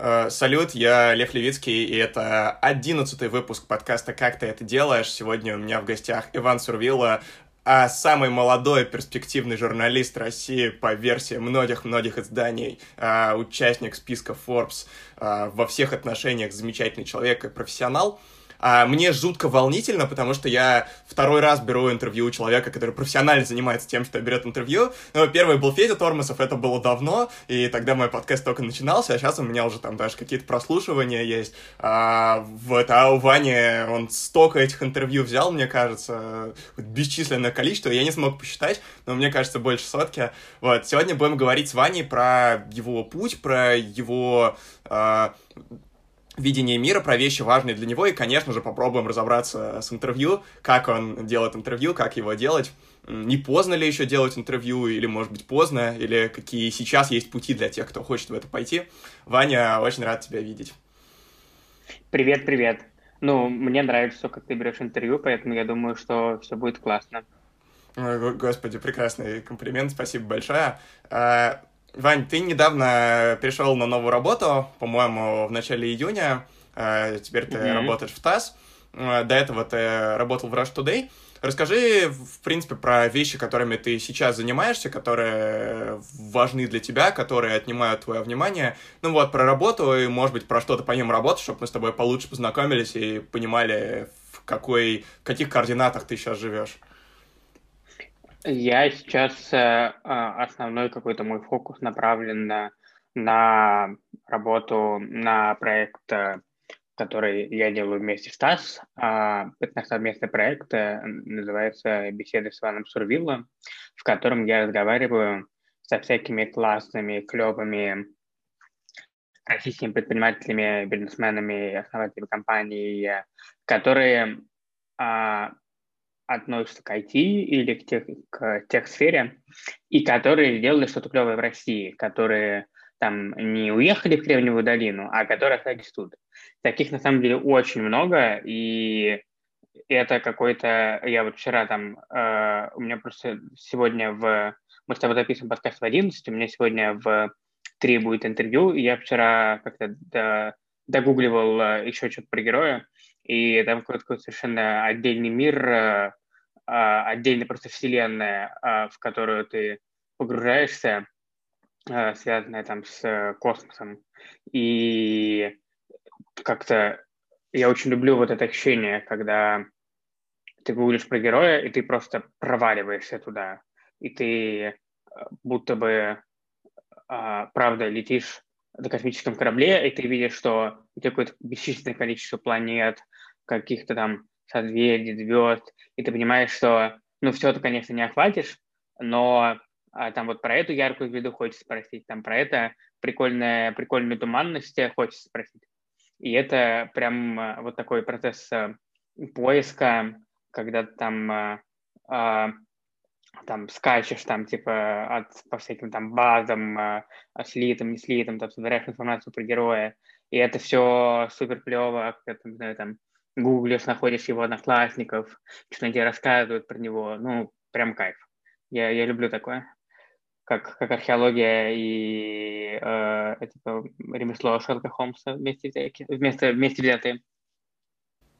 Э, салют, я Лев Левицкий, и это одиннадцатый выпуск подкаста «Как ты это делаешь?». Сегодня у меня в гостях Иван Сурвилла, а самый молодой перспективный журналист России по версии многих-многих изданий, а, участник списка Forbes, а, во всех отношениях замечательный человек и профессионал – а мне жутко волнительно, потому что я второй раз беру интервью у человека, который профессионально занимается тем, что берет интервью. Ну, первый был Федя Тормосов, это было давно, и тогда мой подкаст только начинался, а сейчас у меня уже там даже какие-то прослушивания есть. А, вот, а у Вани он столько этих интервью взял, мне кажется, бесчисленное количество, я не смог посчитать, но мне кажется, больше сотки. Вот, сегодня будем говорить с Ваней про его путь, про его а, видение мира, про вещи важные для него, и, конечно же, попробуем разобраться с интервью, как он делает интервью, как его делать, не поздно ли еще делать интервью, или, может быть, поздно, или какие сейчас есть пути для тех, кто хочет в это пойти. Ваня, очень рад тебя видеть. Привет, привет. Ну, мне нравится, как ты берешь интервью, поэтому я думаю, что все будет классно. Ой, господи, прекрасный комплимент, спасибо большое. Вань, ты недавно перешел на новую работу, по-моему, в начале июня. Э, теперь ты mm-hmm. работаешь в ТАСС. Э, до этого ты работал в Rush Today. Расскажи, в принципе, про вещи, которыми ты сейчас занимаешься, которые важны для тебя, которые отнимают твое внимание. Ну вот, про работу и, может быть, про что-то помимо работы, чтобы мы с тобой получше познакомились и понимали, в, какой, в каких координатах ты сейчас живешь. Я сейчас э, а, основной какой-то мой фокус направлен на, на работу на проект, э, который я делаю вместе с ТАСС. Это совместный проект э, называется «Беседы с Иваном Сурвилла», в котором я разговариваю со всякими классными, клевыми российскими предпринимателями, бизнесменами, основателями компаний, которые а, относятся к IT или к, тех, к тех-сфере, и которые сделали что-то клевое в России, которые там не уехали в Кремниевую долину, а которые остались тут. Таких на самом деле очень много, и это какой-то... Я вот вчера там... Э, у меня просто сегодня в... Мы с тобой записываем подкаст в 11, у меня сегодня в 3 будет интервью, и я вчера как-то до, догугливал э, еще что-то про героя, и там какой-то совершенно отдельный мир, а, отдельно просто вселенная, а, в которую ты погружаешься, а, связанная там с космосом. И как-то я очень люблю вот это ощущение, когда ты гуглишь про героя, и ты просто проваливаешься туда, и ты будто бы, правда, летишь на космическом корабле, и ты видишь, что у тебя какое-то бесчисленное количество планет, каких-то там созвездий, звезд, и ты понимаешь, что, ну, все это, конечно, не охватишь, но а, там вот про эту яркую звезду хочется спросить, там про это прикольная, прикольную туманность хочется спросить. И это прям а, вот такой процесс а, поиска, когда там а, а, там скачешь там типа от по всяким там базам, а, слитым, не слитым, там собираешь информацию про героя, и это все супер клево, как там, знаю, там гуглишь, находишь его одноклассников, что-то тебе рассказывают про него. Ну, прям кайф. Я, я люблю такое. Как, как археология и э, это ремесло Шерлока Холмса вместе, вместе, вместе взятые.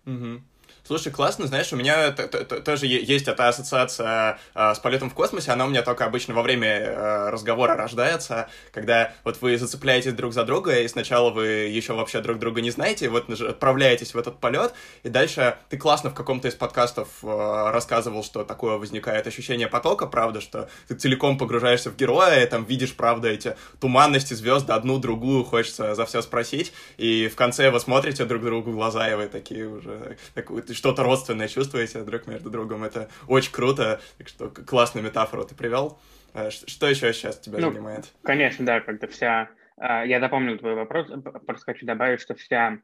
Угу. Слушай, классно, знаешь, у меня тоже есть эта ассоциация а, с полетом в космосе, она у меня только обычно во время э, разговора рождается, когда вот вы зацепляетесь друг за друга, и сначала вы еще вообще друг друга не знаете, вот отправляетесь в этот полет, и дальше ты классно в каком-то из подкастов э, рассказывал, что такое возникает ощущение потока, правда, что ты целиком погружаешься в героя, и там видишь, правда, эти туманности, звезды, одну, другую, хочется за все спросить, и в конце вы смотрите друг другу в глаза, и вы такие уже, так, что-то родственное чувствуете друг между другом. Это очень круто. Так что классную метафору ты привел. Э, что еще сейчас тебя ну, занимает? Конечно, да, когда вся... А, я запомнил твой вопрос, просто хочу добавить, что вся,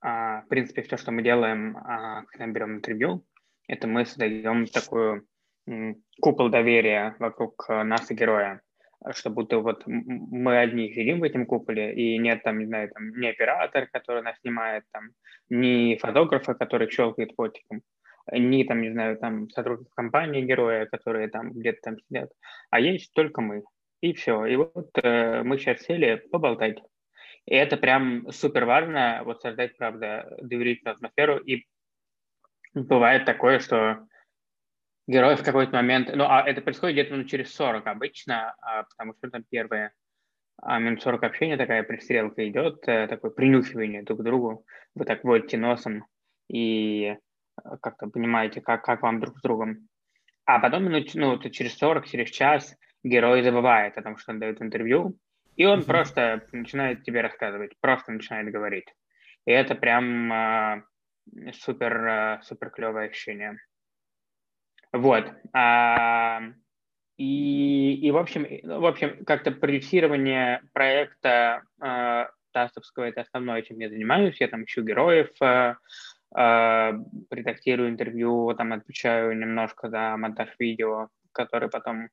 а, в принципе, все, что мы делаем, а, когда мы берем интервью, это мы создаем такую купол доверия вокруг э, нас и героя что будто вот мы одни сидим в этом куполе, и нет там, не знаю, там, ни оператор, который нас снимает, там, ни фотографа, который щелкает фотиком, ни там, не знаю, там, сотрудник компании героя, которые там где-то там сидят, а есть только мы. И все. И вот э, мы сейчас сели поболтать. И это прям супер важно, вот создать, правда, доверительную атмосферу. И бывает такое, что герой в какой-то момент, ну, а это происходит где-то ну, через 40 обычно, а, потому что там первые а минут 40 общения, такая пристрелка идет, э, такое принюхивание друг к другу, вы так водите носом и э, как-то понимаете, как, как вам друг с другом. А потом минут, ну, через 40, через час герой забывает о том, что он дает интервью, и он mm-hmm. просто начинает тебе рассказывать, просто начинает говорить. И это прям э, супер, э, супер клевое ощущение. Вот. А, и, и в общем, в общем, как-то продюсирование проекта э, Тастовского это основное, чем я занимаюсь. Я там ищу героев, э, э, редактирую интервью, там отвечаю немножко за монтаж видео, который потом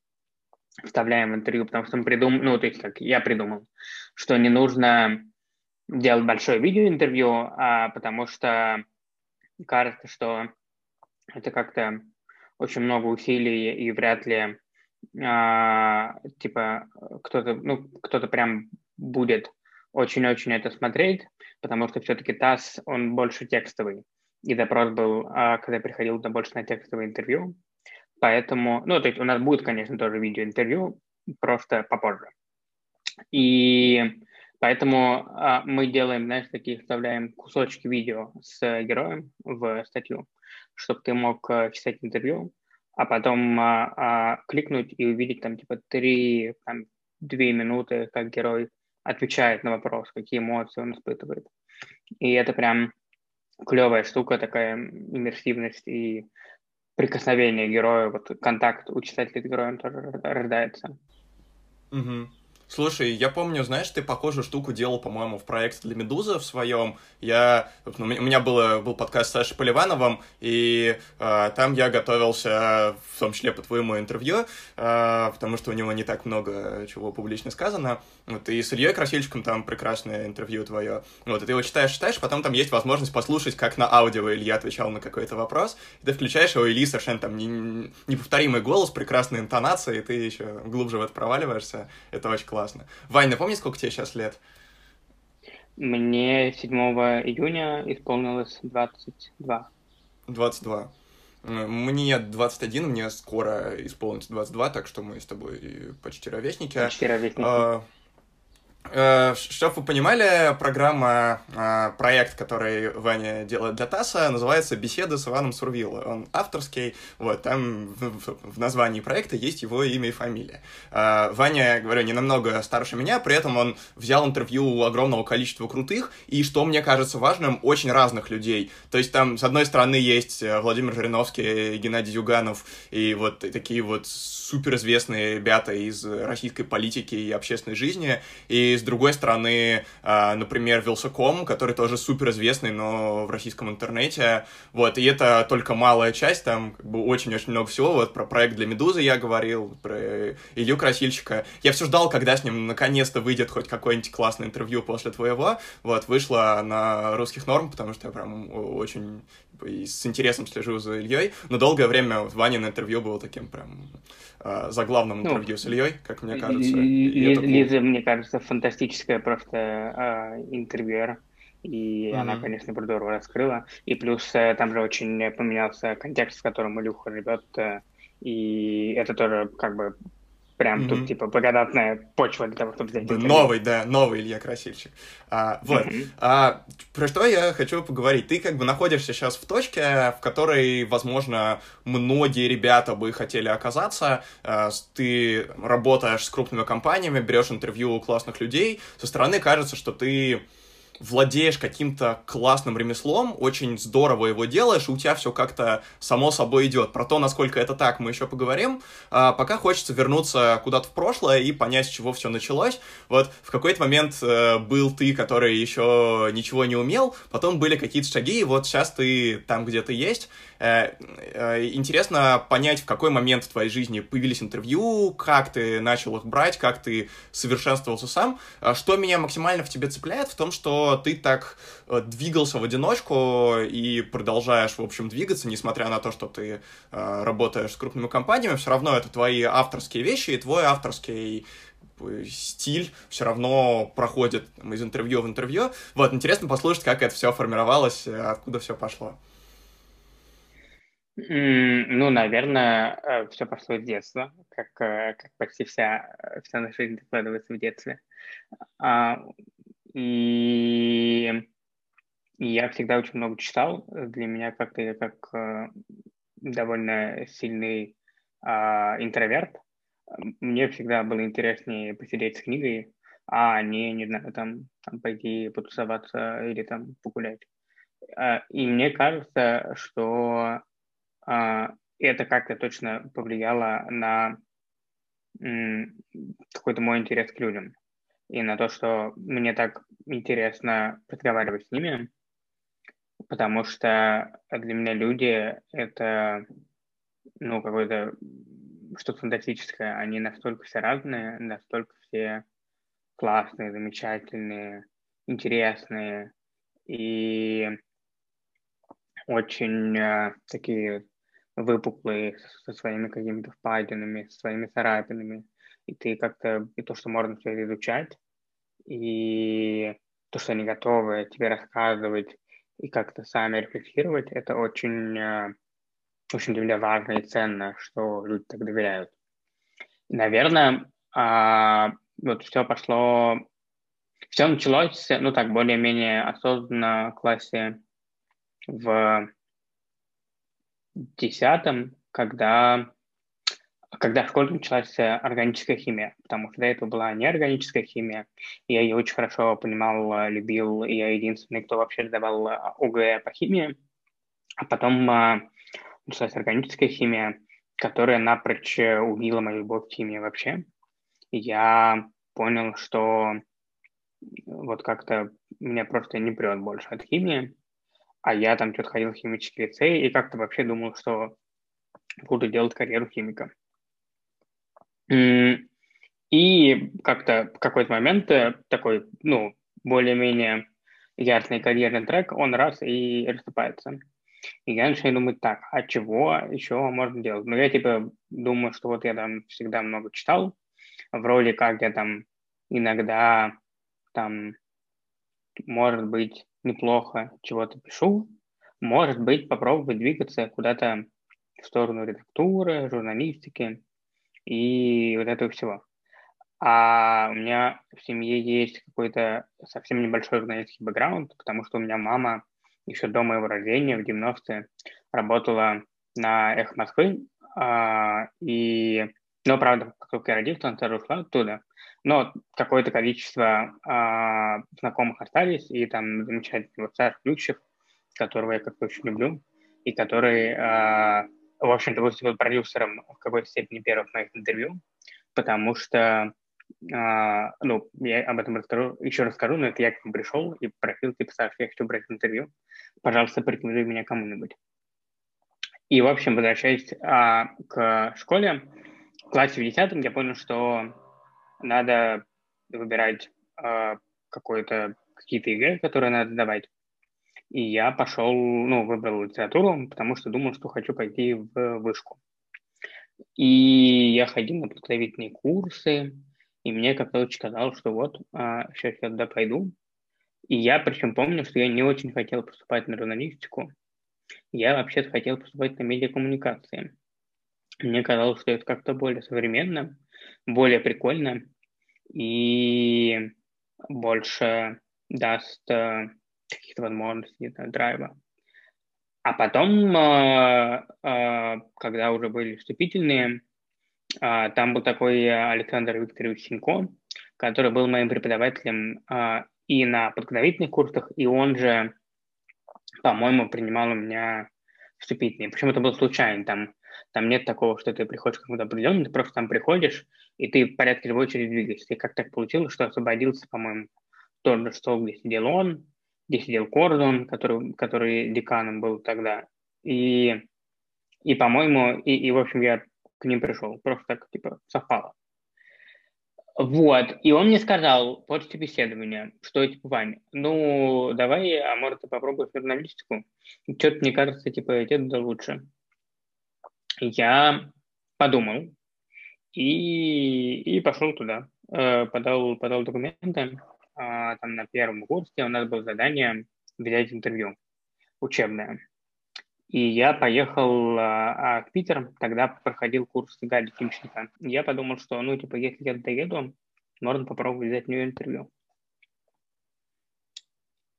вставляем в интервью, потому что мы придумали, ну, то есть как я придумал, что не нужно делать большое видеоинтервью, а, потому что кажется, что это как-то очень много усилий и вряд ли а, типа кто-то, ну, кто-то прям будет очень-очень это смотреть, потому что все-таки ТАСС, он больше текстовый. И запрос был, а, когда я приходил, то больше на текстовое интервью. Поэтому, ну, то есть у нас будет, конечно, тоже видеоинтервью, просто попозже. И поэтому а, мы делаем, знаешь, такие, вставляем кусочки видео с героем в статью, чтобы ты мог э, читать интервью, а потом а, а, кликнуть и увидеть там типа три, там, две минуты, как герой отвечает на вопрос, какие эмоции он испытывает. И это прям клевая штука, такая иммерсивность и прикосновение героя, вот контакт у читателя с героем тоже рождается. Угу. Слушай, я помню, знаешь, ты похожую штуку делал, по-моему, в проекте для Медузы в своем. Я, у меня было, был подкаст с Сашей Поливановым, и э, там я готовился, в том числе по твоему интервью, э, потому что у него не так много чего публично сказано. Вот, и с Ильей Красильчиком там прекрасное интервью твое. Вот, и ты его читаешь, читаешь, потом там есть возможность послушать, как на аудио Илья отвечал на какой-то вопрос. И ты включаешь его, Ильи совершенно там не, неповторимый голос, прекрасная интонация, и ты еще глубже в это проваливаешься. Это очень классно классно. Вань, напомни, сколько тебе сейчас лет? Мне 7 июня исполнилось 22. 22. Мне 21, мне скоро исполнится 22, так что мы с тобой почти ровесники. Почти ровесники. А, Чтобы вы понимали, программа, э, проект, который Ваня делает для ТАССа, называется «Беседы с Иваном Сурвило». Он авторский, вот, там в названии проекта есть его имя и фамилия. Э, Ваня, говорю, не намного старше меня, при этом он взял интервью у огромного количества крутых, и, что мне кажется важным, очень разных людей. То есть там, с одной стороны, есть Владимир Жириновский, Геннадий Зюганов, и вот такие вот суперизвестные ребята из российской политики и общественной жизни, и с другой стороны, а, например, Вилсаком, который тоже суперизвестный, но в российском интернете, вот, и это только малая часть, там как бы очень-очень много всего, вот про проект для Медузы я говорил, про Илью Красильщика, я все ждал, когда с ним наконец-то выйдет хоть какое-нибудь классное интервью после твоего, вот, вышло на русских норм, потому что я прям очень с интересом слежу за Ильей, но долгое время Ваня на интервью было таким прям э, заглавным ну, интервью ну, с Ильей, как мне кажется. Лиза, Лиза, мне кажется, фантастическая просто э, интервьюер. И mm-hmm. она, конечно, здорово раскрыла. И плюс э, там же очень поменялся контекст, в котором Илюха живет. Э, и это тоже как бы Прям mm-hmm. тут, типа, благодатная почва для того, чтобы взять да, Новый, да, новый Илья Красильщик. А, вот. Mm-hmm. А, про что я хочу поговорить? Ты как бы находишься сейчас в точке, в которой, возможно, многие ребята бы хотели оказаться. А, ты работаешь с крупными компаниями, берешь интервью у классных людей. Со стороны кажется, что ты владеешь каким-то классным ремеслом, очень здорово его делаешь, и у тебя все как-то само собой идет. Про то, насколько это так, мы еще поговорим. А пока хочется вернуться куда-то в прошлое и понять, с чего все началось. Вот в какой-то момент э, был ты, который еще ничего не умел, потом были какие-то шаги, и вот сейчас ты там, где ты есть. Э, э, интересно понять, в какой момент в твоей жизни появились интервью, как ты начал их брать, как ты совершенствовался сам. А что меня максимально в тебе цепляет, в том, что ты так э, двигался в одиночку и продолжаешь, в общем, двигаться, несмотря на то, что ты работаешь с крупными компаниями, все равно это твои авторские вещи и твой авторский стиль все равно проходит из интервью в интервью. Вот, интересно послушать, как это все формировалось, откуда все пошло. Ну, наверное, э, все пошло с детства, как, э, как почти вся, вся наша жизнь складывается в детстве. А, и я всегда очень много читал. Для меня как-то я как э, довольно сильный а, интроверт. Мне всегда было интереснее посидеть с книгой, а не, не знаю, там, там пойти потусоваться или там погулять. И мне кажется, что это как-то точно повлияло на какой-то мой интерес к людям и на то, что мне так интересно разговаривать с ними, потому что для меня люди — это ну, какое-то что-то фантастическое. Они настолько все разные, настолько все классные, замечательные, интересные и очень э, такие выпуклые, со своими какими-то впадинами, со своими царапинами. И ты как-то, и то, что можно все изучать, и то, что они готовы тебе рассказывать, и как-то сами рефлексировать, это очень, э, очень для меня важно и ценно, что люди так доверяют. Наверное, а, вот все пошло, все началось, ну так, более-менее осознанно в классе в десятом, когда, когда в школе началась органическая химия, потому что до этого была неорганическая химия, я ее очень хорошо понимал, любил, и я единственный, кто вообще сдавал ОГЭ по химии. А потом а, началась органическая химия, которая напрочь убила мою любовь к химии вообще. Я понял, что вот как-то мне просто не прет больше от химии а я там что-то ходил в химический лицей и как-то вообще думал, что буду делать карьеру химика. И как-то в какой-то момент э, такой, ну, более-менее яркий карьерный трек, он раз и рассыпается. И я начинаю думать, так, а чего еще можно делать? Ну, я типа думаю, что вот я там всегда много читал, вроде как я там иногда там, может быть, неплохо чего-то пишу, может быть, попробовать двигаться куда-то в сторону редактуры, журналистики и вот этого всего. А у меня в семье есть какой-то совсем небольшой журналистский бэкграунд, потому что у меня мама еще до моего рождения в 90-е работала на «Эхо Москвы», а, и, но, правда, как только я родился, она тоже ушла оттуда. Но какое-то количество а, знакомых остались, и там замечательный вот Саша Ключев, которого я как-то очень люблю, и который, а, в общем-то, выступил продюсером в какой-то степени первых моих интервью, потому что, а, ну, я об этом расскажу, еще расскажу, но это я к нему пришел и просил, типа, Саша, я хочу брать интервью, пожалуйста, порекомендуй меня кому-нибудь. И, в общем, возвращаясь а, к школе, в классе в 10 я понял, что надо выбирать э, какой-то какие-то ЕГЭ, которые надо сдавать. И я пошел, ну, выбрал литературу, потому что думал, что хочу пойти в вышку. И я ходил на подготовительные курсы, и мне как-то казалось, что вот, а, сейчас я туда пойду. И я причем помню, что я не очень хотел поступать на журналистику. Я вообще-то хотел поступать на медиакоммуникации. Мне казалось, что это как-то более современно, более прикольно и больше даст э, каких-то возможностей, да, драйва. А потом, э, э, когда уже были вступительные, там был такой Александр Викторович Синько, который был моим преподавателем и на подготовительных курсах, и он же, по-моему, принимал у меня вступительные. Причем это было случайно, там там нет такого, что ты приходишь к кому-то определенному, ты просто там приходишь, и ты в порядке живой очереди двигаешься. И как так получилось, что освободился, по-моему, тот же стол, где сидел он, где сидел Кордон, который, который деканом был тогда. И, и по-моему, и, и, в общем, я к ним пришел. Просто так, типа, совпало. Вот, и он мне сказал после собеседования, что, типа, Вань, ну, давай, а может, ты попробуешь журналистику? Что-то, мне кажется, типа, это лучше я подумал и, и пошел туда. э, подал, подал документы, а, там на первом курсе у нас было задание взять интервью учебное. И я поехал а, в Питер, тогда проходил курс Галя Кимченко. Я подумал, что, ну, типа, если я доеду, можно попробовать взять у нее интервью.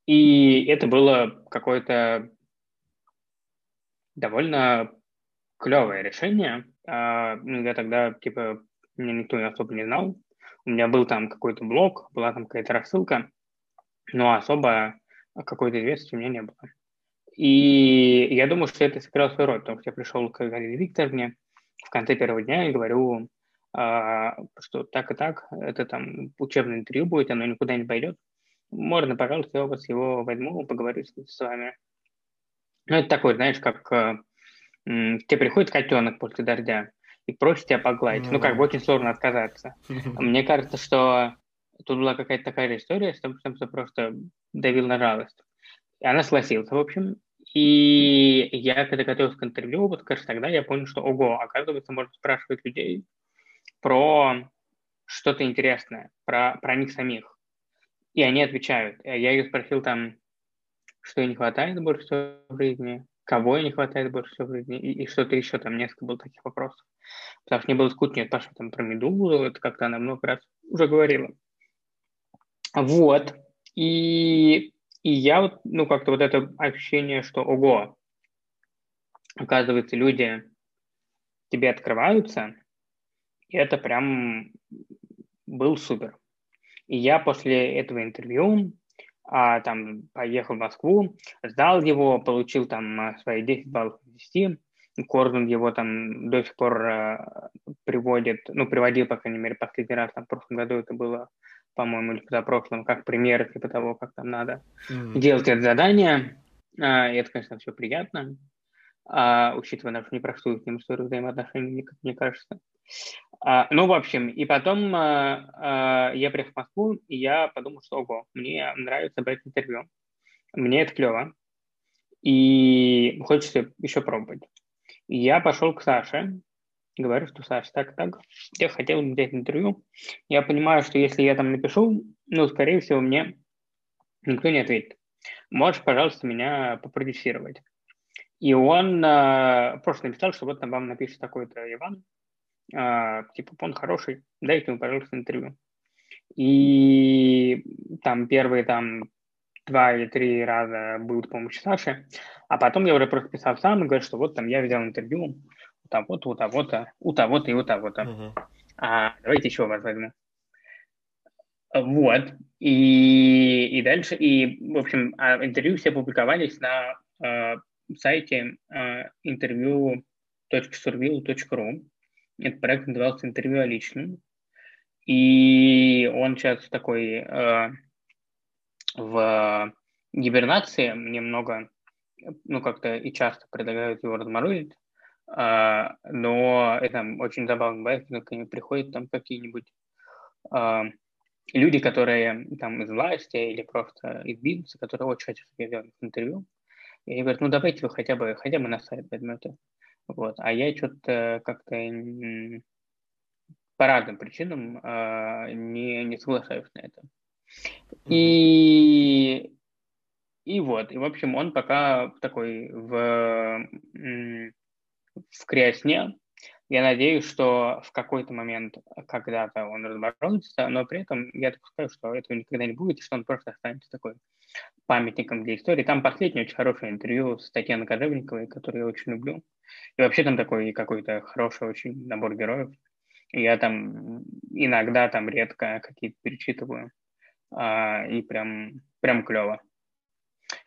И это было какое-то довольно клевое решение. А, ну, я тогда, типа, меня никто особо не знал. У меня был там какой-то блог, была там какая-то рассылка, но особо какой-то известности у меня не было. И я думаю, что это сыграло свою роль, потому что я пришел к Галине Викторовне в конце первого дня и говорю, а, что так и так, это там учебное интервью будет, оно никуда не пойдет. Можно, пожалуйста, я вас его возьму, поговорю с вами. Ну, это такой, знаешь, как тебе приходит котенок после дождя и просит тебя погладить. Ну, ну как бы очень сложно отказаться. Мне кажется, что тут была какая-то такая история, что, что просто давил на жалость. И она согласилась, в общем. И я, когда готовился к интервью, вот, кажется, тогда я понял, что, ого, оказывается, можно спрашивать людей про что-то интересное, про, про них самих. И они отвечают. Я ее спросил там, что не хватает больше всего в жизни, кого ей не хватает больше всего в жизни, и, и что-то еще, там несколько было таких вопросов. Потому что мне было скучно, Паша там про медузу, это как-то она много раз уже говорила. Вот. И, и я вот, ну, как-то вот это ощущение, что, ого, оказывается, люди тебе открываются, и это прям был супер. И я после этого интервью а, там поехал в Москву, сдал его, получил там а, свои 10 баллов из 10. Кордон его там до сих пор а, приводит, ну, приводил, по крайней мере, последний раз, там, в прошлом году это было, по-моему, или позапрошлом, как пример, типа того, как там надо mm-hmm. делать это задание. А, и это, конечно, все приятно, а, учитывая нашу непростую с ним историю взаимоотношений, как мне кажется. А, ну, в общем, и потом а, а, я приехал в Москву, и я подумал, что, ого, мне нравится брать интервью. Мне это клево. И хочется еще пробовать. И я пошел к Саше, говорю, что Саша, так, так, я хотел взять интервью. Я понимаю, что если я там напишу, ну, скорее всего, мне никто не ответит. Можешь, пожалуйста, меня попродюсировать. И он э, просто написал, что вот там вам напишет такой-то Иван, а, типа, он хороший, дайте ему, пожалуйста, интервью. И там первые там два или три раза был с помощью Саши, а потом я уже просто писал сам и говорю, что вот там я взял интервью у того-то, у того-то, у того-то и у того-то. Uh-huh. А, давайте еще вас возьму. Вот. И, и дальше, и, в общем, а интервью все публиковались на э, сайте э, интервью.survil.ru. Этот проект назывался «Интервью о личном». И он сейчас такой э, в гибернации. Мне много, ну, как-то и часто предлагают его разморозить. Э, но это очень забавно бывает, когда к нему приходят там какие-нибудь э, люди, которые там из власти или просто из бизнеса, которые очень хотят делать интервью. И они говорят, ну давайте вы хотя бы, хотя бы на сайт возьмете. Вот. А я что-то как-то по разным причинам э, не, не соглашаюсь на это. И, и вот, и в общем, он пока такой в, в крясне. Я надеюсь, что в какой-то момент когда-то он разморозится, но при этом я допускаю, что этого никогда не будет, и что он просто останется такой памятником для истории. Там последнее очень хорошее интервью с Татьяной Кожевниковой, которую я очень люблю. И вообще там такой какой-то хороший очень набор героев. Я там иногда там редко какие-то перечитываю. А, и прям, прям клево.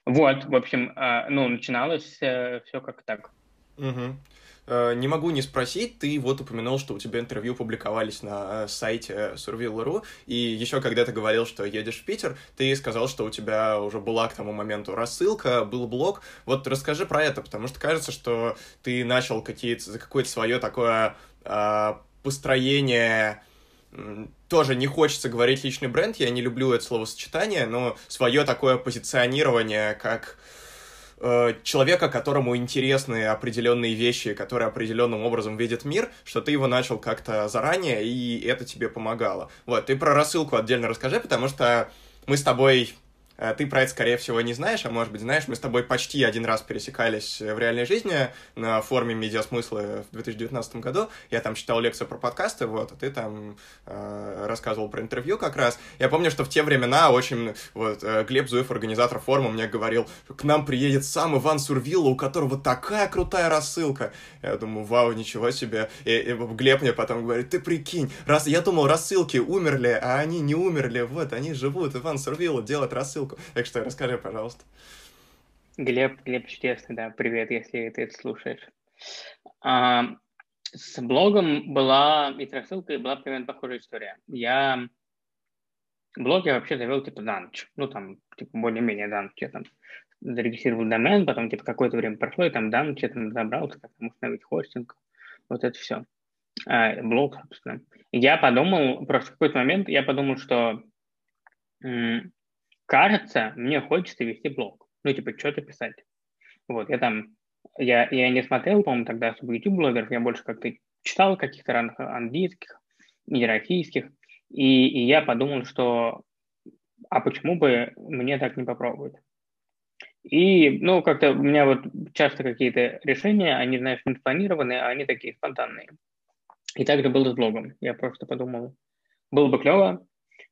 Вот, в общем, а, ну, начиналось э, все как так. Угу. Э, не могу не спросить, ты вот упомянул, что у тебя интервью публиковались на э, сайте Survivor.ru, и еще когда ты говорил, что едешь в Питер, ты сказал, что у тебя уже была к тому моменту рассылка, был блог. Вот расскажи про это, потому что кажется, что ты начал какие-то, какое-то свое такое э, построение тоже не хочется говорить личный бренд, я не люблю это словосочетание, но свое такое позиционирование как э, человека, которому интересны определенные вещи, который определенным образом видит мир, что ты его начал как-то заранее, и это тебе помогало. Вот, ты про рассылку отдельно расскажи, потому что мы с тобой Э, ты про это, скорее всего, не знаешь, а может быть, знаешь, мы с тобой почти один раз пересекались в реальной жизни на форуме «Медиасмыслы» в 2019 году. Я там читал лекцию про подкасты, вот, а ты там э, рассказывал про интервью как раз. Я помню, что в те времена очень... Вот, э, Глеб Зуев, организатор форума, мне говорил, к нам приедет сам Иван Сурвилла, у которого такая крутая рассылка. Я думаю, вау, ничего себе. И, и Глеб мне потом говорит, ты прикинь, раз... я думал, рассылки умерли, а они не умерли, вот, они живут, Иван Сурвилла делает рассылку ссылку. Так что расскажи, пожалуйста. Глеб, Глеб чудесный, да, привет, если ты это слушаешь. А, с блогом была, и с рассылкой была примерно похожая история. Я блог я вообще завел типа на ночь, ну там, типа более-менее на ночь, я там зарегистрировал домен, потом типа какое-то время прошло, и там на ночь я там забрался, как там установить хостинг, вот это все. А, блог, собственно. Я подумал, просто в какой-то момент я подумал, что кажется, мне хочется вести блог. Ну, типа, что-то писать. Вот, я там, я, я не смотрел, по-моему, тогда особо YouTube-блогеров, я больше как-то читал каких-то английских, и российских, и, и я подумал, что а почему бы мне так не попробовать? И, ну, как-то у меня вот часто какие-то решения, они, знаешь, не спланированные, а они такие спонтанные. И так же было с блогом. Я просто подумал, было бы клево,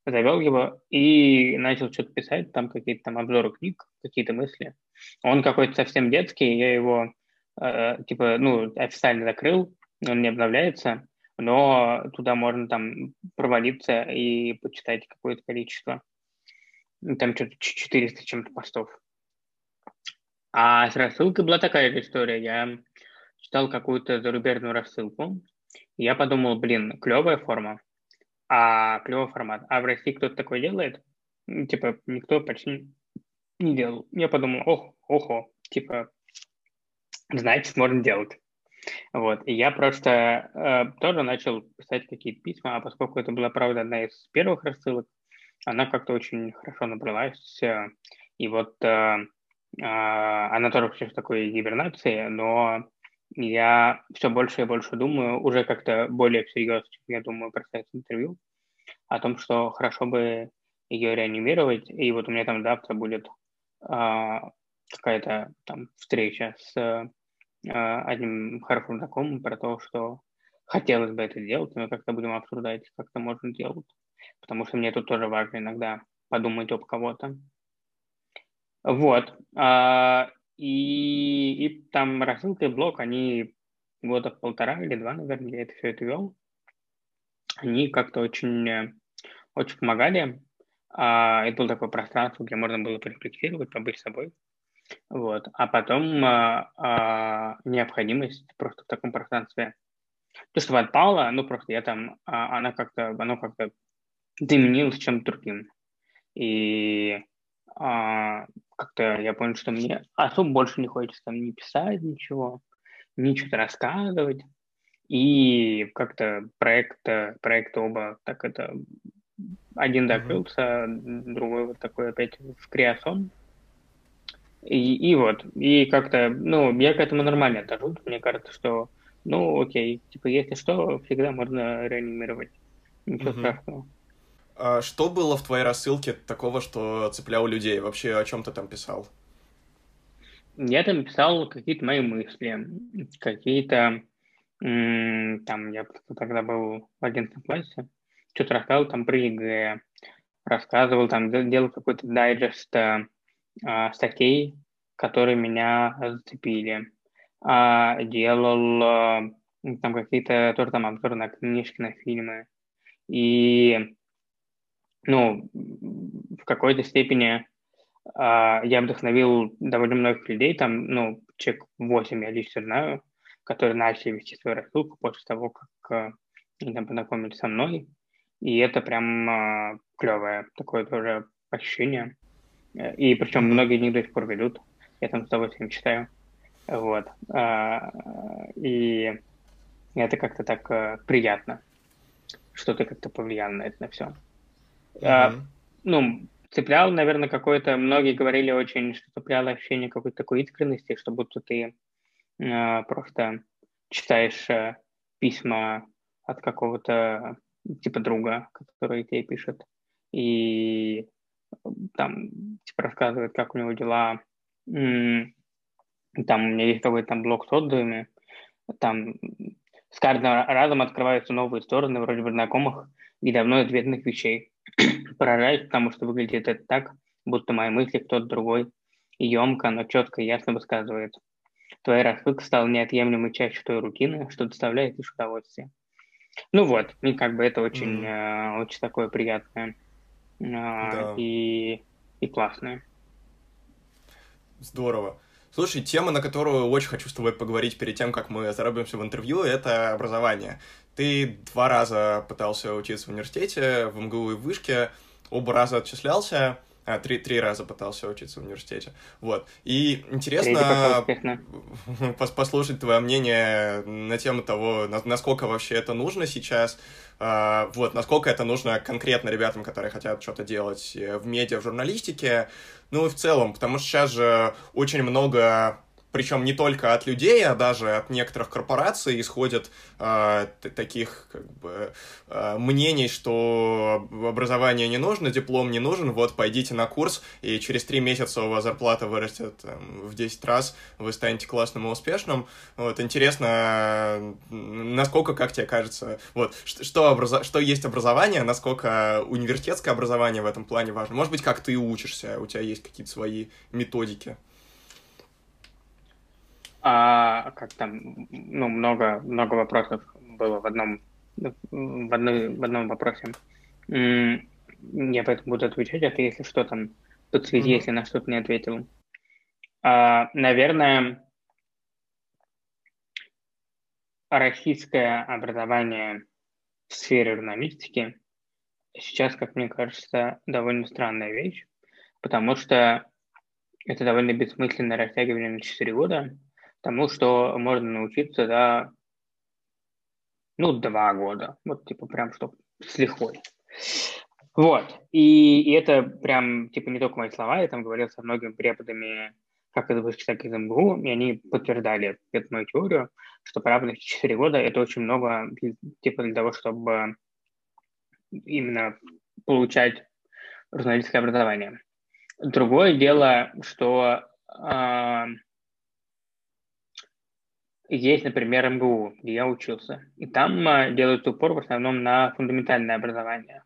завел его и начал что-то писать, там какие-то там обзоры книг, какие-то мысли. Он какой-то совсем детский, я его э, типа, ну, официально закрыл, он не обновляется, но туда можно там провалиться и почитать какое-то количество. Там что-то 400 чем-то постов. А с рассылкой была такая же история. Я читал какую-то зарубежную рассылку, я подумал, блин, клевая форма а клевый формат. А в России кто-то такой делает? Типа, никто почти не делал. Я подумал, ох, охо, типа, значит, можно делать. Вот, и я просто э, тоже начал писать какие-то письма, а поскольку это была, правда, одна из первых рассылок, она как-то очень хорошо набралась, э, и вот э, э, она тоже вообще в такой гибернации, но я все больше и больше думаю, уже как-то более всерьез, чем я думаю про сайт интервью, о том, что хорошо бы ее реанимировать. И вот у меня там завтра будет а, какая-то там встреча с а, одним хорошим знакомым про то, что хотелось бы это делать, мы как-то будем обсуждать, как это можно делать. Потому что мне тут тоже важно иногда подумать об кого-то. Вот. А, и, и там рассылка и блог, они года полтора или два, наверное, я это все это вел. Они как-то очень, очень помогали. А, это было такое пространство, где можно было порефлексировать, побыть собой. Вот. А потом а, а, необходимость просто в таком пространстве. То, что отпало, ну просто я там, а, она как-то, оно как-то заменилось чем-то другим. И а, как-то я понял, что мне особо больше не хочется там не писать ничего, ничего рассказывать. И как-то проект, проект оба так это один закрылся, mm-hmm. другой вот такой опять в креасон. И, и вот, и как-то, ну, я к этому нормально отношусь. Мне кажется, что, ну, окей, типа, если что, всегда можно реанимировать. Ничего mm-hmm. страшного. А что было в твоей рассылке такого, что цепляло людей? Вообще о чем ты там писал? Я там писал какие-то мои мысли, какие-то... Там я тогда был в 11 классе, что-то рассказывал там про ЕГЭ, рассказывал там, делал какой-то дайджест а, статей, которые меня зацепили. А, делал а, там какие-то тоже там обзоры на книжки, на фильмы. И ну, в какой-то степени э, я вдохновил довольно многих людей, там, ну, человек 8 я лично знаю, которые начали вести свою рассылку после того, как э, они там познакомились со мной, и это прям э, клевое такое тоже ощущение. И причем многие из них до сих пор ведут, я там с удовольствием читаю. Вот. И это как-то так приятно, что ты как-то повлиял на это на все. А, ну, цеплял, наверное, какой-то, многие говорили очень, что цепляло ощущение какой-то такой искренности, что будто ты э, просто читаешь э, письма от какого-то типа друга, который тебе пишет, и там типа рассказывает, как у него дела. Там у меня есть какой-то там блог с отзывами, там с каждым разом открываются новые стороны, вроде бы знакомых и давно известных вещей. Поражаюсь, потому что выглядит это так, будто мои мысли кто-то другой и емко, но четко и ясно высказывает. Твоя рассылка стала неотъемлемой частью той рутины, что доставляет лишь удовольствие. Ну вот, и как бы это очень, mm. э, очень такое приятное э, да. и, и классное. Здорово. Слушай, тема, на которую очень хочу с тобой поговорить перед тем, как мы заработаемся в интервью, это образование. Ты два раза пытался учиться в университете, в МГУ и в Вышке, оба раза отчислялся, а, три, три раза пытался учиться в университете. Вот. И интересно послушать твое мнение на тему того, насколько вообще это нужно сейчас, а, вот, насколько это нужно конкретно ребятам, которые хотят что-то делать в медиа, в журналистике, ну и в целом, потому что сейчас же очень много причем не только от людей, а даже от некоторых корпораций исходят э, таких как бы э, мнений, что образование не нужно, диплом не нужен, вот пойдите на курс, и через три месяца у вас зарплата вырастет там, в 10 раз, вы станете классным и успешным. Вот, интересно, насколько, как тебе кажется, вот, что, образо... что есть образование, насколько университетское образование в этом плане важно? Может быть, как ты учишься, у тебя есть какие-то свои методики? А как там, ну, много, много вопросов было в одном, в, одной, в одном вопросе. Я поэтому буду отвечать, а ты, если что, там, подсвети, mm-hmm. если на что-то не ответил. А, наверное, российское образование в сфере журналистики сейчас, как мне кажется, довольно странная вещь, потому что это довольно бессмысленное растягивание на 4 года, тому, что можно научиться за, ну, два года. Вот, типа, прям, что с лихвой. Вот. И, и это прям, типа, не только мои слова, я там говорил со многими преподами как из вышки, так из МГУ, и они подтверждали эту мою теорию, что, правда, 4 года – это очень много, типа, для того, чтобы именно получать журналистское образование. Другое дело, что э, есть, например, МГУ, где я учился. И там а, делают упор в основном на фундаментальное образование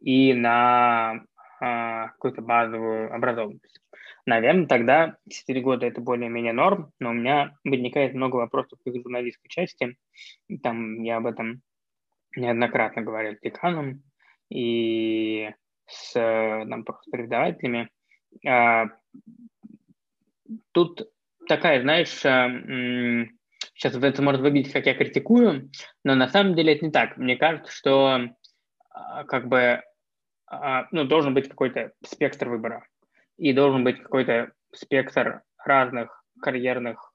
и на а, какую-то базовую образованность. Наверное, тогда 4 года это более-менее норм, но у меня возникает много вопросов к журналистской части. Там я об этом неоднократно говорил с деканом и с там, просто преподавателями. А, тут такая, знаешь, Сейчас это может выглядеть, как я критикую, но на самом деле это не так. Мне кажется, что а, как бы а, ну, должен быть какой-то спектр выбора. И должен быть какой-то спектр разных карьерных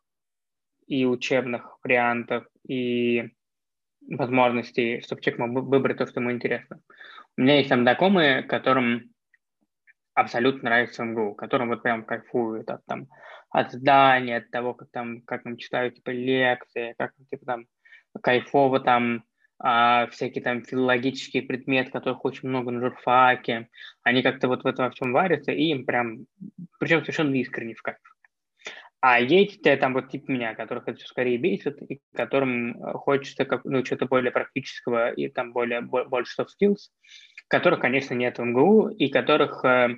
и учебных вариантов и возможностей, чтобы человек мог выбрать то, что ему интересно. У меня есть там знакомые, которым абсолютно нравится МГУ, которым вот прям кайфуют от там от здания, от того, как там, как там читают типа лекции, как типа там кайфово там а, всякие там филологические предметы, которых очень много на журфаке, они как-то вот в этом во всем варятся, и им прям, причем совершенно искренне в кайф. А есть там вот типа меня, которых это все скорее бесит, и которым хочется как, ну, что-то более практического и там более, больше soft skills, которых, конечно, нет в МГУ, и которых э,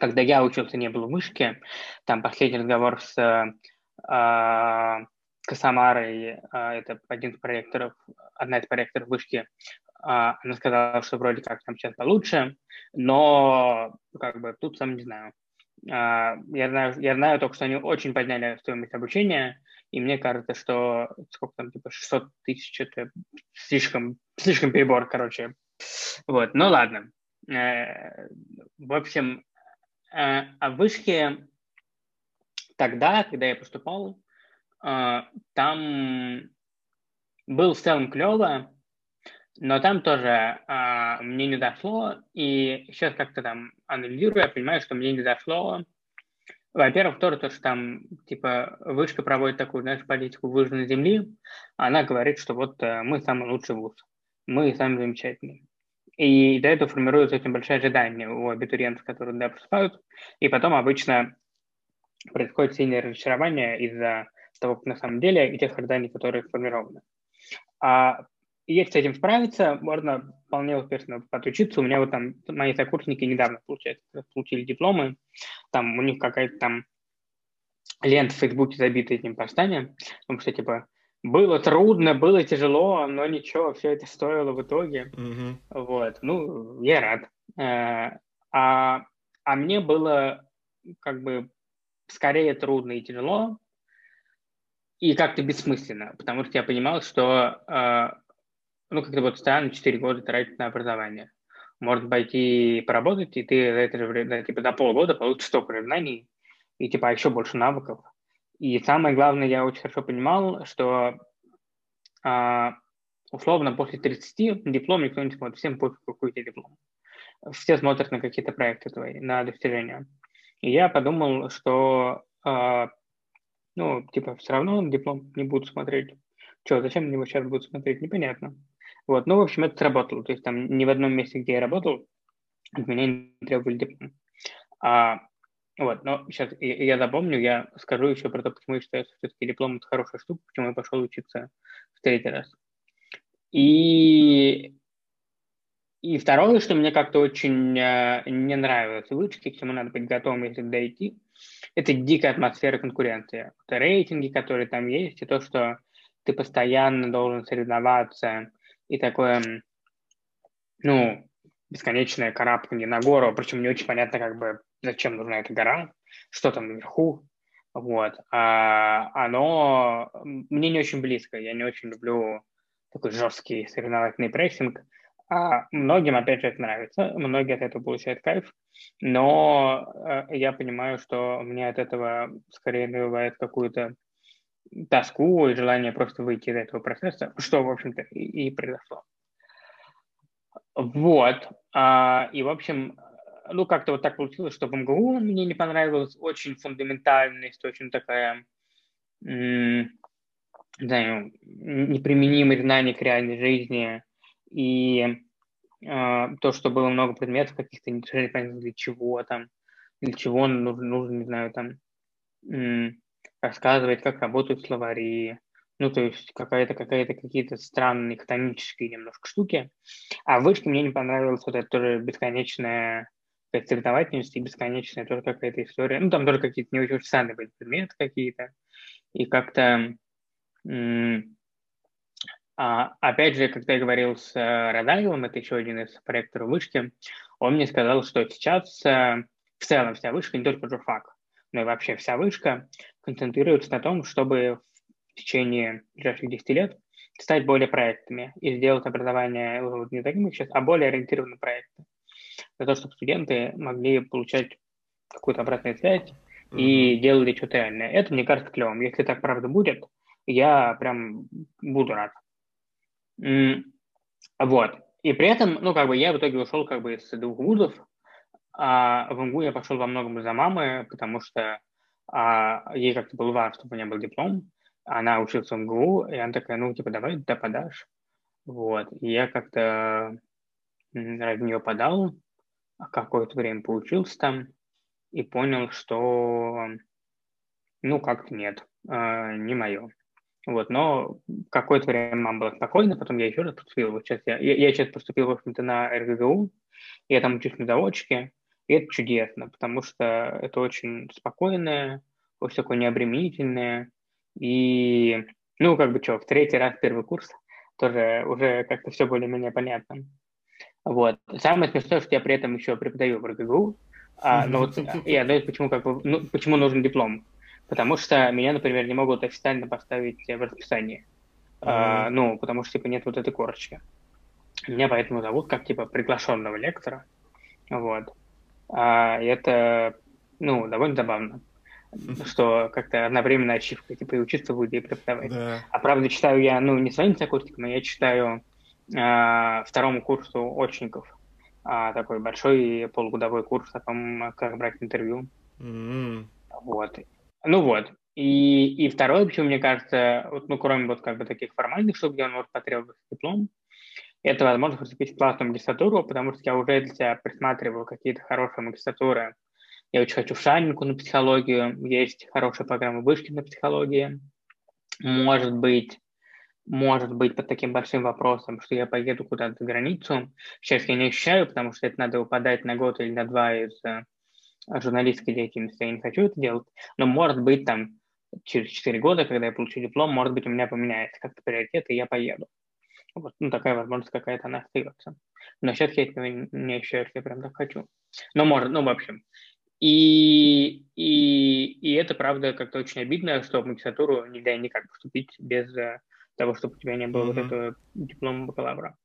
когда я учился, не было вышки. Там последний разговор с э, Косомарой, э, это один из проекторов, одна из проекторов вышки, э, она сказала, что вроде как там сейчас получше, но как бы тут сам не знаю. Uh, я знаю, я знаю только, что они очень подняли стоимость обучения, и мне кажется, что сколько там, типа 600 тысяч, это слишком, слишком перебор, короче. Вот, ну ладно. Uh, в общем, Э, а в вышке тогда, когда я поступал, э, там был в целом клево, но там тоже э, мне не дошло, и сейчас как-то там анализирую, я понимаю, что мне не зашло. Во-первых, тоже то, что там, типа, вышка проводит такую, знаешь, политику выжженной земли. Она говорит, что вот э, мы самый лучший вуз, мы самые замечательные. И до этого формируется очень большое ожидание у абитуриентов, которые туда поступают. И потом обычно происходит сильное разочарование из-за того, как на самом деле, и тех ожиданий, которые сформированы. А если с этим справиться, можно вполне успешно подучиться. У меня вот там мои сокурсники недавно, получается, получили дипломы. Там у них какая-то там лента в Фейсбуке забита этим постами, потому что, типа, было трудно, было тяжело, но ничего, все это стоило в итоге. Mm-hmm. Вот, ну, я рад. Э, а, а мне было как бы скорее трудно и тяжело, и как-то бессмысленно, потому что я понимал, что э, ну, как-то вот странно 4 года тратить на образование. Может пойти поработать, и ты за это же время, типа, до полгода получишь столько же знаний, и, типа, еще больше навыков. И самое главное, я очень хорошо понимал, что э, условно после 30 диплом никто не смотрит, всем пофиг, какой тебя диплом. Все смотрят на какие-то проекты твои, на достижения. И я подумал, что э, ну, типа, все равно диплом не будут смотреть. Что, зачем на него сейчас будут смотреть, непонятно. Вот, ну, в общем, это сработало. То есть там ни в одном месте, где я работал, от меня не требовали диплом. А, вот, но сейчас я, я запомню, я скажу еще про то, почему я считаю, что все-таки диплом – это хорошая штука, почему я пошел учиться в третий раз. И, и второе, что мне как-то очень э, не нравилось в к чему надо быть готовым, если дойти – это дикая атмосфера конкуренции. Это рейтинги, которые там есть, и то, что ты постоянно должен соревноваться, и такое, ну, бесконечное карабканье на гору, причем не очень понятно, как бы, зачем нужна эта гора, что там наверху, вот. А, оно мне не очень близко, я не очень люблю такой жесткий соревновательный прессинг, а многим, опять же, это нравится, многие от этого получают кайф, но э, я понимаю, что мне от этого скорее навевает какую-то тоску и желание просто выйти из этого процесса, что, в общем-то, и, и произошло. Вот. А, и, в общем, ну, как-то вот так получилось, что в МГУ мне не понравилась очень фундаментальность, очень такая, не знаю, неприменимость знаний к реальной жизни, и э, то, что было много предметов каких-то, не понятно для чего там, для чего нужно, нужно не знаю, там, м- рассказывать, как работают словари, ну, то есть какая-то, какая-то, какие-то странные хтонические немножко штуки. А в вышке мне не понравилась вот эта тоже бесконечная соревновательность и бесконечная тоже какая-то история. Ну, там тоже какие-то не очень странные были предметы какие-то. И как-то а, опять же, когда я говорил с э, Радаевым, это еще один из проекторов вышки, он мне сказал, что сейчас э, в целом вся вышка, не только журфак, но и вообще вся вышка концентрируется на том, чтобы в течение ближайших 10 лет стать более проектами и сделать образование вот, не таким, как сейчас, а более ориентированным проектом. Для того, чтобы студенты могли получать какую-то обратную связь mm-hmm. и делали что-то реальное. Это, мне кажется, клевым. Если так правда будет, я прям буду рад. Вот. И при этом, ну, как бы я в итоге ушел как бы из двух вузов, а в МГУ я пошел во многом из-за мамы, потому что а, ей как-то было важно, чтобы у меня был диплом. Она училась в МГУ, и она такая, ну, типа, давай да подашь. Вот. И я как-то ради нее подал, какое-то время поучился там, и понял, что, ну, как-то нет, э, не мое. Вот, но какое-то время мама была спокойна, потом я еще раз поступил. Вот сейчас я, я, я сейчас поступил, в общем-то, на РГГУ, я там учусь на заводчике, и это чудесно, потому что это очень спокойное, очень такое необременительное, и, ну, как бы что, в третий раз первый курс тоже уже как-то все более-менее понятно. Вот. Самое смешное, что я при этом еще преподаю в РГГУ, а, но вот я знаю, почему, как бы, ну, почему нужен диплом. Потому что меня, например, не могут официально поставить в расписание. Mm-hmm. А, ну, потому что, типа, нет вот этой корочки. Меня поэтому зовут как, типа, приглашенного лектора. Вот. А это, ну, довольно забавно. Что как-то одновременно ачивка, типа, и учиться в и преподавать. Да. А правда, читаю я, ну, не своим сокурсникам, а я читаю второму курсу очников. а, такой большой полугодовой курс о том, как брать интервью. Mm-hmm. Вот. Ну вот. И, и второе, почему мне кажется, вот, ну, кроме вот как бы таких формальных штук, где он может потребовать диплом, это возможность поступить в платную магистратуру, потому что я уже для себя присматриваю какие-то хорошие магистратуры. Я очень хочу в Шанинку на психологию, есть хорошая программа вышки на психологии. Может быть, может быть под таким большим вопросом, что я поеду куда-то за границу. Сейчас я не ощущаю, потому что это надо упадать на год или на два из э, журналистской деятельности. Я не хочу это делать. Но может быть там через 4 года, когда я получу диплом, может быть у меня поменяется как-то приоритет, и я поеду. Вот, ну, такая возможность какая-то она остается. Но сейчас я этого не ощущаю, что я прям так хочу. Но может, ну, в общем. И, и, и это, правда, как-то очень обидно, что в магистратуру нельзя никак поступить без э, того, чтобы у тебя не было mm-hmm. вот этого диплома бакалавра.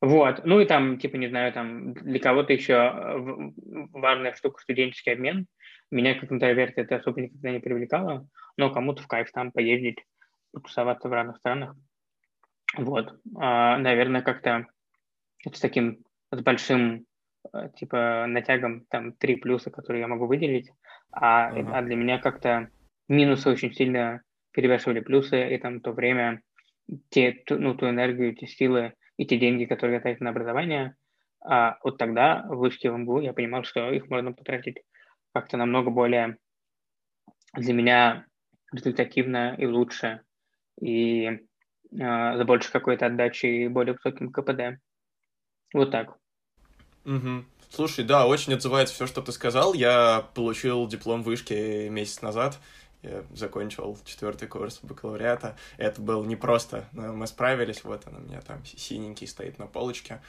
Вот, ну и там, типа, не знаю, там для кого-то еще э, важная штука студенческий обмен. Меня как интроверт это особо никогда не привлекало, но кому-то в кайф там поездить, потусоваться в разных странах. Вот, а, наверное, как-то с таким, с большим, э, типа, натягом, там, три плюса, которые я могу выделить, а, uh-huh. а для меня как-то минусы очень сильно перевешивали плюсы, и там то время, те, ту, ну, ту энергию, те силы и те деньги, которые я тратил на образование, а вот тогда в вышке в МГУ я понимал, что их можно потратить как-то намного более для меня результативно и лучше, и э, за больше какой-то отдачи и более высоким КПД. Вот так. Угу. Слушай, да, очень отзывается все, что ты сказал. Я получил диплом вышки месяц назад я закончил четвертый курс бакалавриата. Это было непросто, но мы справились. Вот он у меня там синенький стоит на полочке.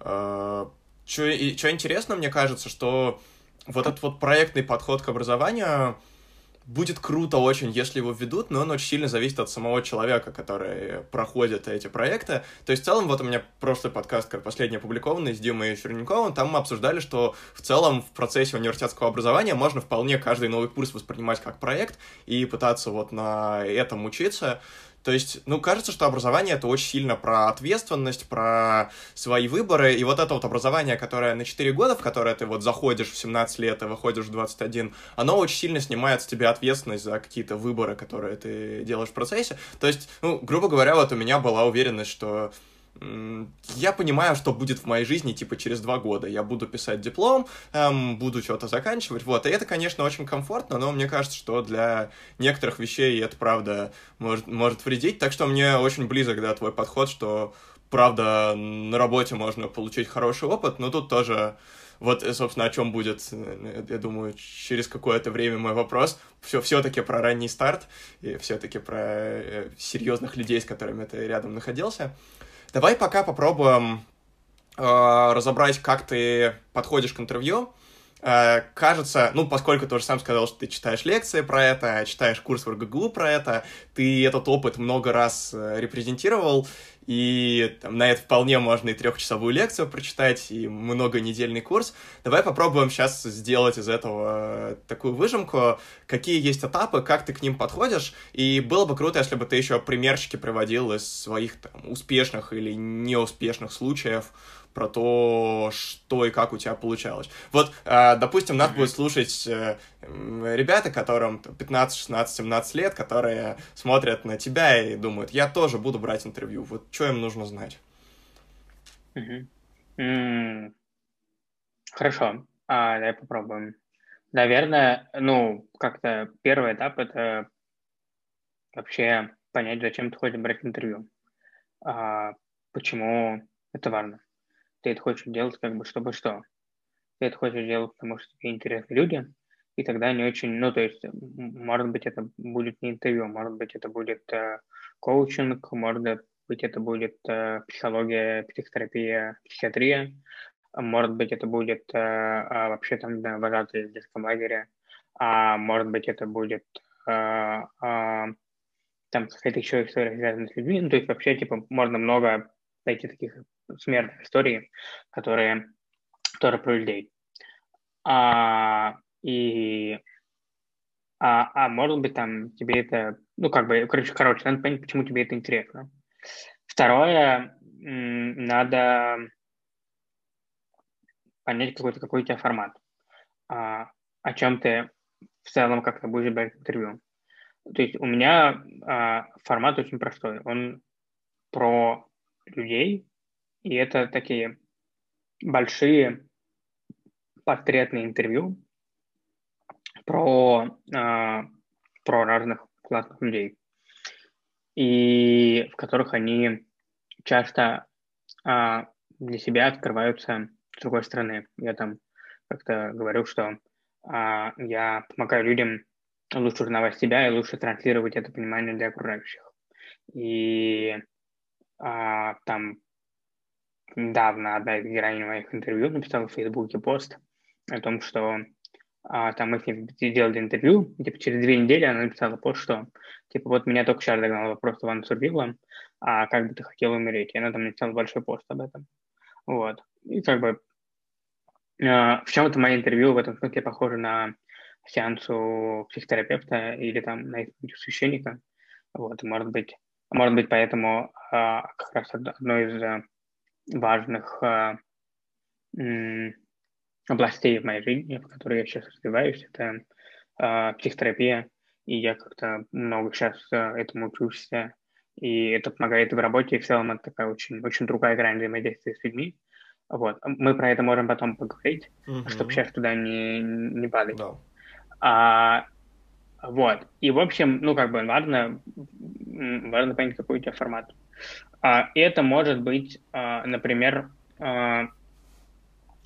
А, что интересно, мне кажется, что вот этот вот проектный подход к образованию, будет круто очень, если его введут, но он очень сильно зависит от самого человека, который проходит эти проекты. То есть в целом, вот у меня прошлый подкаст, последний опубликованный, с Димой Черниковым, там мы обсуждали, что в целом в процессе университетского образования можно вполне каждый новый курс воспринимать как проект и пытаться вот на этом учиться. То есть, ну, кажется, что образование — это очень сильно про ответственность, про свои выборы, и вот это вот образование, которое на 4 года, в которое ты вот заходишь в 17 лет и выходишь в 21, оно очень сильно снимает с тебя ответственность за какие-то выборы, которые ты делаешь в процессе. То есть, ну, грубо говоря, вот у меня была уверенность, что я понимаю, что будет в моей жизни, типа, через два года. Я буду писать диплом, эм, буду что-то заканчивать, вот. И это, конечно, очень комфортно, но мне кажется, что для некоторых вещей это, правда, может, может вредить. Так что мне очень близок, да, твой подход, что, правда, на работе можно получить хороший опыт, но тут тоже вот, собственно, о чем будет, э, я думаю, через какое-то время мой вопрос. Все, все-таки про ранний старт и все-таки про э, серьезных людей, с которыми ты рядом находился. Давай пока попробуем э, разобрать, как ты подходишь к интервью. Э, кажется, ну, поскольку ты уже сам сказал, что ты читаешь лекции про это, читаешь курс в РГГУ про это, ты этот опыт много раз э, репрезентировал, и там, на это вполне можно и трехчасовую лекцию прочитать, и многонедельный курс. Давай попробуем сейчас сделать из этого э, такую выжимку, какие есть этапы, как ты к ним подходишь, и было бы круто, если бы ты еще примерчики приводил из своих там, успешных или неуспешных случаев, про то, что и как у тебя получалось. Вот, э, допустим, нас будет слушать э, ребята, которым 15, 16, 17 лет, которые смотрят на тебя и думают, я тоже буду брать интервью. Вот что им нужно знать? Хорошо, а, давай попробуем. Наверное, ну, как-то первый этап — это вообще понять, зачем ты хочешь брать интервью. А, почему это важно ты это хочешь делать как бы чтобы что. Ты это хочешь делать, потому что тебе интересны люди, и тогда не очень, ну, то есть, может быть, это будет не интервью, может быть, это будет э, коучинг, может быть, это будет э, психология, психотерапия, психиатрия, может быть, это будет э, э, вообще там да, вожатый в детском лагере, а может быть, это будет э, э, там какая-то еще история связана с людьми, ну, то есть вообще, типа, можно много найти таких смертных историй, которые тоже про людей. А, и а, а может быть, там тебе это, ну, как бы, короче, короче, надо понять, почему тебе это интересно. Второе, надо понять какой-то какой у тебя формат, а, о чем ты в целом как-то будешь брать интервью. То есть у меня а, формат очень простой. Он про людей, и это такие большие портретные интервью про, а, про разных классных людей, и в которых они часто а, для себя открываются с другой стороны. Я там как-то говорю, что а, я помогаю людям лучше узнавать себя и лучше транслировать это понимание для окружающих. И а, там недавно одна из героинь моих интервью написала в Фейсбуке пост о том, что а, там мы с ней делали интервью, типа через две недели она написала пост, что типа вот меня только сейчас догнал вопрос Ивана Сурвила, а как бы ты хотел умереть? И она там написала большой пост об этом. Вот. И как бы э, в чем-то мое интервью в этом смысле похоже на сеанс у психотерапевта или там на священника. Вот, может быть, может быть, поэтому э, как раз одно из э, важных э, м, областей в моей жизни, в которой я сейчас развиваюсь, это э, психотерапия, и я как-то много сейчас э, этому учусь, и это помогает в работе, и в целом это такая очень, очень другая грань взаимодействия с людьми. Вот. Мы про это можем потом поговорить, mm-hmm. чтобы сейчас туда не, не падать. Да. А, вот. И, в общем, ну, как бы важно, важно понять, какой у тебя формат. А, это может быть, а, например, а,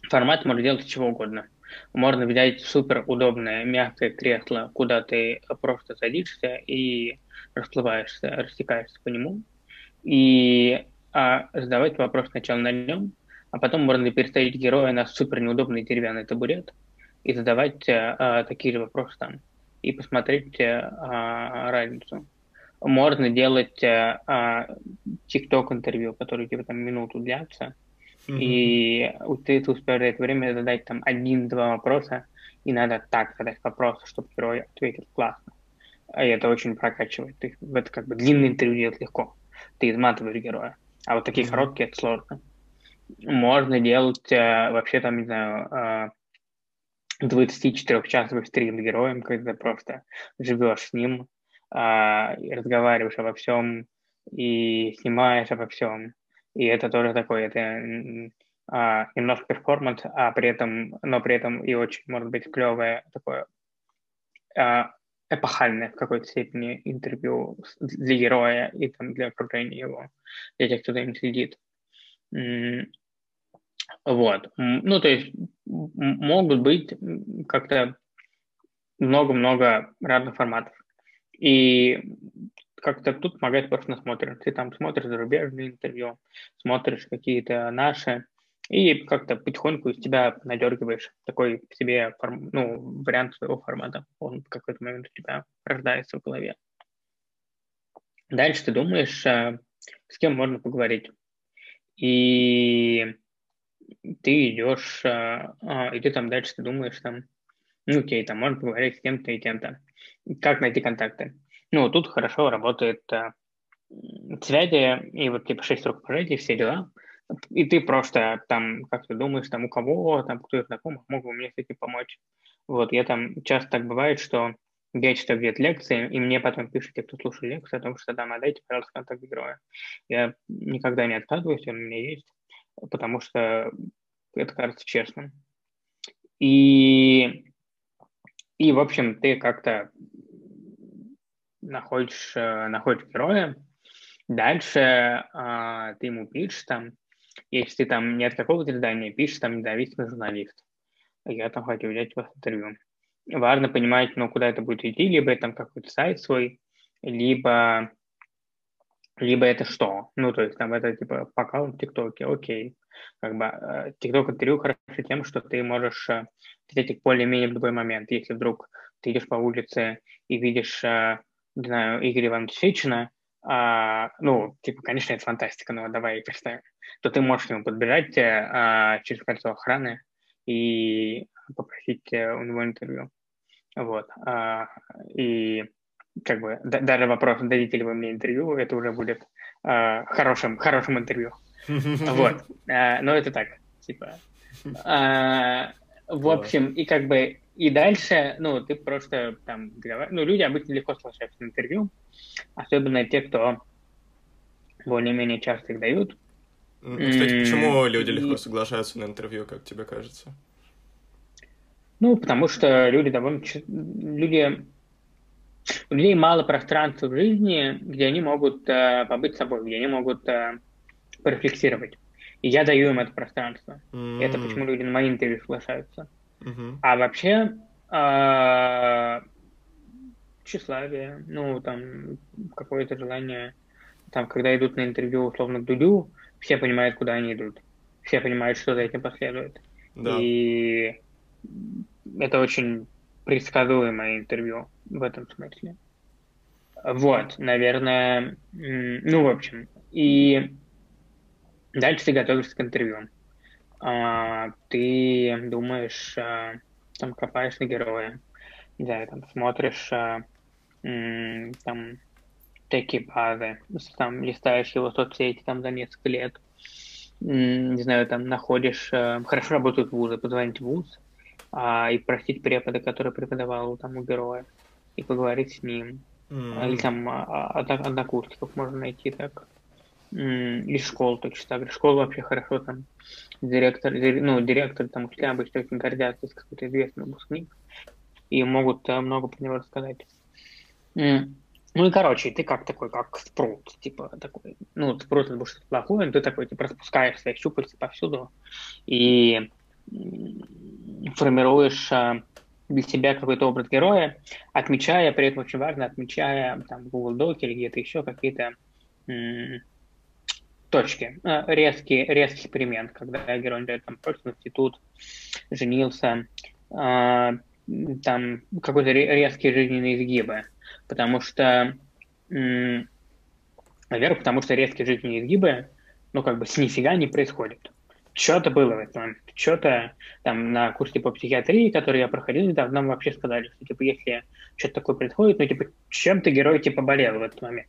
формат может делать чего угодно. Можно взять супер удобное мягкое кресло, куда ты просто садишься и расплываешься, растекаешься по нему. И а, задавать вопрос сначала на нем, а потом можно переставить героя на супер неудобный деревянный табурет и задавать а, такие же вопросы там. И посмотреть а, разницу. Можно делать а, TikTok интервью, которые типа там минуту длятся, mm-hmm. и ты, ты успеешь за это время задать там один-два вопроса, и надо так задать вопросы, чтобы герой ответил классно. И это очень прокачивает. Ты, это как бы длинный интервью делать легко. Ты изматываешь героя. А вот такие mm-hmm. короткие это сложно. Можно делать э, вообще там, не знаю, э, 24-часовый стрим с героем, когда просто живешь с ним, э, и разговариваешь обо всем, и снимаешь обо всем. И это тоже такое, это э, немножко перформанс, а при этом, но при этом и очень, может быть, клевое такое э, эпохальное в какой-то степени интервью для героя и там для окружения его, для тех, кто за ним следит. Вот. Ну, то есть могут быть как-то много-много разных форматов. И как-то тут помогает просто насмотр. Ты там смотришь зарубежные интервью, смотришь какие-то наши, и как-то потихоньку из тебя надергиваешь такой себе форм, ну, вариант своего формата. Он в какой-то момент у тебя рождается в голове. Дальше ты думаешь, э, с кем можно поговорить. И ты идешь, э, а, и ты там дальше ты думаешь, там, ну окей, там можно поговорить с кем-то и кем-то. Как найти контакты? Ну, тут хорошо работает э, связи, и вот типа шесть рукопожатий, все дела и ты просто там, как ты думаешь, там у кого, там кто из знакомых мог бы мне с этим помочь. Вот, я там часто так бывает, что я читаю где-то лекции, и мне потом пишут те, кто слушает лекции, о том, что там, отдайте, пожалуйста, контакт героя. Я никогда не отказываюсь, он у меня есть, потому что это кажется честным. И, и в общем, ты как-то находишь, э, находишь героя, дальше э, ты ему пишешь там, если ты там не от какого-то издания пишешь, там независимый журналист, я там хочу взять вас интервью. Важно понимать, ну, куда это будет идти, либо это там какой-то сайт свой, либо, либо это что? Ну, то есть там это типа пока в ТикТоке, окей. Как бы э, ТикТок интервью хорошо тем, что ты можешь э, их более-менее в любой момент. Если вдруг ты идешь по улице и видишь, э, не знаю, Игоря Ивановича Сечина, а, ну, типа, конечно, это фантастика, но давай представим, то ты можешь к нему подбежать а, через кольцо охраны и попросить у него интервью. Вот. А, и как бы да, даже вопрос, дадите ли вы мне интервью, это уже будет а, хорошим, хорошим интервью. Вот. А, но это так, типа, А, в общем, и как бы и дальше, ну, ты просто там, ну, люди обычно легко соглашаются на интервью, особенно те, кто более-менее часто их дают. Кстати, почему люди легко соглашаются на интервью, как тебе кажется? Ну, потому что люди довольно... Люди... У людей мало пространства в жизни, где они могут э, побыть собой, где они могут э, порефлексировать. И я даю им это пространство. Mm-hmm. Это почему люди на мои интервью соглашаются. Mm-hmm. А вообще, э, тщеславие, ну, там, какое-то желание, там, когда идут на интервью, условно, к Дудю, все понимают, куда они идут. Все понимают, что за этим последует. Да. И это очень предсказуемое интервью в этом смысле. Вот, наверное, ну, в общем, и дальше ты готовишься к интервью. А, ты думаешь, а, там, копаешь на героя, не знаю, там, смотришь, а, там, такие базы, там, листаешь его соцсети, там, за несколько лет, не знаю, там, находишь, хорошо работают вузы, позвонить в вуз, а, и просить препода, который преподавал там у героя, и поговорить с ним. Mm-hmm. Или там а, а, однокурсников можно найти так. Из школ точно так же. Школа вообще хорошо там. Директор, ну, директор там учителя обычно очень гордятся, если какой-то известный выпускник, и могут а, много про него рассказать. Ну и, короче, ты как такой, как спрут, типа такой, ну, спрут это что-то плохое, но ты такой, типа, распускаешь свои щупальца повсюду, и формируешь а, для себя какой-то образ героя, отмечая, при этом очень важно, отмечая там в Google Doc или где-то еще какие-то точки, а, резкие, резких перемен, когда герой, например, там, пошел в институт, женился, э, там какой-то резкие жизненные изгибы, потому что, э, наверное, потому что резкие жизненные изгибы, ну, как бы с нифига не происходят что-то было в этот момент. Что-то там на курсе по психиатрии, который я проходил недавно, нам вообще сказали, что типа если что-то такое происходит, ну типа чем ты герой типа болел в этот момент.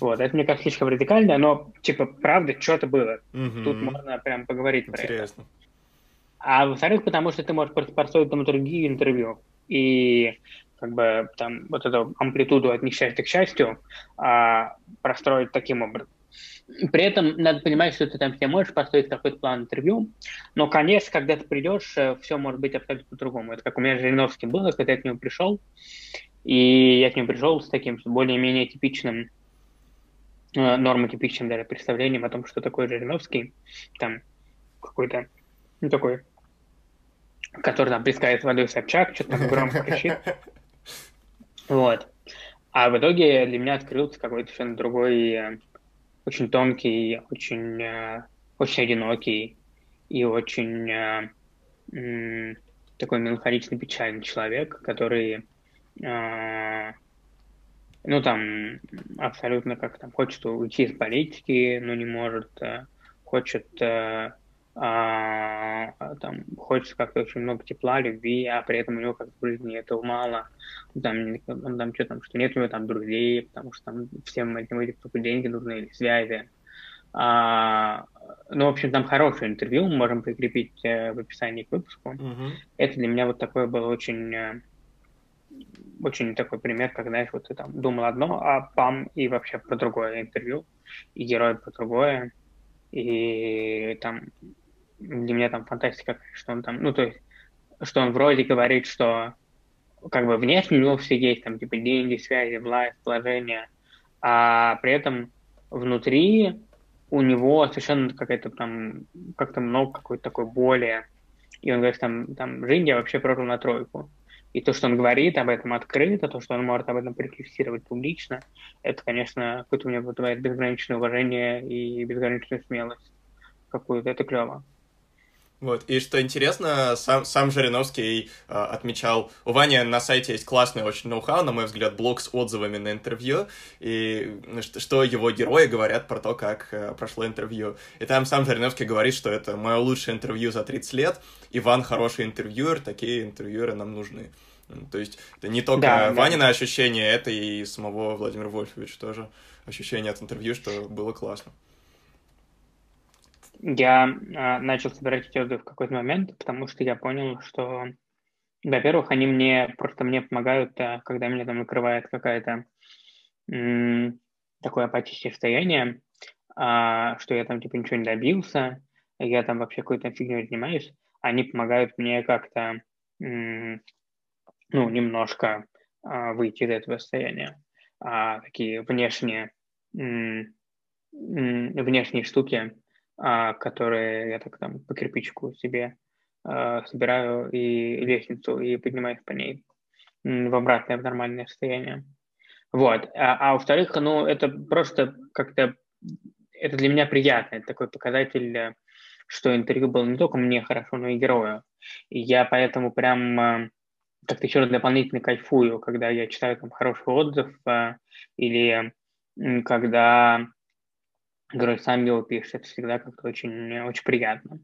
Вот, это мне кажется слишком радикально, но типа правда что-то было. Тут можно прям поговорить про это. А во-вторых, потому что ты можешь построить драматургию интервью. И как бы там вот эту амплитуду от несчастья к счастью а, простроить таким образом. При этом надо понимать, что ты там себе можешь построить какой-то план интервью, но, конечно, когда ты придешь, э, все может быть абсолютно по-другому. Это как у меня с Жириновским было, когда я к нему пришел, и я к нему пришел с таким более-менее типичным, э, нормотипичным даже представлением о том, что такое Жириновский, там какой-то, ну, такой, который там плескает водой Собчак, что-то там громко кричит. Вот. А в итоге для меня открылся какой-то совершенно другой э, очень тонкий, очень, э, очень одинокий и очень э, такой меланхоличный, печальный человек, который, э, ну, там, абсолютно как там, хочет уйти из политики, но не может, хочет а, там хочется как-то очень много тепла, любви, а при этом у него как в жизни этого мало. Там, он там что там, что нет у него там друзей, потому что там всем этим этим только деньги нужны или связи. А, ну, в общем, там хорошее интервью, мы можем прикрепить э, в описании к выпуску. Uh-huh. Это для меня вот такое было очень, э, очень такой пример, как, знаешь, вот ты там думал одно, а пам, и вообще про другое интервью, и герой про другое, и там для меня там фантастика, что он там, ну, то есть, что он вроде говорит, что как бы внешне у него все есть, там, типа, деньги, связи, власть, положение, а при этом внутри у него совершенно какая-то там, как-то много какой-то такой боли, и он говорит, там, там, жизнь я вообще прожил на тройку. И то, что он говорит об этом открыто, то, что он может об этом рефлексировать публично, это, конечно, какое-то у меня вызывает безграничное уважение и безграничную смелость какую-то. Это клево. Вот, и что интересно, сам, сам Жириновский э, отмечал, у Вани на сайте есть классный очень ноу-хау, на мой взгляд, блог с отзывами на интервью, и что, что его герои говорят про то, как э, прошло интервью. И там сам Жириновский говорит, что это мое лучшее интервью за 30 лет, Иван хороший интервьюер, такие интервьюеры нам нужны. То есть это не только да, Ванина да. ощущение, это и самого Владимира Вольфовича тоже ощущение от интервью, что было классно. Я а, начал собирать эти отзывы в какой-то момент, потому что я понял, что, во-первых, они мне просто мне помогают, а, когда меня там накрывает какая-то м- такое апатическое состояние, а, что я там типа ничего не добился, я там вообще какой-то фигней занимаюсь, они помогают мне как-то, м- ну, немножко а, выйти из этого состояния. А, такие внешние, м- м- внешние штуки, которые я так там по кирпичку себе а, собираю и лестницу и поднимаюсь по ней в обратное, в нормальное состояние. Вот. А, а во-вторых, ну, это просто как-то, это для меня приятно, это такой показатель, э, что интервью было не только мне хорошо, но и герою. И я поэтому прям э, как-то еще раз дополнительно кайфую, когда я читаю там хороший отзыв, э, или когда герой сам его пишет, это всегда как-то очень, очень приятно.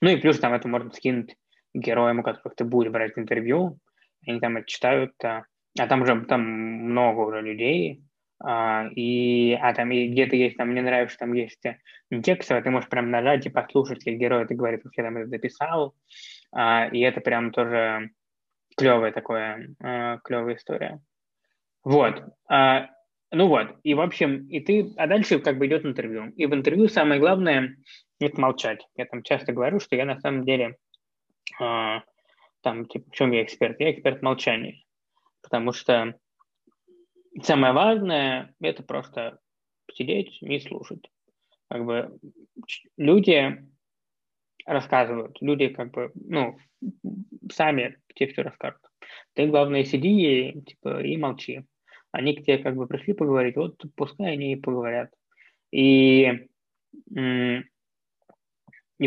Ну и плюс там это можно скинуть героям, у которых ты будешь брать интервью, они там это читают, а, а там уже там много уже людей, а, и, а там и где-то есть, там мне нравится, там есть не текстовое, ты можешь прям нажать и послушать, как герой это говорит, как я там это записал, а, и это прям тоже клевая такое, а, клевая история. Вот. А, ну вот, и в общем, и ты, а дальше как бы идет интервью. И в интервью самое главное – это молчать. Я там часто говорю, что я на самом деле, э, там, типа, в чем я эксперт? Я эксперт молчания. Потому что самое важное – это просто сидеть и слушать. Как бы люди рассказывают, люди как бы, ну, сами тебе все расскажут. Ты, главное, сиди и, типа, и молчи. Они к тебе как бы пришли поговорить, вот пускай они и поговорят. И, и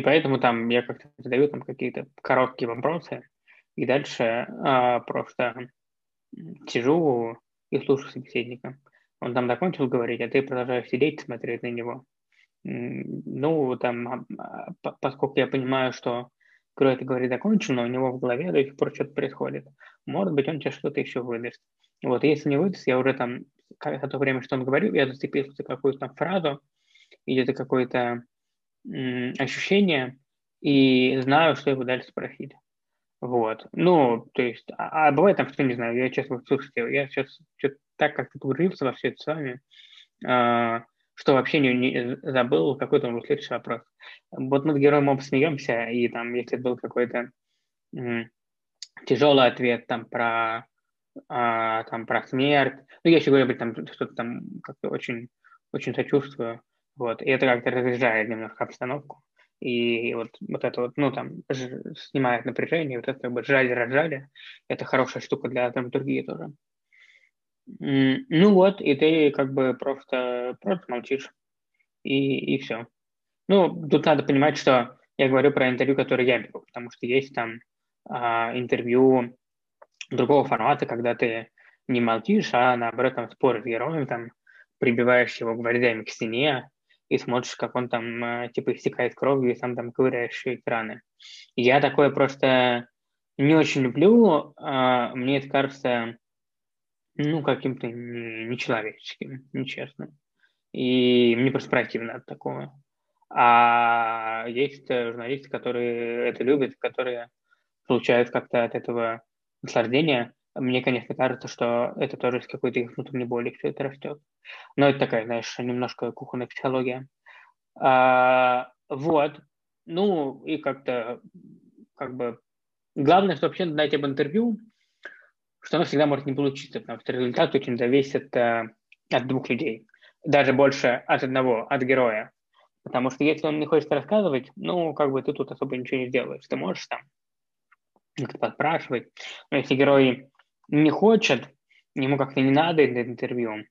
поэтому там я как-то задаю там какие-то короткие вопросы, и дальше а, просто сижу и слушаю собеседника. Он там закончил говорить, а ты продолжаешь сидеть, смотреть на него. Ну, там, а, поскольку я понимаю, что кто это говорит закончил, но у него в голове до сих пор что-то происходит. Может быть, он тебе что-то еще выдаст. Вот, если не выдаст, я уже там, за то время, что он говорил, я зацепился за какую-то фразу или за какое-то ощущение и знаю, что его дальше спросить. Вот. Ну, то есть, а, а бывает там, что не знаю, я честно, слушайте, я сейчас так как-то погрузился во все это с вами, э, что вообще не, не забыл какой-то был следующий вопрос. Вот мы с героем оба смеемся, и там, если был какой-то тяжелый ответ там про а, там про смерть. Ну, я еще говорю, там что-то там как-то очень, очень сочувствую. Вот. И это как-то разряжает немножко обстановку. И вот, вот это вот, ну, там, ж, снимает напряжение, вот это как бы жали-разжали. Это хорошая штука для драматургии тоже. Ну вот, и ты как бы просто, просто молчишь. И, и все. Ну, тут надо понимать, что я говорю про интервью, которые я беру, потому что есть там а, интервью другого формата, когда ты не молчишь, а наоборот там споришь с героем, там прибиваешь его гвоздями к стене и смотришь, как он там э, типа истекает кровью и сам там ковыряешь экраны. Я такое просто не очень люблю, а мне это кажется ну, каким-то нечеловеческим, нечестным. И мне просто противно от такого. А есть э, журналисты, которые это любят, которые получают как-то от этого наслаждение. Мне, конечно, кажется, что это тоже из какой-то их внутренней боли все это растет. Но это такая, знаешь, немножко кухонная психология. А, вот. Ну, и как-то, как бы, главное, что вообще дать об интервью, что оно всегда может не получиться, потому что результат очень зависит а, от двух людей. Даже больше от одного, от героя. Потому что если он не хочет рассказывать, ну, как бы ты тут особо ничего не сделаешь. Ты можешь там как-то подспрашивать. Но если герой не хочет, ему как-то не надо это интервью,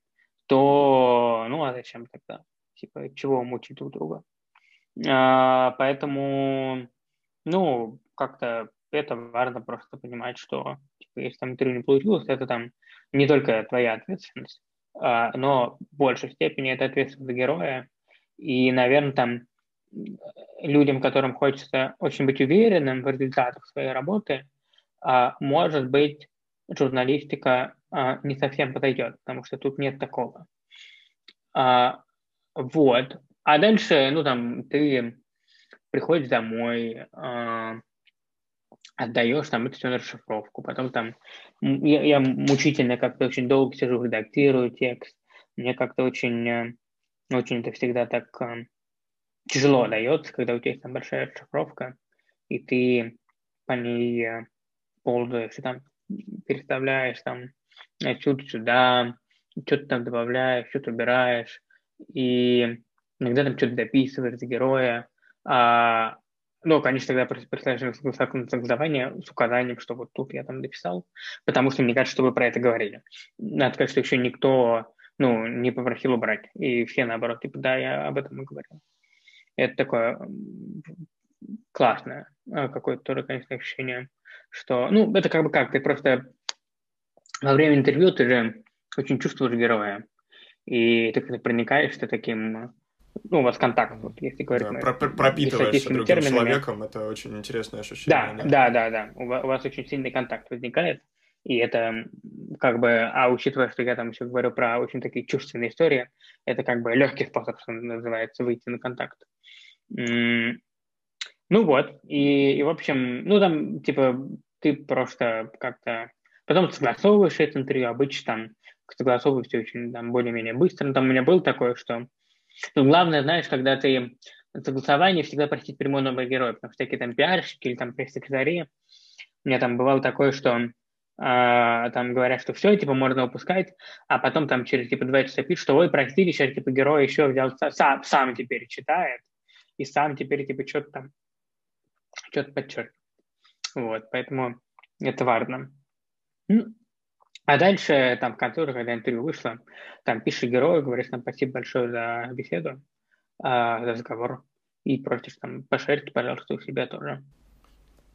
то ну а зачем тогда? Типа, чего мучить друг друга? А, поэтому, ну, как-то это важно просто понимать, что типа, если там интервью не получилось, это там не только твоя ответственность, а, но в большей степени это ответственность героя. И, наверное, там людям, которым хочется очень быть уверенным в результатах своей работы, а, может быть, журналистика а, не совсем подойдет, потому что тут нет такого. А, вот. А дальше, ну там, ты приходишь домой, отдаешь там это все на расшифровку, потом там я, я мучительно как-то очень долго сижу, редактирую текст, мне как-то очень, э, очень это всегда так э, тяжело дается, когда у тебя есть там большая расшифровка, и ты по ней э, ползаешь, и там переставляешь там отсюда сюда, что-то там добавляешь, что-то убираешь, и иногда там что-то дописываешь за героя, а, ну, конечно, тогда представляешь согласование с указанием, что вот тут я там написал, потому что мне кажется, что вы про это говорили. Надо сказать, что еще никто, ну, не попросил убрать, и все наоборот, типа, да, я об этом и говорил. Это такое классное а, какое-то тоже, конечно, ощущение, что, ну, это как бы как, ты просто во время интервью ты же очень чувствуешь героя, и ты когда проникаешься таким ну, у вас контакт, вот, если говорить. Да, про пропитываешься другим терминами. человеком, это очень интересное ощущение. Да, да, да, да, У, вас, у вас очень сильный контакт возникает, и это как бы, а учитывая, что я там еще говорю про очень такие чувственные истории, это как бы легкий способ, что называется, выйти на контакт. Ну вот, и, и в общем, ну там, типа, ты просто как-то потом согласовываешь это интервью, обычно там согласовываю все очень там более-менее быстро. Но там у меня было такое, что ну, главное, знаешь, когда ты согласование всегда просить прямой номер героя, потому что всякие там пиарщики или там пресс-секретари, у меня там бывало такое, что э, там говорят, что все, типа, можно выпускать, а потом там через, типа, два часа пишут, что, ой, простите, сейчас, типа, герой еще взял, сам, сам теперь читает, и сам теперь, типа, что-то там, что-то подчеркивает. Вот, поэтому это важно. А дальше, там, в конце, когда интервью вышло, там пишешь герою, говоришь нам спасибо большое за беседу, э, за разговор, и просишь там пошерить, пожалуйста, у себя тоже.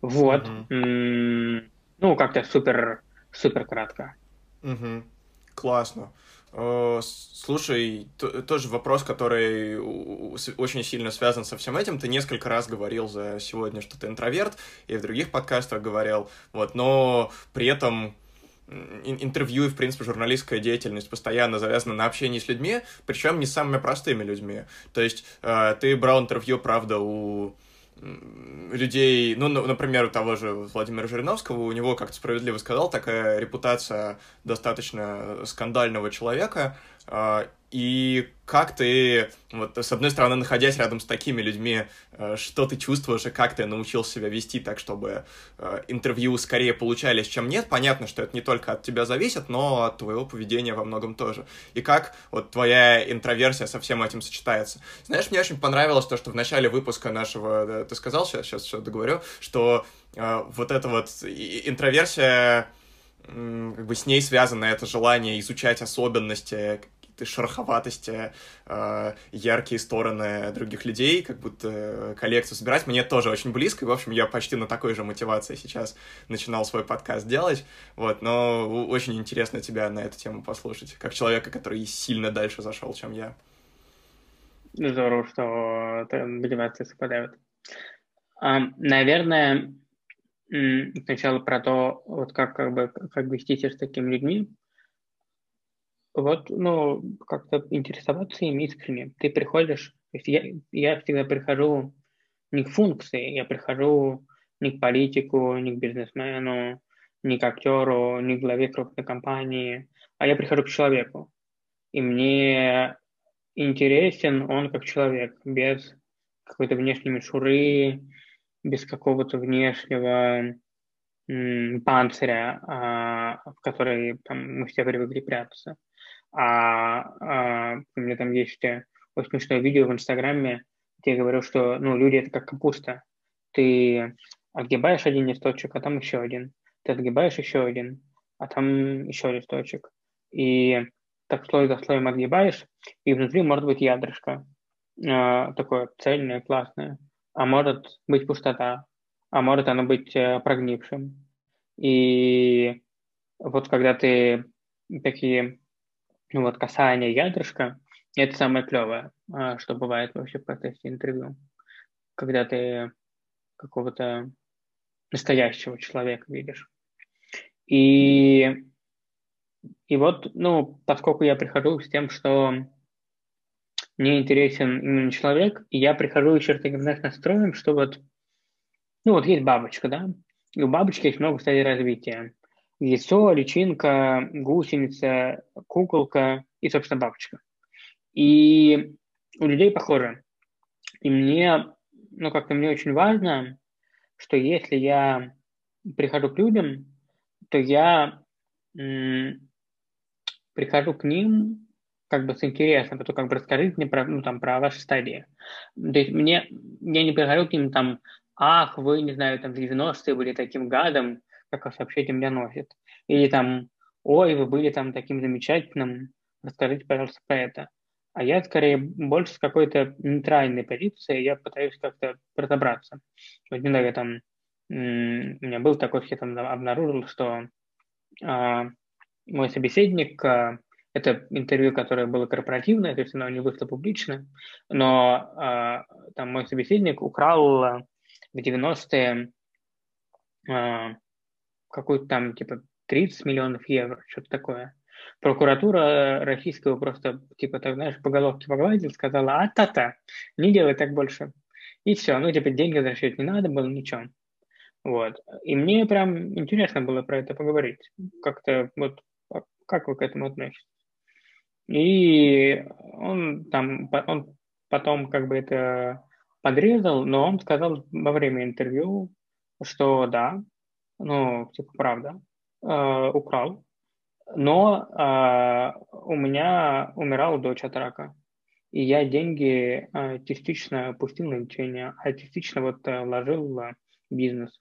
Вот. Mm-hmm. Ну, как-то супер, супер кратко. Mm-hmm. Классно. Слушай, тоже вопрос, который очень сильно связан со всем этим. Ты несколько раз говорил за сегодня, что ты интроверт, и в других подкастах говорил, вот, но при этом интервью и, в принципе, журналистская деятельность постоянно завязана на общении с людьми, причем не самыми простыми людьми. То есть э, ты брал интервью, правда, у людей, ну, например, у того же Владимира Жириновского, у него, как то справедливо сказал, такая репутация достаточно скандального человека, э, и как ты, вот, с одной стороны, находясь рядом с такими людьми, э, что ты чувствуешь и как ты научился себя вести так, чтобы э, интервью скорее получались, чем нет? Понятно, что это не только от тебя зависит, но от твоего поведения во многом тоже. И как вот твоя интроверсия со всем этим сочетается? Знаешь, мне очень понравилось то, что в начале выпуска нашего, ты сказал, сейчас, сейчас все договорю, что э, вот эта вот интроверсия как бы с ней связано это желание изучать особенности шероховатости, э, яркие стороны других людей, как будто коллекцию собирать. Мне тоже очень близко, и, в общем, я почти на такой же мотивации сейчас начинал свой подкаст делать, вот, но очень интересно тебя на эту тему послушать, как человека, который сильно дальше зашел, чем я. Здорово, что мотивации совпадают. Наверное, сначала про то, вот как, как бы, как вести себя с такими людьми, вот, ну, как-то интересоваться им искренне. Ты приходишь, то есть я, я всегда прихожу не к функции, я прихожу не к политику, не к бизнесмену, не к актеру, не к главе крупной компании, а я прихожу к человеку. И мне интересен он как человек, без какой-то внешней мишуры, без какого-то внешнего панциря, а, в который там, мы все привыкли прятаться. А, а у меня там есть э, очень смешное видео в Инстаграме, где я говорю, что ну, люди это как капуста. Ты отгибаешь один листочек, а там еще один. Ты отгибаешь еще один, а там еще листочек. И так слой за слоем отгибаешь, и внутри может быть ядрышко. Э, такое цельное, классное. А может быть пустота. А может оно быть э, прогнившим. И вот когда ты такие ну вот касание ядрышка – это самое клевое, а, что бывает вообще в процессе интервью. Когда ты какого-то настоящего человека видишь. И, и вот, ну, поскольку я прихожу с тем, что мне интересен именно человек, и я прихожу еще таким, знаешь, настроем, что вот, ну вот есть бабочка, да, и у бабочки есть много стадий развития. Яйцо, личинка, гусеница, куколка и, собственно, бабочка. И у людей похоже. И мне, ну, как-то мне очень важно, что если я прихожу к людям, то я м- прихожу к ним как бы с интересом, то как бы расскажите мне про, ну, там, про ваши стадии. То есть мне, я не прихожу к ним там, ах, вы, не знаю, там, в 90-е были таким гадом, как вообще этим носит. Или там, ой, вы были там таким замечательным, расскажите, пожалуйста, про это. А я скорее больше с какой-то нейтральной позиции, я пытаюсь как-то разобраться. Вот недавно там, у меня был такой, я там обнаружил, что э, мой собеседник, э, это интервью, которое было корпоративное, то есть оно не вышло публично, но э, там мой собеседник украл в 90-е э, какую-то там типа 30 миллионов евро, что-то такое прокуратура российского просто, типа, так, знаешь, по головке погладил, сказала, а та-та, не делай так больше. И все, ну, типа, деньги возвращать не надо было, ничего. Вот. И мне прям интересно было про это поговорить. Как-то вот, а как вы к этому относитесь? И он там, он потом как бы это подрезал, но он сказал во время интервью, что да, ну, типа, правда, э, украл, но э, у меня умирала дочь от рака. И я деньги э, частично пустил на лечение, а частично вот э, вложил в бизнес.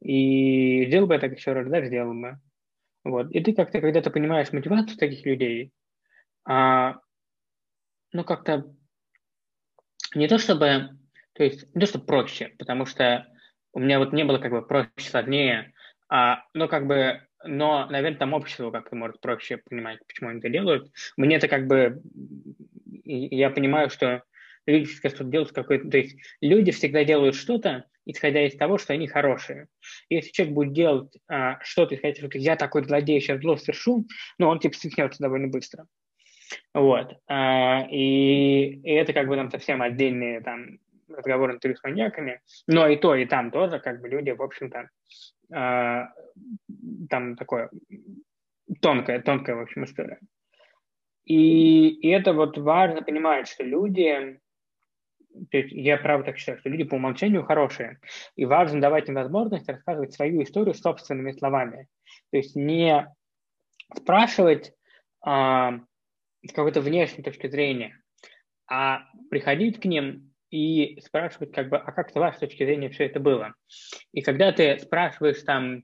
И сделал бы я так еще раз, да, сделал бы. Вот. И ты как-то, когда ты понимаешь мотивацию таких людей, а, ну, как-то не то чтобы, то есть не то чтобы проще, потому что у меня вот не было как бы проще, сложнее, а, но как бы но, наверное, там общество как-то может проще понимать, почему они это делают. Мне это как бы... Я понимаю, что люди всегда что-то делают какой-то... То есть люди всегда делают что-то, исходя из того, что они хорошие. Если человек будет делать а, что-то, исходя из того, что я такой злодей, сейчас зло совершу, ну, он типа свихнется довольно быстро. Вот. А, и, и это как бы там совсем отдельные там разговоры интервью с маньяками. Но и то, и там тоже как бы люди, в общем-то, а, там такое тонкая, тонкая, в общем, история. И, и это вот важно понимать, что люди, то есть я правда так считаю, что люди по умолчанию хорошие, и важно давать им возможность рассказывать свою историю собственными словами. То есть не спрашивать а, с какой-то внешней точки зрения, а приходить к ним и спрашивать, как бы, а как с вашей точки зрения все это было? И когда ты спрашиваешь там,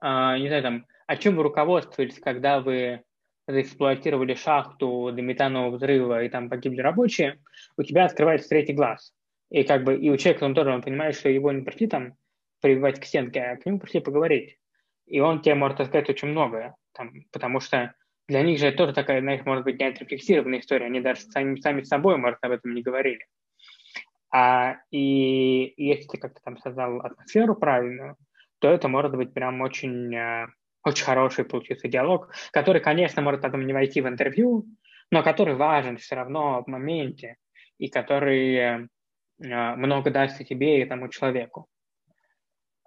э, не знаю, там, о чем вы руководствовались, когда вы заэксплуатировали шахту до метанового взрыва и там погибли рабочие, у тебя открывается третий глаз. И как бы и у человека, он тоже он понимает, что его не пришли там прививать к стенке, а к нему пришли поговорить. И он тебе может рассказать очень многое, там, потому что для них же тоже такая, знаешь, может быть, не отрефлексированная история. Они даже сами, сами собой, может, об этом не говорили. А, и если ты как-то там создал атмосферу правильную, то это может быть прям очень, э, очень хороший получится диалог, который, конечно, может потом не войти в интервью, но который важен все равно в моменте и который э, много даст и тебе, и тому человеку.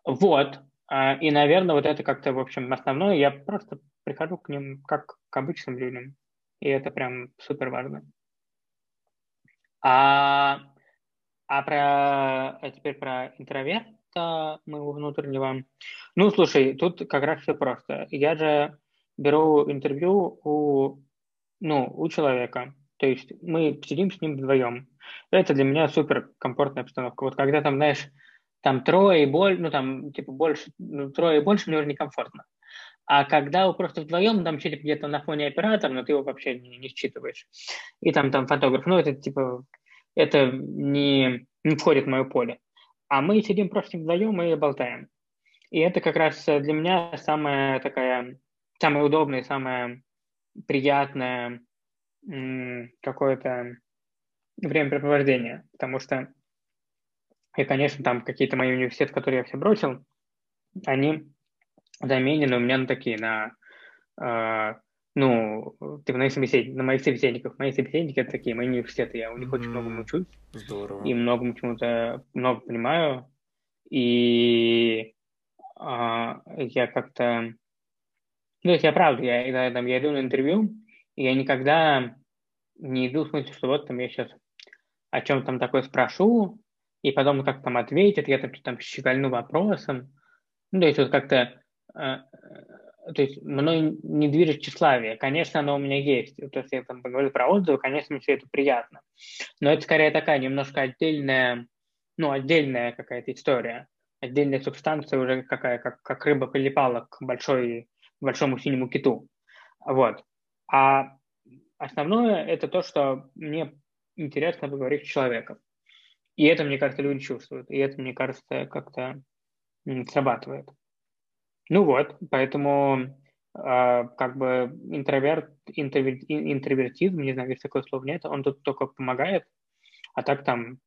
Вот. А, и, наверное, вот это как-то, в общем, основное. Я просто прихожу к ним как к обычным людям. И это прям супер важно. А а про а теперь про интроверта моего внутреннего. Ну, слушай, тут как раз все просто. Я же беру интервью у, ну, у человека. То есть мы сидим с ним вдвоем. Это для меня супер комфортная обстановка. Вот когда там, знаешь, там трое и больше, ну там типа больше, ну, трое и больше, мне уже некомфортно. А когда вы просто вдвоем, там что-то где-то на фоне оператор, но ты его вообще не, не считываешь. И там, там фотограф, ну это типа это не, не входит в мое поле. А мы сидим просто вдвоем и болтаем. И это как раз для меня самая такая, самое удобное, самое приятное какое-то времяпрепровождение, потому что и, конечно, там какие-то мои университеты, которые я все бросил, они заменены у меня на такие, на, э, ну, ну, ты на, на моих собеседниках. Мои собеседники это такие, мои университеты, я у них mm-hmm. очень много учусь. Здорово. И многому чему-то много понимаю. И а, я как-то... Ну, я правда, я, я, там, я иду на интервью, и я никогда не иду в смысле, что вот там я сейчас о чем там такое спрошу, и потом как там ответят, я там, там щегольну вопросом. Ну, то есть вот как-то э, то есть мной не движет тщеславие. Конечно, оно у меня есть. То есть я там говорю про отзывы, конечно, мне все это приятно. Но это скорее такая немножко отдельная, ну, отдельная какая-то история. Отдельная субстанция уже какая, как, как рыба прилипала к большой, большому синему киту. Вот. А основное это то, что мне интересно поговорить с человеком. И это, мне кажется, люди чувствуют. И это, мне кажется, как-то срабатывает. Ну вот, поэтому э, как бы интроверт, интровер, интровертизм, не знаю, если такое слово нет, он тут только помогает, а так там,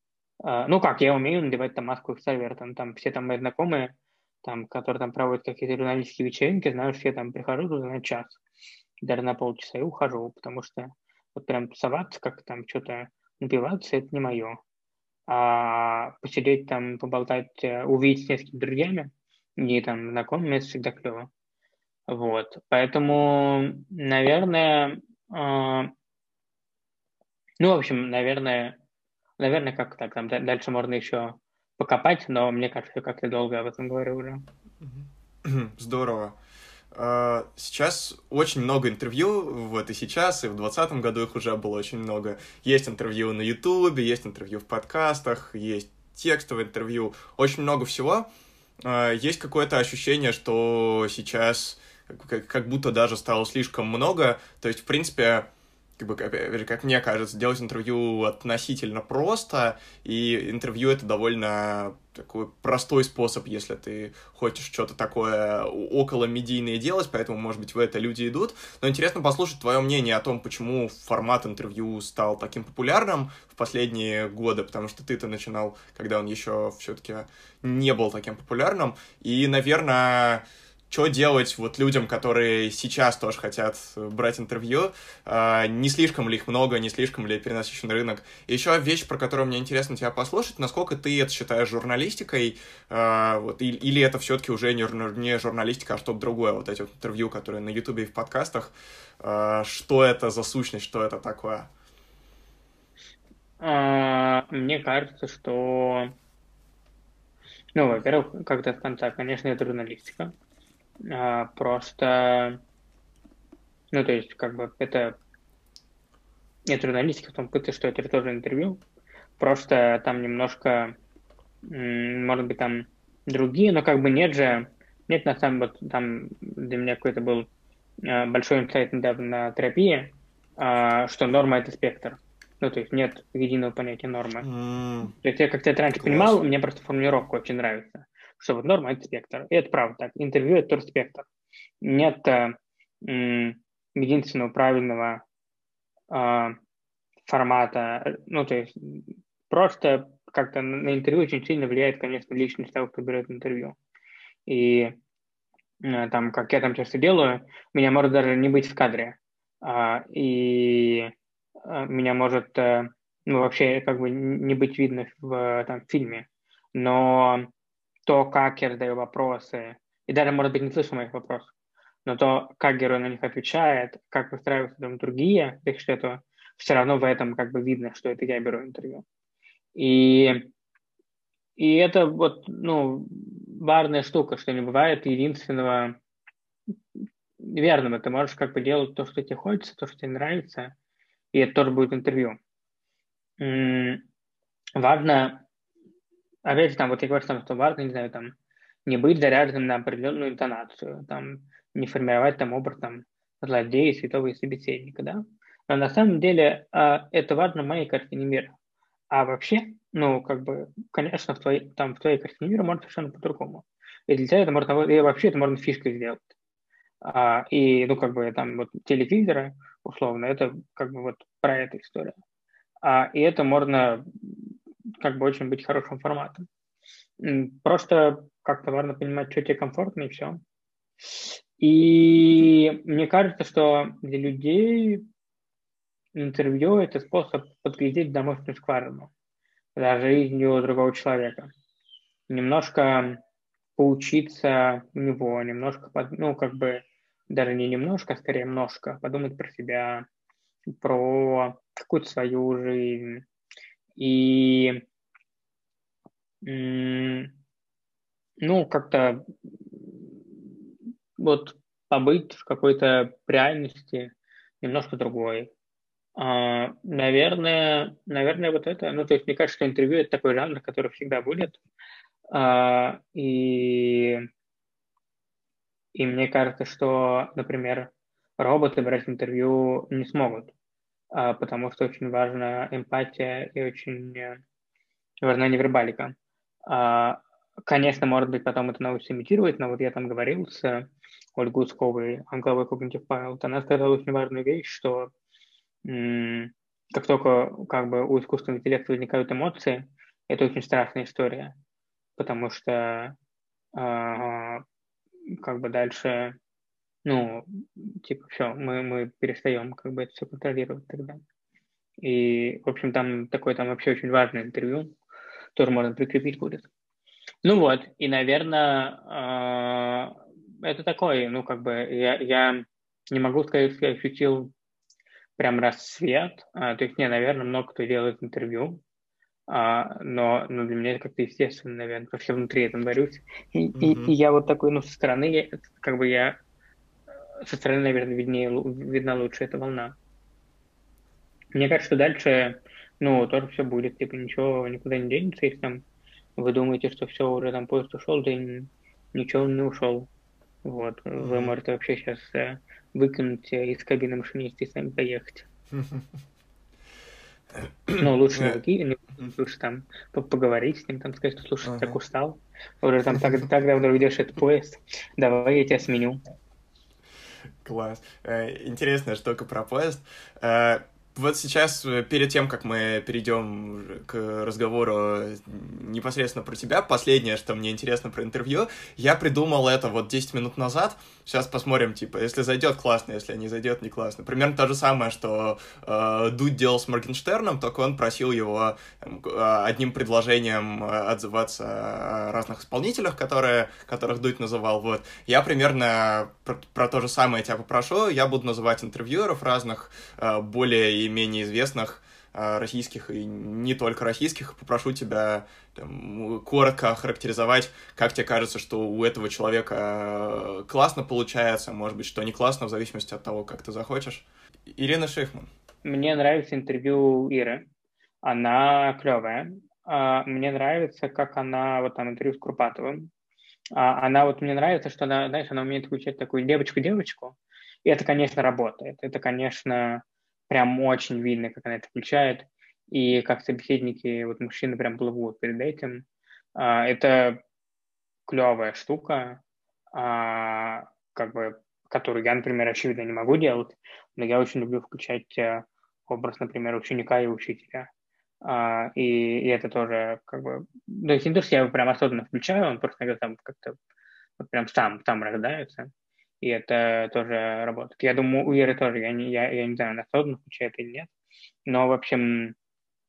э, ну как, я умею надевать там маску экстраверта, там все там мои знакомые, там, которые там проводят какие-то журналистские вечеринки, знают, что я там прихожу туда на час, даже на полчаса и ухожу, потому что вот прям соваться, как там что-то напиваться, это не мое. А посидеть там, поболтать, э, увидеть с несколькими друзьями – и там знакомым, это всегда клево. Вот, поэтому, наверное, э, ну, в общем, наверное, наверное, как так, там дальше можно еще покопать, но мне кажется, как-то долго об этом говорю уже. Здорово. А, сейчас очень много интервью, вот и сейчас, и в 2020 году их уже было очень много. Есть интервью на Ютубе, есть интервью в подкастах, есть текстовое интервью, очень много всего. А, есть какое-то ощущение, что сейчас как, как будто даже стало слишком много. То есть, в принципе, как, бы, как мне кажется, делать интервью относительно просто, и интервью это довольно такой простой способ, если ты хочешь что-то такое около медийное делать, поэтому, может быть, в это люди идут. Но интересно послушать твое мнение о том, почему формат интервью стал таким популярным в последние годы, потому что ты-то начинал, когда он еще все-таки не был таким популярным. И, наверное, что делать вот людям, которые сейчас тоже хотят брать интервью, э, не слишком ли их много, не слишком ли перенасыщен рынок. Еще вещь, про которую мне интересно тебя послушать, насколько ты это считаешь журналистикой, э, вот, или это все-таки уже не, журналистика, а что-то другое, вот эти вот интервью, которые на Ютубе и в подкастах, э, что это за сущность, что это такое? А, мне кажется, что ну, во-первых, как-то в конце, конечно, это журналистика. А, просто, ну, то есть, как бы, это, это журналистика в том смысле, что это тоже интервью, просто там немножко, может быть, там другие, но как бы нет же, нет на самом деле, там для меня какой-то был а, большой инсайт недавно на терапии, а, что норма — это спектр. Ну, то есть нет единого понятия нормы. Mm. То есть я как-то это раньше Класс. понимал, мне просто формулировка очень нравится что вот норма – это спектр. И это правда так. Интервью – это тоже спектр. Нет э, единственного правильного э, формата. Ну, то есть просто как-то на интервью очень сильно влияет, конечно, личность того, кто берет интервью. И э, там, как я там часто делаю, меня может даже не быть в кадре. Э, и меня может ну, вообще как бы не быть видно в там, фильме. Но то, как я задаю вопросы, и даже, может быть, не слышу моих вопросов, но то, как герой на них отвечает, как выстраиваются там другие, так что это все равно в этом как бы видно, что это я беру интервью. И, и это вот, ну, важная штука, что не бывает единственного верного. Ты можешь как бы делать то, что тебе хочется, то, что тебе нравится, и это тоже будет интервью. Важно опять же, там, вот я говорю, там, что важно, не знаю, там, не быть заряженным на определенную интонацию, там, не формировать там образ там злодея, святого и собеседника, да. Но на самом деле э, это важно в моей картине мира. А вообще, ну, как бы, конечно, в твоей, там, в твоей картине мира можно совершенно по-другому. И для тебя это можно, и вообще это можно фишкой сделать. А, и, ну, как бы, там, вот, телевизоры, условно, это, как бы, вот, про эту историю. А, и это можно как бы очень быть хорошим форматом. Просто как-то важно понимать, что тебе комфортно, и все. И мне кажется, что для людей интервью – это способ подглядеть домашнюю скважину за жизнью другого человека. Немножко поучиться у него, немножко, ну, как бы, даже не немножко, а скорее немножко, подумать про себя, про какую-то свою жизнь. И, ну, как-то вот побыть в какой-то реальности немножко другой. А, наверное, наверное, вот это, ну, то есть мне кажется, что интервью это такой жанр, который всегда будет. А, и, и мне кажется, что, например, роботы брать интервью не смогут, потому что очень важна эмпатия и очень э, важна невербалика. А, конечно, может быть, потом это научится имитировать, но вот я там говорил с Ольгой Усковой, главой Cognitive Pilot, она сказала очень важную вещь, что как только как бы у искусственного интеллекта возникают эмоции, это очень страшная история, потому что э, как бы дальше, ну, типа, все, мы, мы перестаем как бы это все контролировать тогда. И, в общем, там такое там вообще очень важное интервью, тоже можно прикрепить будет. Ну вот, и, наверное, э, это такое, ну, как бы я, я не могу сказать, что я ощутил прям рассвет. А, то есть, не, наверное, много кто делает интервью, а, но, но для меня это как-то естественно, наверное, потому что я внутри этом борюсь. И, mm-hmm. и, и я вот такой, ну, со стороны, я, как бы я со стороны, наверное, виднее, видна лучше эта волна. Мне кажется, что дальше, ну, тоже все будет, типа, ничего никуда не денется, если там вы думаете, что все, уже там поезд ушел, да ничего не ушел. Вот, вы можете вообще сейчас э, выкинуть э, из кабины машиниста и сами поехать. Ну, лучше не выкинуть, лучше там поговорить с ним, там сказать, что слушай, так устал. Уже там так, так давно ведешь этот поезд, давай я тебя сменю. Класс. Э, интересная штука про поезд. Вот сейчас, э, перед тем, как мы перейдем к разговору непосредственно про тебя, последнее, что мне интересно про интервью, я придумал это вот 10 минут назад. Сейчас посмотрим, типа, если зайдет, классно, если не зайдет, не классно. Примерно то же самое, что э, Дудь делал с Моргенштерном, только он просил его э, одним предложением э, отзываться о разных исполнителях, которые, которых Дудь называл. Вот. Я примерно про, про то же самое тебя попрошу. Я буду называть интервьюеров разных, э, более и менее известных российских и не только российских. Попрошу тебя там, коротко охарактеризовать, как тебе кажется, что у этого человека а, классно получается, может быть, что не классно, в зависимости от того, как ты захочешь. Ирина Шихман. Мне нравится интервью Иры. Она клевая. А, мне нравится, как она, вот там интервью с Курпатовым, она вот мне нравится, что она, знаешь, она умеет включать такую девочку-девочку, и это, конечно, работает. Это, конечно, прям очень видно, как она это включает, и как собеседники, вот мужчины прям плывут перед этим. А, это клевая штука, а, как бы, которую я, например, очевидно не могу делать, но я очень люблю включать э, образ, например, ученика и учителя. А, и, и это тоже как бы... То есть не то, что я его прям особенно включаю, он просто иногда там как-то вот прям сам, сам рождается и это тоже работает. Я думаю, у Иры тоже, я не, я, я не знаю, она осознанно включает или нет, но, в общем,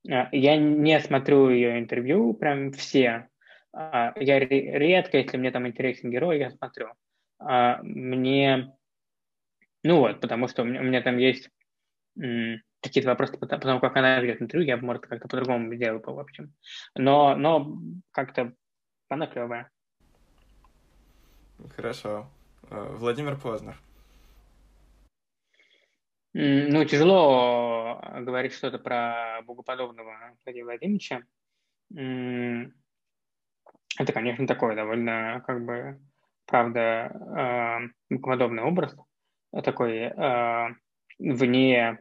а, я не смотрю ее интервью, прям все. А, я редко, если мне там интересен герой, я смотрю. А, мне, ну вот, потому что у меня, у меня там есть какие-то вопросы, потому как она ведет интервью, я, может, как-то по-другому сделаю, в общем. Но, но как-то она клевая. Хорошо. Э, Владимир Познер. Ну, тяжело говорить что-то про богоподобного Владимира Владимировича. Это, конечно, такой довольно, как бы, правда, э, богоподобный образ, такой э, вне,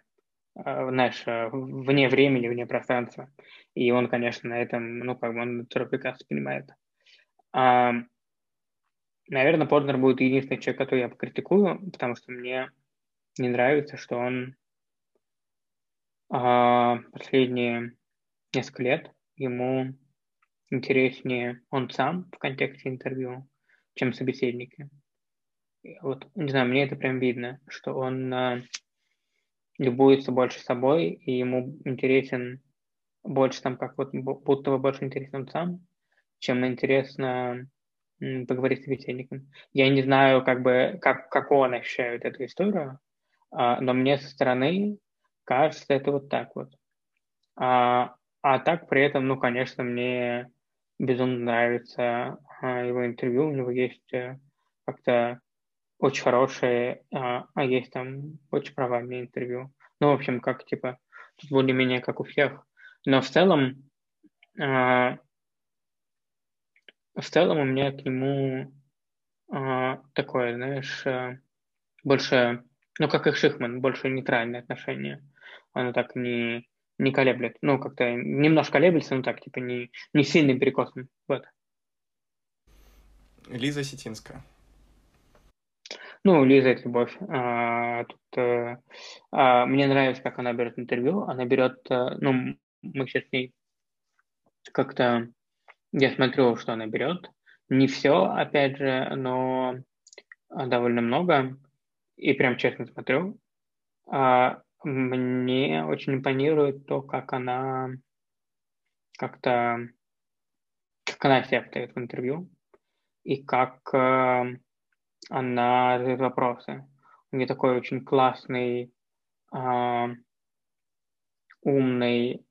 знаешь, вне времени, вне пространства. И он, конечно, на этом, ну, как бы он это прекрасно понимает. Наверное, Познер будет единственный человек, который я покритикую, потому что мне не нравится, что он а, последние несколько лет ему интереснее он сам в контексте интервью, чем собеседники. вот, не знаю, мне это прям видно, что он э, любуется больше собой, и ему интересен больше там, как вот будто бы больше интересен он сам, чем интересно поговорить с собеседником. Я не знаю, как бы, как, как он эту историю, а, но мне со стороны кажется это вот так вот. А, а так при этом, ну, конечно, мне безумно нравится а, его интервью. У него есть а, как-то очень хорошие, а, а есть там очень правильные интервью. Ну, в общем, как типа, более-менее как у всех. Но в целом, в целом у меня к нему а, такое, знаешь, а, больше, ну, как и Шихман, больше нейтральное отношение. Оно так не, не колеблет. Ну, как-то немножко колеблется, но так, типа, не, не сильным перекосом. Вот. Лиза Сетинская. Ну, Лиза – это любовь. А, тут, а, а, мне нравится, как она берет интервью. Она берет, а, ну, мы сейчас с ней как-то, я смотрю, что она берет. Не все, опять же, но довольно много. И прям честно смотрю. А, мне очень импонирует то, как она как-то, как она себя встает в интервью и как она задает вопросы. У нее такой очень классный, умный,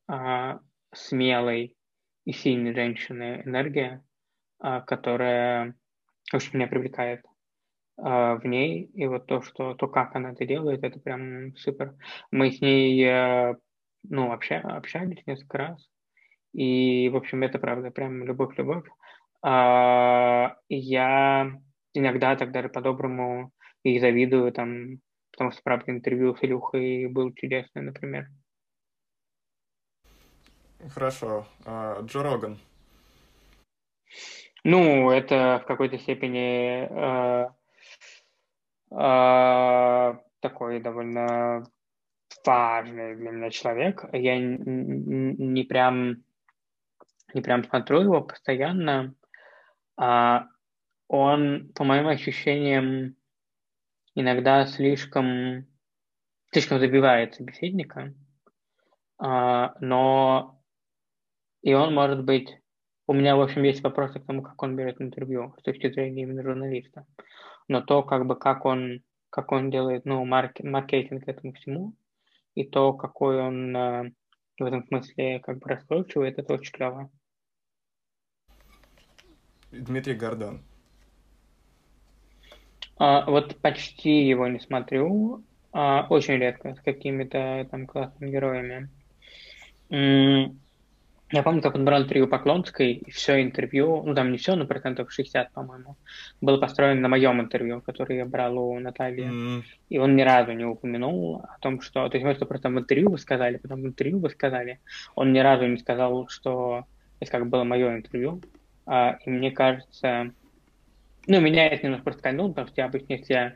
смелый и сильной женщины энергия, э, которая очень меня привлекает э, в ней. И вот то, что то, как она это делает, это прям супер. Мы с ней э, ну, обща, общались несколько раз. И, в общем, это правда, прям любовь-любовь. Uh, я иногда так даже по-доброму и завидую, там, потому что, правда, интервью с Илюхой был чудесное, например. Хорошо. А, Джо Роган. Ну, это в какой-то степени э, э, такой довольно важный для меня человек. Я не, прям не прям смотрю его постоянно, а он, по моим ощущениям, иногда слишком, слишком забивает собеседника, а, но и он может быть... У меня, в общем, есть вопросы к тому, как он берет интервью с точки зрения именно журналиста. Но то, как бы, как он, как он делает, ну, марк, маркетинг этому всему, и то, какой он э, в этом смысле как бы раскручивает, это очень клево. Дмитрий Гордон. А, вот почти его не смотрю, а, очень редко с какими-то там классными героями. Я помню, как он брал интервью Поклонской, и все интервью, ну там не все, но процентов 60, по-моему, было построено на моем интервью, которое я брал у Натальи. Mm. И он ни разу не упомянул о том, что... То есть мы что просто в интервью вы сказали, потом в интервью вы сказали. Он ни разу не сказал, что это как было мое интервью. А, и мне кажется, ну, меня это немножко проскользнул, потому что я обычно, если я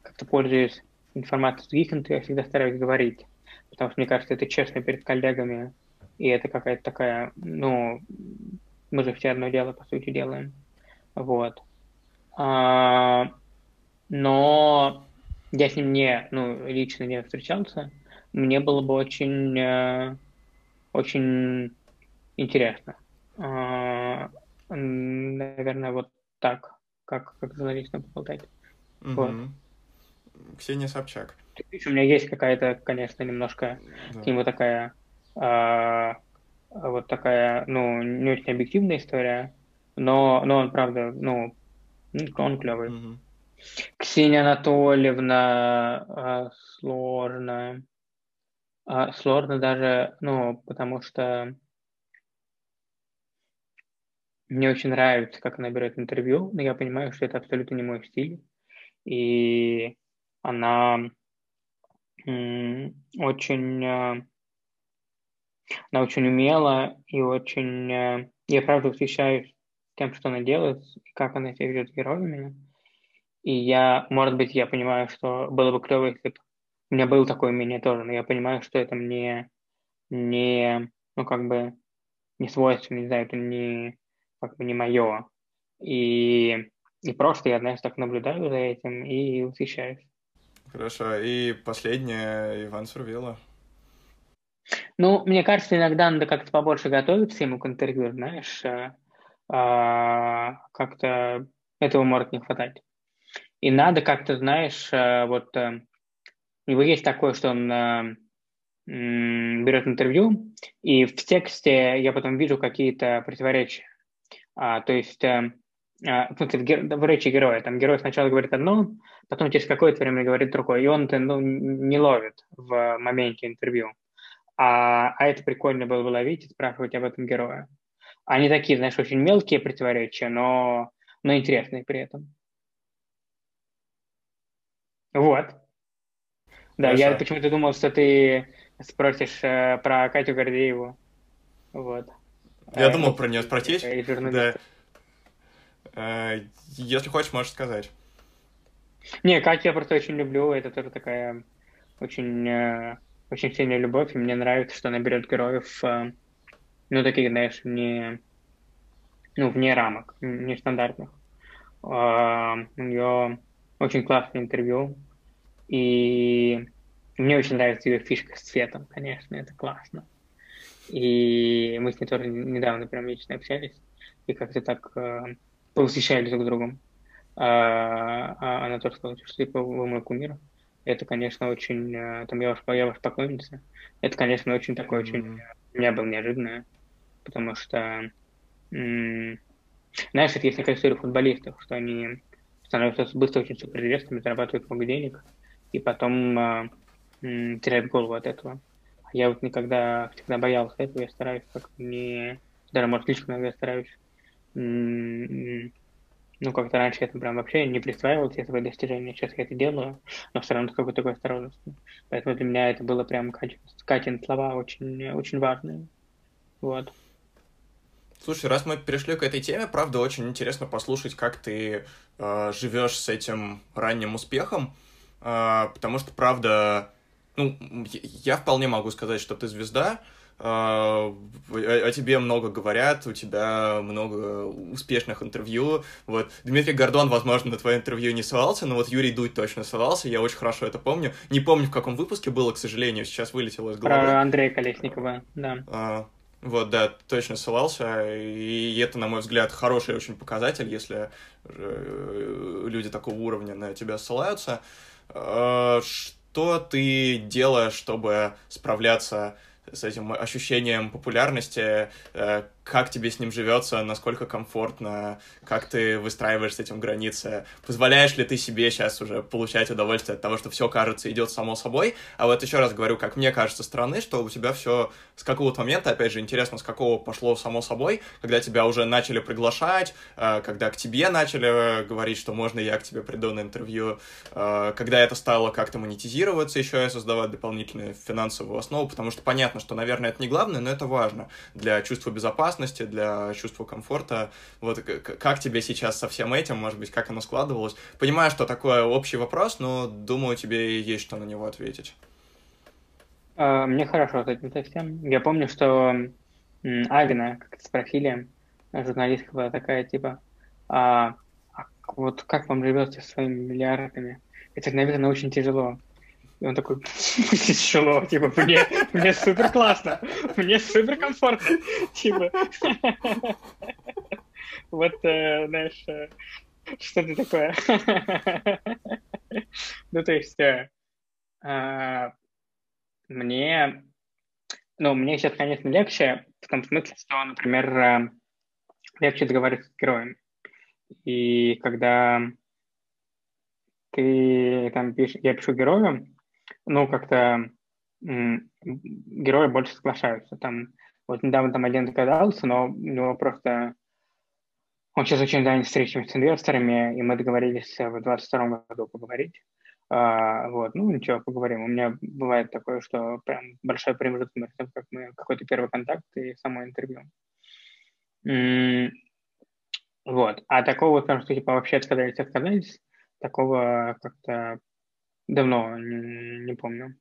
как-то пользуюсь информацией с других я всегда стараюсь говорить, потому что мне кажется, это честно перед коллегами, и это какая-то такая, ну, мы же все одно дело, по сути, делаем. Вот. А, но я с ним не, ну, лично не встречался. Мне было бы очень, э, очень интересно. А, наверное, вот так как, как журналистам поболтать. Угу. Вот. Ксения Собчак. У меня есть какая-то, конечно, немножко да. к нему такая а, вот такая, ну, не очень объективная история, но, но он, правда, ну, он клевый. Угу. Ксения Анатольевна а, сложно. А, сложно даже, ну, потому что мне очень нравится, как она берет интервью, но я понимаю, что это абсолютно не мой стиль. И она очень, э, она очень умела и очень... Э, я правда восхищаюсь тем, что она делает, и как она себя ведет героями. И я, может быть, я понимаю, что было бы клево, если бы у меня было такое мнение тоже, но я понимаю, что это мне не, ну, как бы, не свойственно, не знаю, это не, как бы не мое. И и просто я, знаешь, так наблюдаю за этим и восхищаюсь. Хорошо. И последнее, Иван Сурвило. Ну, мне кажется, иногда надо как-то побольше готовиться ему к интервью, знаешь, э, а, как-то этого может не хватать. И надо как-то, знаешь, э, вот э, у него есть такое, что он берет интервью, и в тексте я потом вижу какие-то противоречия. А, то есть, а, в, смысле, в речи героя, там герой сначала говорит одно, потом через какое-то время говорит другое, и он это ну, не ловит в моменте интервью. А, а это прикольно было бы ловить и спрашивать об этом героя. Они такие, знаешь, очень мелкие противоречия, но, но интересные при этом. Вот. Да, Хорошо. я почему-то думал, что ты спросишь э, про Катю Гордееву. Вот. Я а, думал про нее спросить. Да. Э, если хочешь, можешь сказать. Не, Катю я просто очень люблю. Это тоже такая очень, э, очень сильная любовь. И мне нравится, что она берет героев, э, ну, таких, знаешь, не, ну, вне рамок, нестандартных. Uh, у нее очень классное интервью. И мне очень нравится ее фишка с цветом, конечно, это классно. И мы с ней тоже недавно прям лично общались, и как-то так э, повосхищались друг другом. А, а она тоже сказала, что типа вы мой кумир. Это, конечно, очень... Э, там я ваш, я ваш поклонница. Это, конечно, очень такое, очень... Mm-hmm. Для меня было неожиданно, потому что... М- знаешь, это есть такая история футболистов, что они становятся быстро очень суперизвестными, зарабатывают много денег, и потом э, м- теряют голову от этого. Я вот никогда всегда боялся этого, я стараюсь как не... Даже, может, слишком иногда стараюсь ну, как-то раньше я там прям вообще не присваивал все свои достижения, сейчас я это делаю, но все равно с какой-то такой осторожностью. Поэтому для меня это было прям Катин слова очень, очень важные. Вот. Слушай, раз мы перешли к этой теме, правда, очень интересно послушать, как ты э, живешь с этим ранним успехом, э, потому что, правда, ну, я вполне могу сказать, что ты звезда, а, о, тебе много говорят, у тебя много успешных интервью. Вот Дмитрий Гордон, возможно, на твое интервью не ссылался, но вот Юрий Дудь точно ссылался, я очень хорошо это помню. Не помню, в каком выпуске было, к сожалению, сейчас вылетело из головы. Про Андрея Колесникова, да. А, вот, да, точно ссылался, и это, на мой взгляд, хороший очень показатель, если э, люди такого уровня на тебя ссылаются. А, что ты делаешь, чтобы справляться с этим ощущением популярности, э, как тебе с ним живется, насколько комфортно, как ты выстраиваешь с этим границы, позволяешь ли ты себе сейчас уже получать удовольствие от того, что все, кажется, идет само собой, а вот еще раз говорю, как мне кажется, стороны, что у тебя все с какого-то момента, опять же, интересно, с какого пошло само собой, когда тебя уже начали приглашать, э, когда к тебе начали говорить, что можно я к тебе приду на интервью, э, когда это стало как-то монетизироваться еще и создавать дополнительную финансовую основу, потому что понятно, что, наверное, это не главное, но это важно для чувства безопасности, безопасности, для чувства комфорта. Вот как тебе сейчас со всем этим, может быть, как оно складывалось? Понимаю, что такой общий вопрос, но думаю, тебе есть что на него ответить. А, мне хорошо с этим совсем. Я помню, что Авина, как спросили, журналистка была такая, типа, а, а вот как вам живется со своими миллиардами? Это, наверное, очень тяжело. И он такой, тяжело, типа, мне, мне супер классно, мне супер комфортно, типа. Вот, э, знаешь, э, что это такое? Ну, то есть, э, а, мне, ну, мне сейчас, конечно, легче, в том смысле, что, например, легче договариваться с героем. И когда ты там пишешь, я пишу герою, ну, как-то герои больше соглашаются. Там, вот недавно там один догадался, но у него просто... Он сейчас очень занят встречами с инвесторами, и мы договорились в 22 году поговорить. А, вот, ну ничего, поговорим. У меня бывает такое, что прям большой промежуток между тем, как мы какой-то первый контакт и само интервью. М- вот. А такого, там, что типа вообще отказались, отказались, такого как-то Давно, не, не помню.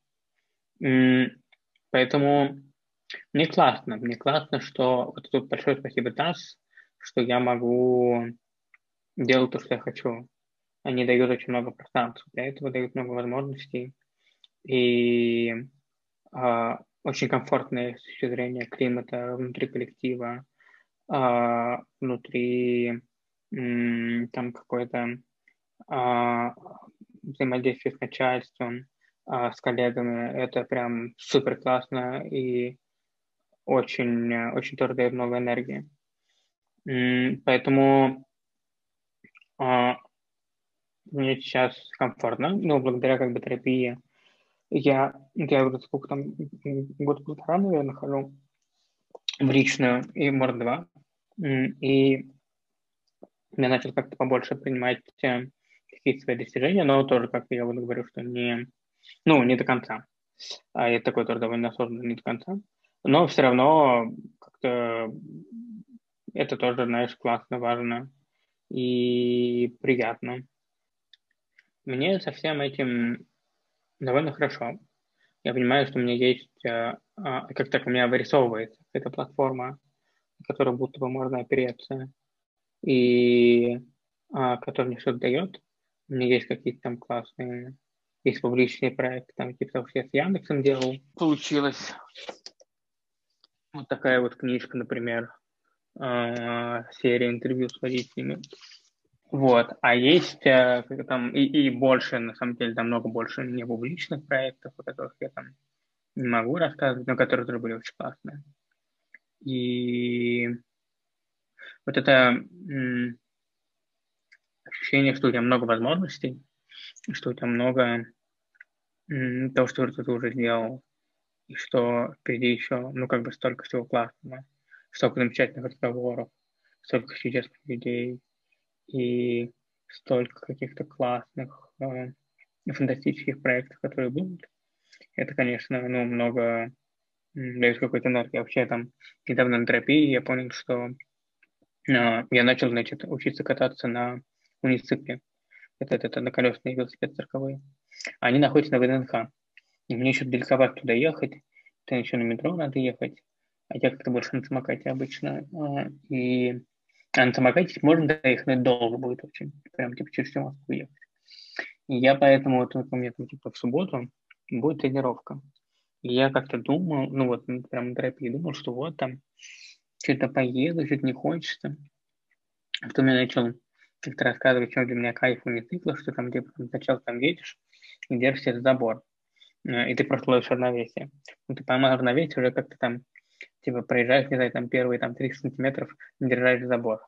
Поэтому мне классно, мне классно, что вот тут большое спасибо ТАСС, что я могу делаю то, что я хочу. Они дают очень много пространства для этого, дают много возможностей. И э, очень комфортное с точки зрения климата внутри коллектива, э, внутри э, там какой-то э, взаимодействие с начальством, э, с коллегами. Это прям супер классно и очень, очень тоже дает много энергии. Поэтому а, мне сейчас комфортно, но благодаря как бы терапии я, я вот сколько там, год-полтора, наверное, хожу в личную и может два, и я начал как-то побольше принимать э, какие-то свои достижения, но тоже, как я вот говорю, что не, ну, не до конца. А я такой тоже довольно осознанный не до конца. Но все равно как-то это тоже, знаешь, классно, важно и приятно. Мне со всем этим довольно хорошо. Я понимаю, что у меня есть, э, а, как так у меня вырисовывается эта платформа, на которую будто бы можно опереться, и а, которая мне что-то дает. У меня есть какие-то там классные, есть публичные проекты, там типа того, что я с Яндексом делал. Получилось вот такая вот книжка, например, э, серия интервью с водителями. Вот, а есть э, там и, и больше, на самом деле, там много больше не публичных проектов, о которых я там не могу рассказывать, но которые тоже были очень классные. И вот это ощущение, что у тебя много возможностей, что у тебя много того, что ты уже сделал, и что впереди еще, ну, как бы столько всего классного, столько замечательных разговоров, столько чудесных людей и столько каких-то классных, э, фантастических проектов, которые будут. Это, конечно, ну, много дает какой-то энергии. Вообще там недавно на терапии я понял, что э, я начал, значит, учиться кататься на уницикле. Это, это, это на колесные велосипеды цирковые. Они находятся на ВДНХ. И мне еще далековато туда ехать, то еще на метро надо ехать, а я как-то больше на самокате обычно. А, и а на самокате можно доехать, но долго будет очень, прям типа через всю Москву ехать. И я поэтому вот у меня там типа в субботу будет тренировка. И я как-то думал, ну вот прям на терапии думал, что вот там что-то поеду, что-то не хочется. А потом я начал как-то рассказывать, чем для меня кайф у мотоцикла, что там типа сначала там едешь и держишься за забор. Э, и ты просто ловишь равновесие. Ну, ты поймал равновесие, уже как-то там, типа, проезжаешь, не знаю, там первые там 30 сантиметров, держаешь забор.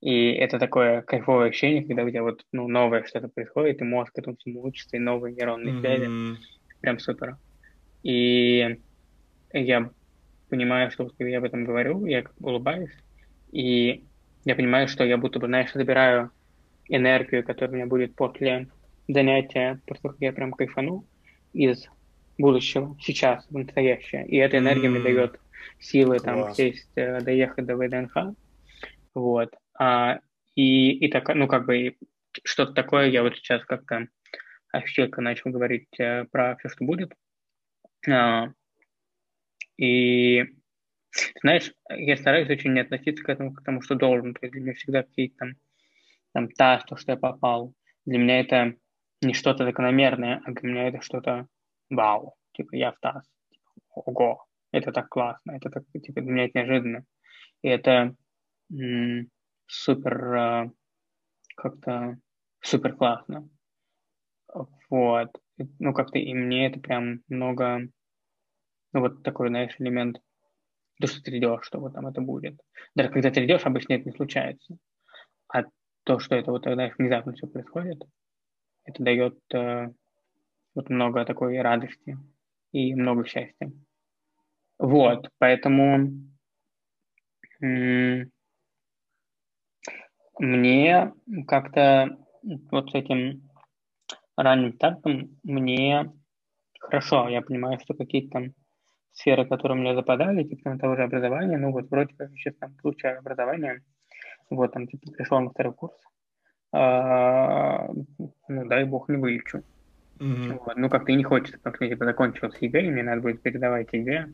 И это такое кайфовое ощущение, когда у тебя вот, ну, новое что-то происходит, и мозг этому всему учится, и новые нейронные связи. Mm-hmm. Прям супер. И я понимаю, что когда я об этом говорю, я улыбаюсь, и я понимаю, что я будто бы, знаешь, забираю энергию, которая у меня будет после занятия, после того, как я прям кайфанул, из будущего, сейчас, в настоящее. И эта энергия mm. мне дает силы Класс. там сесть, э, доехать до ВДНХ. Вот. А, и, и так, ну, как бы что-то такое я вот сейчас как-то ощутил, когда начал говорить э, про все, что будет. А, и знаешь, я стараюсь очень не относиться к этому, к тому, что должен. То есть для меня всегда какие-то там, там та, то, что я попал. Для меня это не что-то закономерное, а для меня это что-то вау. Типа я в ТАСС. Типа, ого, это так классно, это так, типа, для меня это неожиданно. И это м- супер э, как-то супер классно. Вот. Ну, как-то и мне это прям много, ну, вот такой, знаешь, элемент, то, что ты идешь, что вот там это будет. Даже когда ты идешь, обычно это не случается. А то, что это вот тогда внезапно все происходит, это дает э, вот много такой радости и много счастья. Вот, поэтому мне как-то вот с этим ранним стартом мне хорошо, я понимаю, что какие-то там сферы, которые у меня западали, типа того же образования, ну вот вроде как сейчас там получаю образование, вот там типа пришел на второй курс, а, ну, дай бог, не вылечу. Mm-hmm. Вот. Ну, как-то и не хочется, потому что типа закончилось ЕГЭ, и мне надо будет пересдавать ЕГЭ.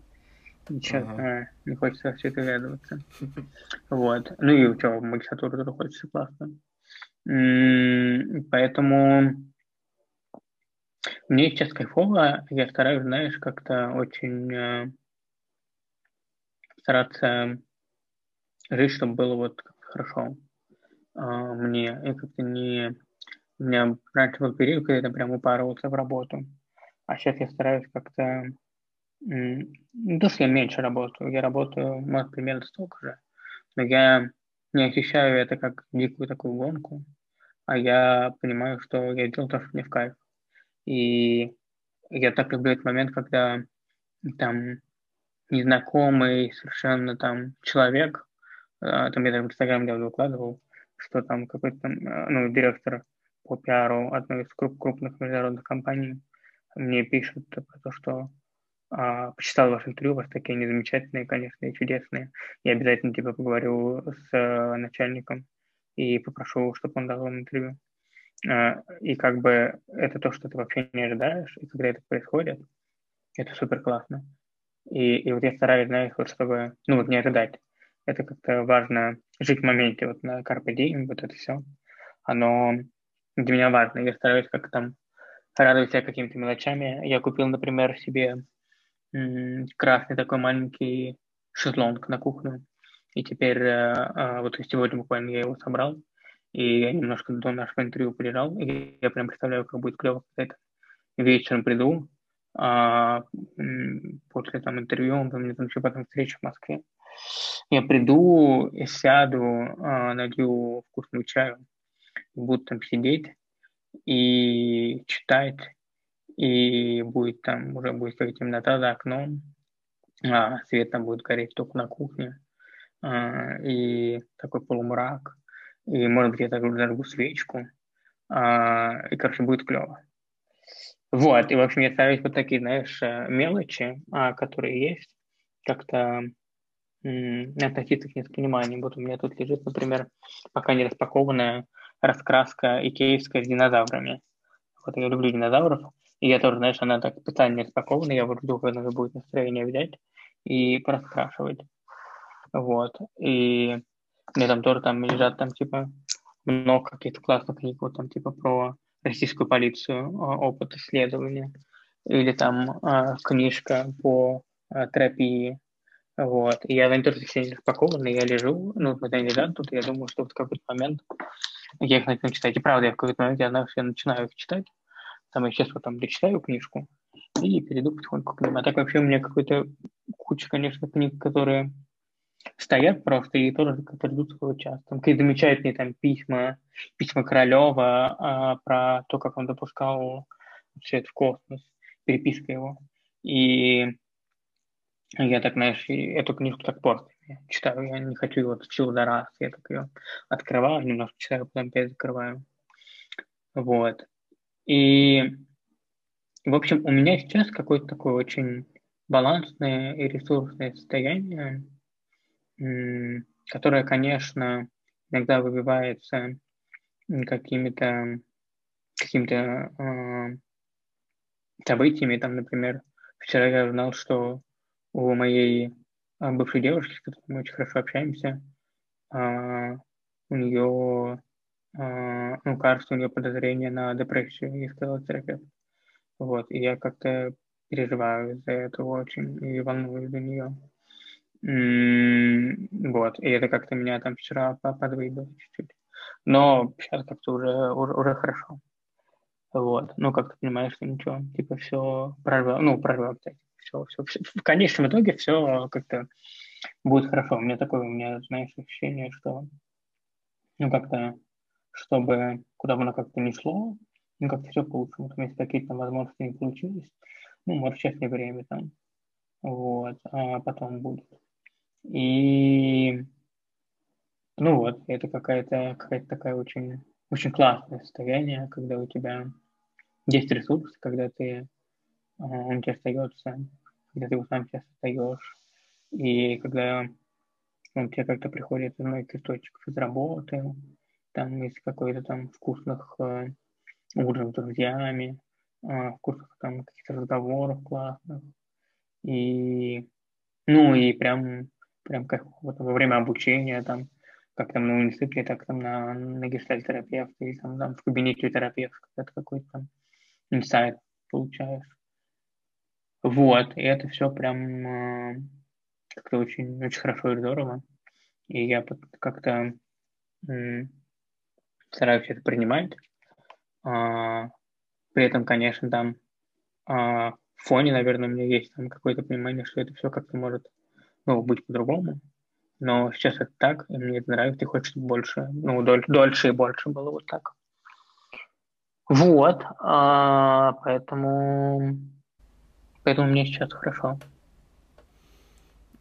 Сейчас uh-huh. а, не хочется все это вглядываться. Вот. Ну и что, в магистратуру тоже хочется классно. Поэтому мне сейчас кайфово, я стараюсь, знаешь, как-то очень э, стараться жить, чтобы было вот хорошо э, мне. И как-то не... У меня раньше был период, когда я прям упарывался в работу. А сейчас я стараюсь как-то... Не то, что я меньше работаю, я работаю, может, примерно столько же, но я не ощущаю это как дикую такую гонку, а я понимаю, что я делаю то, что мне в кайф. И я так люблю этот момент, когда там незнакомый совершенно там человек, а, там я даже в Инстаграме даже выкладывал, что там какой-то там, а, ну, директор по пиару одной из круп- крупных международных компаний мне пишет про то, что а, почитал ваше интервью, у вас такие незамечательные, конечно, и чудесные. Я обязательно типа поговорю с а, начальником и попрошу, чтобы он дал вам интервью. А, и как бы это то, что ты вообще не ожидаешь, и когда это происходит, это супер классно. И, и вот я стараюсь, знаешь, вот чтобы, ну вот не ожидать. Это как-то важно жить в моменте, вот на Carpe Diem, вот это все. Оно для меня важно. Я стараюсь как там радовать себя какими-то мелочами. Я купил, например, себе красный такой маленький шезлонг на кухню. И теперь, э, э, вот сегодня буквально я его собрал. И я немножко до нашего интервью полежал, и я прям представляю, как будет клево, когда это вечером приду, а, после там интервью, у меня там еще потом встреча в Москве. Я приду и сяду, а, налью вкусную чаю, буду там сидеть и читать, и будет там, уже будет как темнота за окном, а свет там будет гореть только на кухне, а, и такой полумрак, и, может быть, я так зажгу свечку, а, и, короче, будет клево. Вот, и, в общем, я стараюсь вот такие, знаешь, э, мелочи, а, которые есть, как-то относиться к ним с пониманием. Вот у меня тут лежит, например, пока не распакованная раскраска икеевская с динозаврами. Вот я люблю динозавров, и я тоже, знаешь, она так специально не распакована, я вот жду, когда будет настроение взять и пораскрашивать. Вот, и меня там тоже там лежат там типа много каких-то классных книг, вот там типа про российскую полицию, а, опыт исследования, или там а, книжка по а, терапии, вот. И я, они тоже все не распакованы, я лежу, ну, вот они лежат тут, я думаю, что в какой-то момент я их начну читать. И правда, я в какой-то момент, я я начинаю их читать, там я сейчас вот там дочитаю книжку и перейду потихоньку к ним. А так вообще у меня какой-то куча, конечно, книг, которые стоят просто и тоже ждут своего часа. Там какие замечательные там письма, письма Королева а, про то, как он допускал это в космос, переписка его. И я так, знаешь, эту книжку так просто читаю, я не хочу ее всю за раз, я так ее открываю, немножко читаю, потом опять закрываю. Вот. И, в общем, у меня сейчас какое-то такое очень балансное и ресурсное состояние, которая, конечно, иногда выбивается какими-то какими-то э, событиями. Там, например, вчера я узнал, что у моей а, бывшей девушки, с которой мы очень хорошо общаемся, э, у нее, э, ну, кажется, у нее подозрение на депрессию, и сказал терапевт. Вот, и я как-то переживаю из-за этого очень и волнуюсь за нее. Вот, и это как-то меня там вчера подвигало чуть-чуть. Но сейчас как-то уже, уже, уже хорошо. Вот, ну, как ты понимаешь, что ничего, типа все прорвало, ну, прорвало, кстати, все, все, все, в конечном итоге все как-то будет хорошо. У меня такое, у меня, знаешь, ощущение, что, ну, как-то, чтобы куда бы оно как-то не шло, ну, как-то все получится. Вот, если какие-то возможности не получились, ну, может, сейчас не время там, вот, а потом будет. И ну вот, это какая-то какая такая очень, очень классное состояние, когда у тебя есть ресурс, когда ты, а, он тебе остается, когда ты его сам сейчас остаешь, и когда он тебе как-то приходит из многих источников, из работы, там из какой-то там вкусных э, ужинов с друзьями, э, вкусных там каких-то разговоров классных, и ну и прям прям как вот во время обучения там как там на университете, так там на, на гештальтерапевте или там, там в кабинете терапевта, когда какой-то там инсайт получаешь. Вот, и это все прям э, как-то очень, очень хорошо и здорово. И я как-то э, стараюсь это принимать. Э, при этом, конечно, там э, в фоне, наверное, у меня есть там какое-то понимание, что это все как-то может ну, быть по-другому. Но сейчас это так, и мне это нравится, и хочется больше, ну, доль, дольше и больше было вот так. Вот, а, поэтому, поэтому мне сейчас хорошо.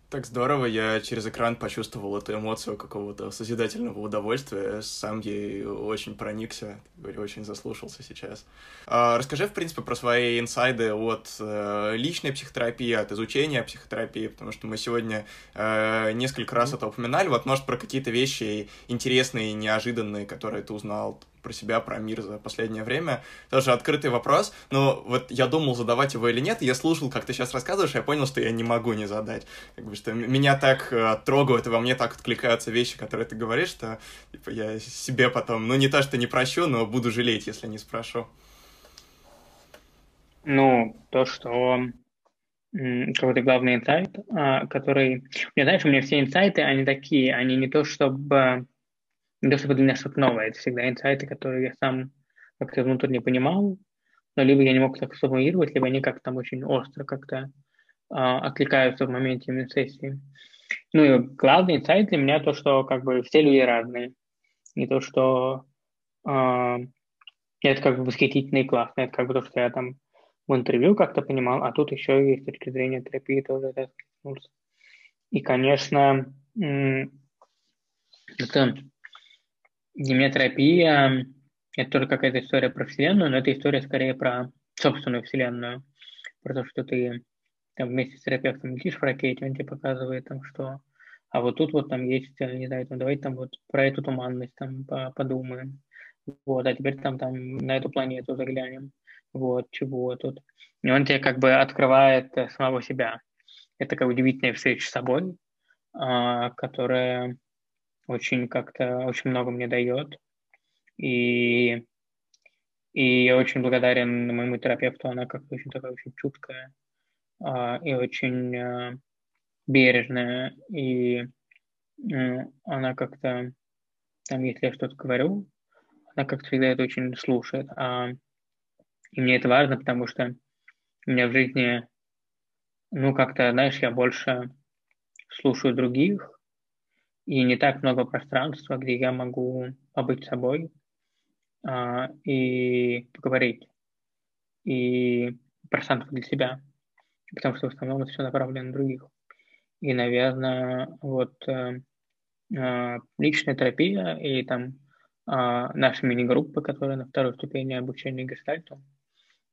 Так здорово, я через экран почувствовал эту эмоцию какого-то созидательного удовольствия, сам ей очень проникся, очень заслушался сейчас. А, расскажи, в принципе, про свои инсайды от э, личной психотерапии, от изучения психотерапии, потому что мы сегодня э, несколько раз это упоминали, вот, может, про какие-то вещи интересные, неожиданные, которые ты узнал про себя, про мир за последнее время. Тоже открытый вопрос. Но вот я думал, задавать его или нет. Я слушал, как ты сейчас рассказываешь, я понял, что я не могу не задать. Как бы, что меня так э, трогают, и во мне так откликаются вещи, которые ты говоришь, что типа, я себе потом, ну не то, что не прощу, но буду жалеть, если не спрошу. Ну, то, что какой-то главный инсайт, а, который... Мне, знаешь, у меня все инсайты, они такие, они не то, чтобы не то чтобы для меня что-то новое, это всегда инсайты, которые я сам как-то внутренне понимал, но либо я не мог так сформулировать, либо они как-то там очень остро как-то а, откликаются в моменте именно сессии. Ну и главный инсайт для меня то, что как бы все люди разные. Не то, что а, это как бы восхитительно и классно, это как бы то, что я там в интервью как-то понимал, а тут еще и с точки зрения терапии тоже это И, конечно, это Геметропия – это тоже какая-то история про Вселенную, но это история скорее про собственную Вселенную, про то, что ты там вместе с терапевтом летишь в ракете, он тебе показывает, там, что а вот тут вот там есть, не знаю, там, давайте там вот про эту туманность там подумаем, вот, а теперь там, там на эту планету заглянем, вот, чего тут. И он тебе как бы открывает э, самого себя. Это такая удивительная встреча с собой, а, которая очень как-то, очень много мне дает. И, и я очень благодарен моему терапевту, она как-то очень такая очень чуткая а, и очень а, бережная. И а, она как-то, там, если я что-то говорю, она как-то всегда это очень слушает. А, и мне это важно, потому что у меня в жизни, ну, как-то, знаешь, я больше слушаю других, и не так много пространства, где я могу побыть собой а, и поговорить. И пространство для себя, потому что в основном все направлено на других. И, наверное, вот э, э, личная терапия и там э, наши мини-группы, которые на второй ступени обучения гестальту,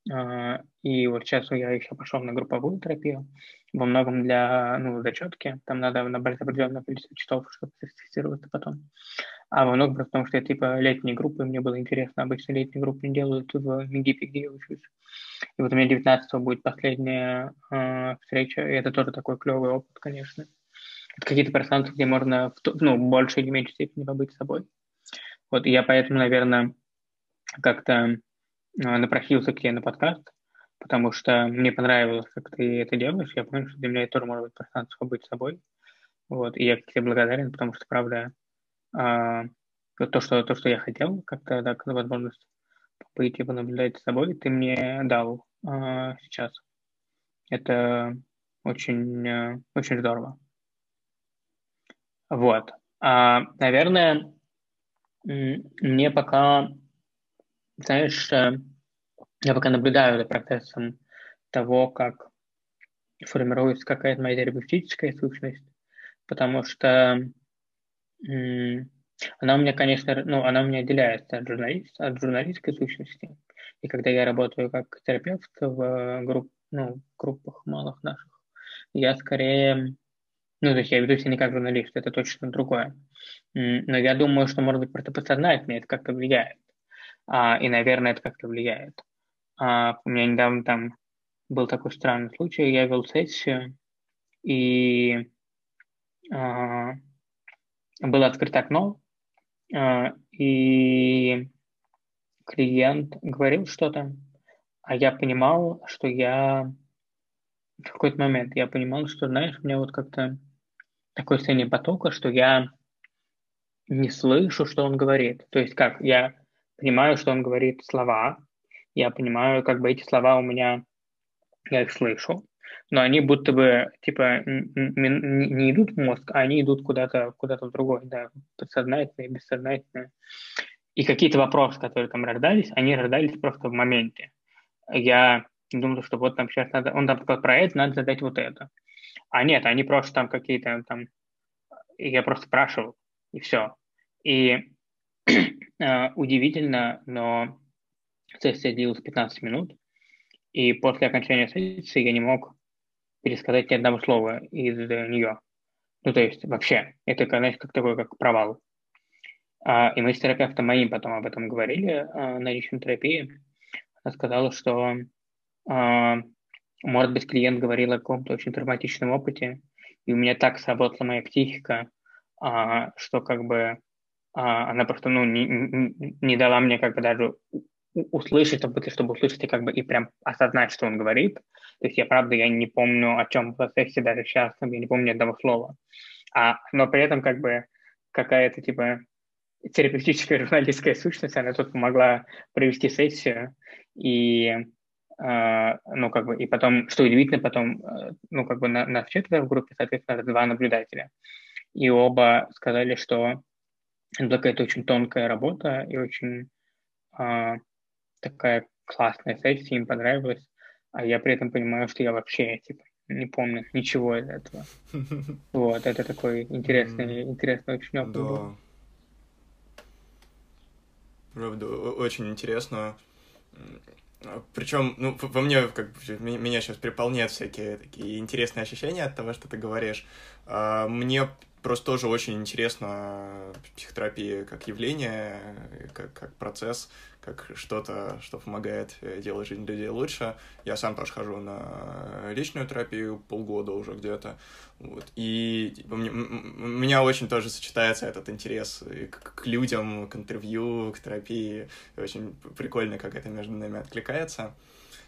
и вот сейчас я еще пошел на групповую терапию, во многом для ну, зачетки, там надо набрать определенное количество часов, чтобы тестироваться потом. А во многом потому, что я типа летние группы, мне было интересно, обычно летние группы не делают в МИГИПе, где я учусь. И вот у меня 19 будет последняя э, встреча, и это тоже такой клевый опыт, конечно. Это какие-то пространства, где можно в, ну, больше или меньшей степени побыть собой. Вот, и я поэтому, наверное, как-то а, напросился к тебе на подкаст, потому что мне понравилось, как ты это делаешь. Я понял, что для меня это тоже может быть пространство побыть собой. Вот, и я тебе благодарен, потому что, правда, а, то, что, то, что я хотел, как-то так, возможность побыть и понаблюдать с собой, ты мне дал а, сейчас. Это очень, а, очень здорово. Вот. А, наверное, мне пока знаешь, э, я пока наблюдаю за процессом того, как формируется какая-то моя терапевтическая сущность, потому что она у меня, конечно, ну, она у меня отделяется от, журналист, от журналистской сущности. И когда я работаю как терапевт в групп, ну, группах малых наших, я скорее, ну, то есть я веду себя не как журналист, это точно другое. Но я думаю, что, может быть, просто подсознательно это как-то влияет и, наверное, это как-то влияет. А, у меня недавно там был такой странный случай, я вел сессию, и, а, было открыто окно, и клиент говорил что-то, а я понимал, что я в какой-то момент я понимал, что, знаешь, у меня вот как-то такое состояние потока, что я не слышу, что он говорит. То есть как, я понимаю, что он говорит слова, я понимаю, как бы эти слова у меня, я их слышу, но они будто бы, типа, не идут в мозг, а они идут куда-то куда в другой, да, подсознательное, бессознательное. И какие-то вопросы, которые там рождались, они рождались просто в моменте. Я думал, что вот там сейчас надо, он там сказал про это, надо задать вот это. А нет, они просто там какие-то там, я просто спрашивал, и все. И удивительно, но сессия длилась 15 минут, и после окончания сессии я не мог пересказать ни одного слова из нее. Ну, то есть вообще, это, знаешь, как такой, как провал. А, и мы с терапевтом моим потом об этом говорили а, на личной терапии. Она сказала, что, а, может быть, клиент говорил о каком-то очень травматичном опыте, и у меня так сработала моя психика, а, что как бы а, она просто ну, не, не, не дала мне как бы даже услышать, чтобы, чтобы услышать и как бы и прям осознать, что он говорит. То есть я, правда, я не помню, о чем в процессе даже сейчас, я не помню одного слова. А, но при этом как бы какая-то типа терапевтическая журналистская сущность, она тут помогла провести сессию, и э, ну, как бы, и потом, что удивительно, потом, э, ну, как бы на, на четверо в группе, соответственно, два наблюдателя. И оба сказали, что это какая-то очень тонкая работа и очень э, такая классная сессия, им понравилась, а я при этом понимаю, что я вообще, типа, не помню ничего из этого. Вот, это такой интересный, интересный очень опыт был. Правда, очень интересно. Причем, ну, во мне, как бы, меня сейчас переполняют всякие такие интересные ощущения от того, что ты говоришь. А, мне просто тоже очень интересно психотерапия как явление, как, как процесс, как что-то, что помогает э, делать жизнь людей лучше. Я сам тоже хожу на личную терапию полгода уже где-то. Вот. И типа, мне, у меня очень тоже сочетается этот интерес к, к людям, к интервью, к терапии. Очень прикольно, как это между нами откликается.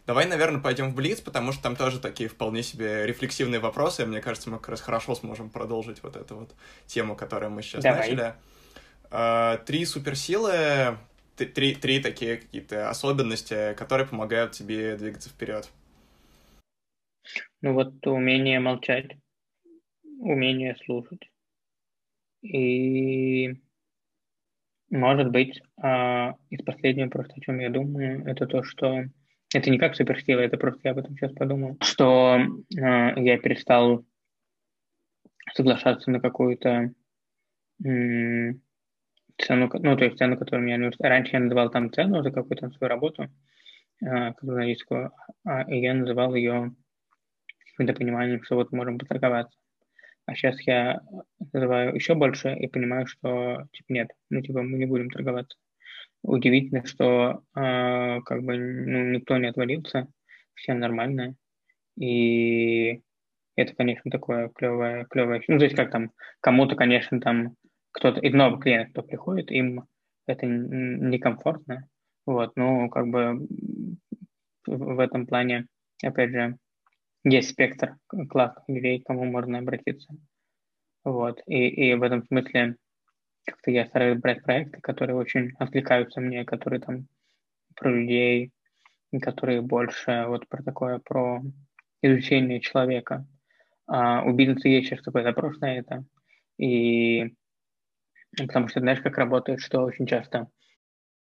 Давай, наверное, пойдем в Блиц, потому что там тоже такие вполне себе рефлексивные вопросы. И мне кажется, мы как раз хорошо сможем продолжить вот эту вот тему, которую мы сейчас Давай. начали. Uh, три суперсилы, три, три такие какие-то особенности, которые помогают тебе двигаться вперед. Ну вот умение молчать, умение слушать. И может быть, uh, из последнего просто, о чем я думаю, это то, что это не как суперсила, это просто я об этом сейчас подумал, что э, я перестал соглашаться на какую-то э, цену, ну, то есть цену, которую нужно. Раньше я называл там цену за какую-то свою работу, э, журналистскую, а, и я называл ее каким-то пониманием, что вот можем поторговаться. А сейчас я называю еще больше и понимаю, что типа нет, ну типа мы не будем торговаться удивительно, что э, как бы ну, никто не отвалился, все нормально. И это, конечно, такое клевое, клевое. Ну, то есть как там, кому-то, конечно, там кто-то из новых клиентов, кто приходит, им это некомфортно. Вот, ну, как бы в этом плане, опять же, есть спектр классных людей, к кому можно обратиться. Вот, и, и в этом смысле как-то я стараюсь брать проекты, которые очень откликаются мне, которые там про людей, которые больше вот про такое, про изучение человека. А у есть сейчас такой запрос на это. И потому что знаешь, как работает, что очень часто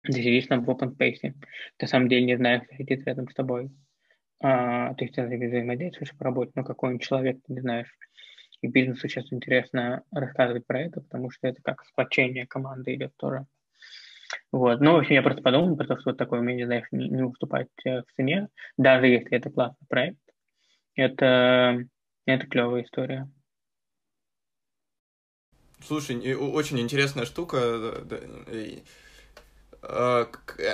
ты сидишь там в open space, ты на самом деле не знаешь, кто сидит рядом с тобой. А, то есть ты взаимодействуешь по работе, но какой он человек, ты не знаешь. И бизнесу сейчас интересно рассказывать про это, потому что это как сплочение команды идет тоже. Вот. Ну, в общем, я просто подумал про то, что вот такое умение, знаешь, не, не уступать э, в цене, даже если это классный проект. Это, это клевая история. Слушай, очень интересная штука. Э,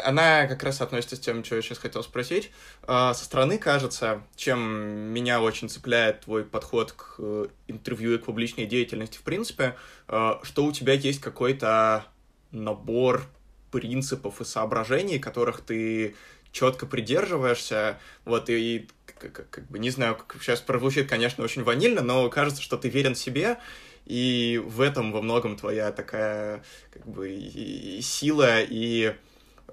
она как раз относится с тем, что я сейчас хотел спросить. Э, со стороны кажется, чем меня очень цепляет твой подход к э, интервью и к публичной деятельности в принципе, что у тебя есть какой-то набор принципов и соображений, которых ты четко придерживаешься, вот, и, как, как бы, не знаю, как сейчас прозвучит, конечно, очень ванильно, но кажется, что ты верен себе, и в этом во многом твоя такая как бы и сила и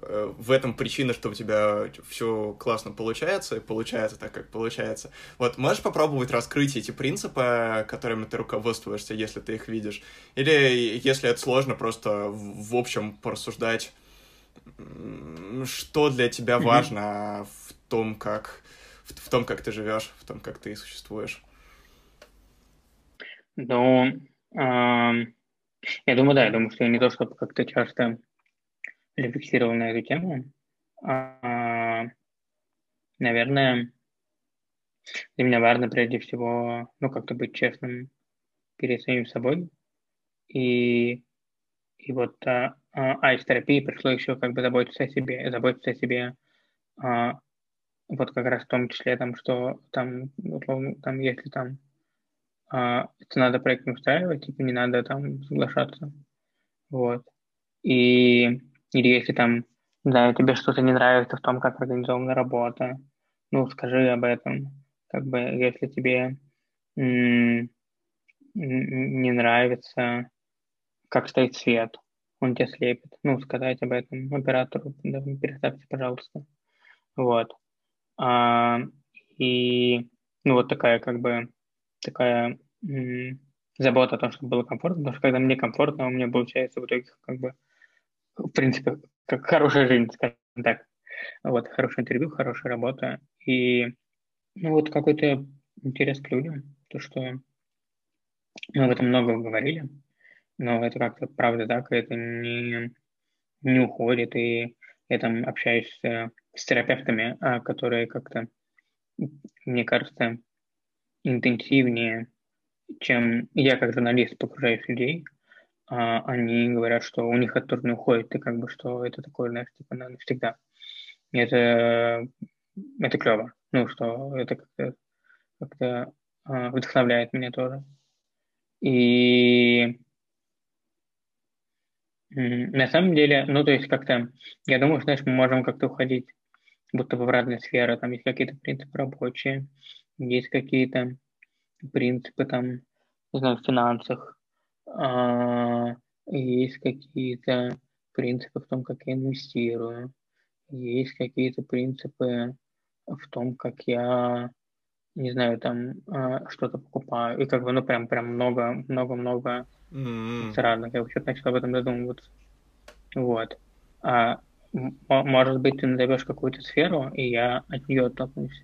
э, в этом причина, что у тебя все классно получается, и получается так, как получается. Вот можешь попробовать раскрыть эти принципы, которыми ты руководствуешься, если ты их видишь? Или, если это сложно, просто в, общем порассуждать, что для тебя mm-hmm. важно в том, как в, в том, как ты живешь, в том, как ты существуешь? Ну, э, я думаю, да, я думаю, что я не то, чтобы как-то часто рефлексировал на эту тему. А, наверное, для меня важно прежде всего, ну, как-то быть честным перед самим собой. И, и вот, а, а, а из терапии пришло еще как бы заботиться о себе, заботиться о себе, а, вот как раз в том числе там, что там, условно, там, если там это надо проект не устраивать, типа не надо там соглашаться. Вот. И или если там, да, тебе что-то не нравится в том, как организована работа, ну, скажи об этом. Как бы, если тебе не нравится, как стоит свет, он тебя слепит, ну, сказать об этом оператору, да, переставьте, пожалуйста. Вот. А, и, ну, вот такая, как бы, такая м- забота о том, чтобы было комфортно, потому что когда мне комфортно, у меня получается в итоге как бы, в принципе, как хорошая жизнь, скажем так. Вот, хорошее интервью, хорошая работа. И ну, вот какой-то интерес к людям, то, что мы об этом много говорили, но это как-то правда так, это не, не уходит, и я там общаюсь с, с терапевтами, а, которые как-то, мне кажется, интенсивнее, чем я как журналист погружаюсь людей, а, они говорят, что у них тоже не уходит, и как бы, что это такое, знаешь, типа, навсегда. И это, это клево, ну, что это как-то, как-то а, вдохновляет меня тоже. И на самом деле, ну, то есть как-то, я думаю, знаешь, мы можем как-то уходить будто бы в разные сферы, там есть какие-то принципы рабочие, есть какие-то принципы там, не знаю, в финансах, а, есть какие-то принципы в том, как я инвестирую, есть какие-то принципы в том, как я, не знаю, там а, что-то покупаю, и как бы, ну, прям, прям много, много, много mm-hmm. разных. Я вообще начал об этом задумываться. Вот. А, может быть, ты назовешь какую-то сферу, и я от нее оттолкнусь.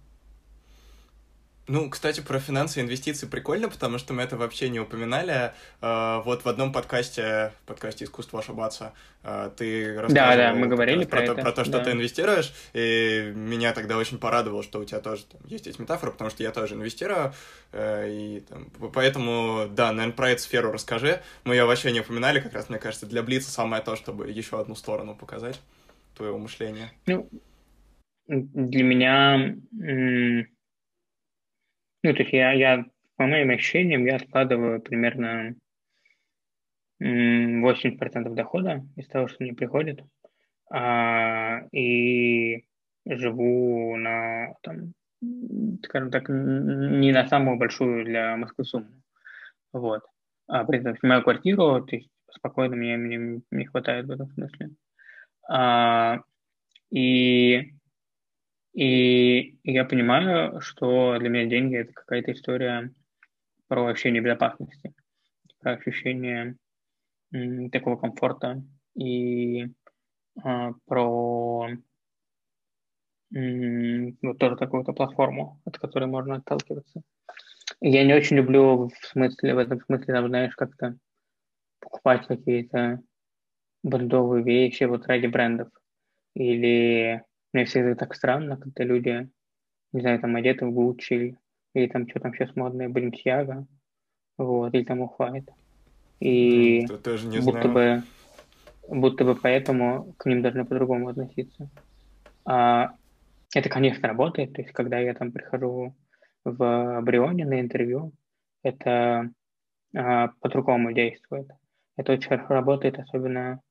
Ну, кстати, про финансы и инвестиции прикольно, потому что мы это вообще не упоминали. Uh, вот в одном подкасте, в подкасте «Искусство ошибаться», uh, ты рассказывал да, да, мы говорили про, про, это. про то, что да. ты инвестируешь, и меня тогда очень порадовало, что у тебя тоже там, есть эти метафоры, потому что я тоже инвестирую, uh, и там, поэтому, да, наверное, про эту сферу расскажи. Мы ее вообще не упоминали, как раз, мне кажется, для Блица самое то, чтобы еще одну сторону показать твоего мышления. Ну, для меня ну, то есть я, я, по моим ощущениям, я откладываю примерно 80% дохода из того, что мне приходит, а, и живу на, там, скажем так, не на самую большую для Москвы сумму. Вот. А при этом снимаю квартиру, то есть спокойно мне, мне не хватает в этом смысле. А, и и я понимаю, что для меня деньги это какая-то история про ощущение безопасности, про ощущение такого комфорта и а, про вот тоже такую-то платформу, от которой можно отталкиваться. Я не очень люблю в смысле, в этом смысле, там, знаешь, как-то покупать какие-то брендовые вещи вот ради брендов или мне всегда так странно, когда люди, не знаю, там одеты в Гуччи, или там что там сейчас модное, Balenciaga, вот, или там Off-White. И Ты тоже не будто знаю. бы будто бы поэтому к ним должны по-другому относиться. А, это, конечно, работает. То есть, когда я там прихожу в Брионе на интервью, это а, по-другому действует. Это очень хорошо работает, особенно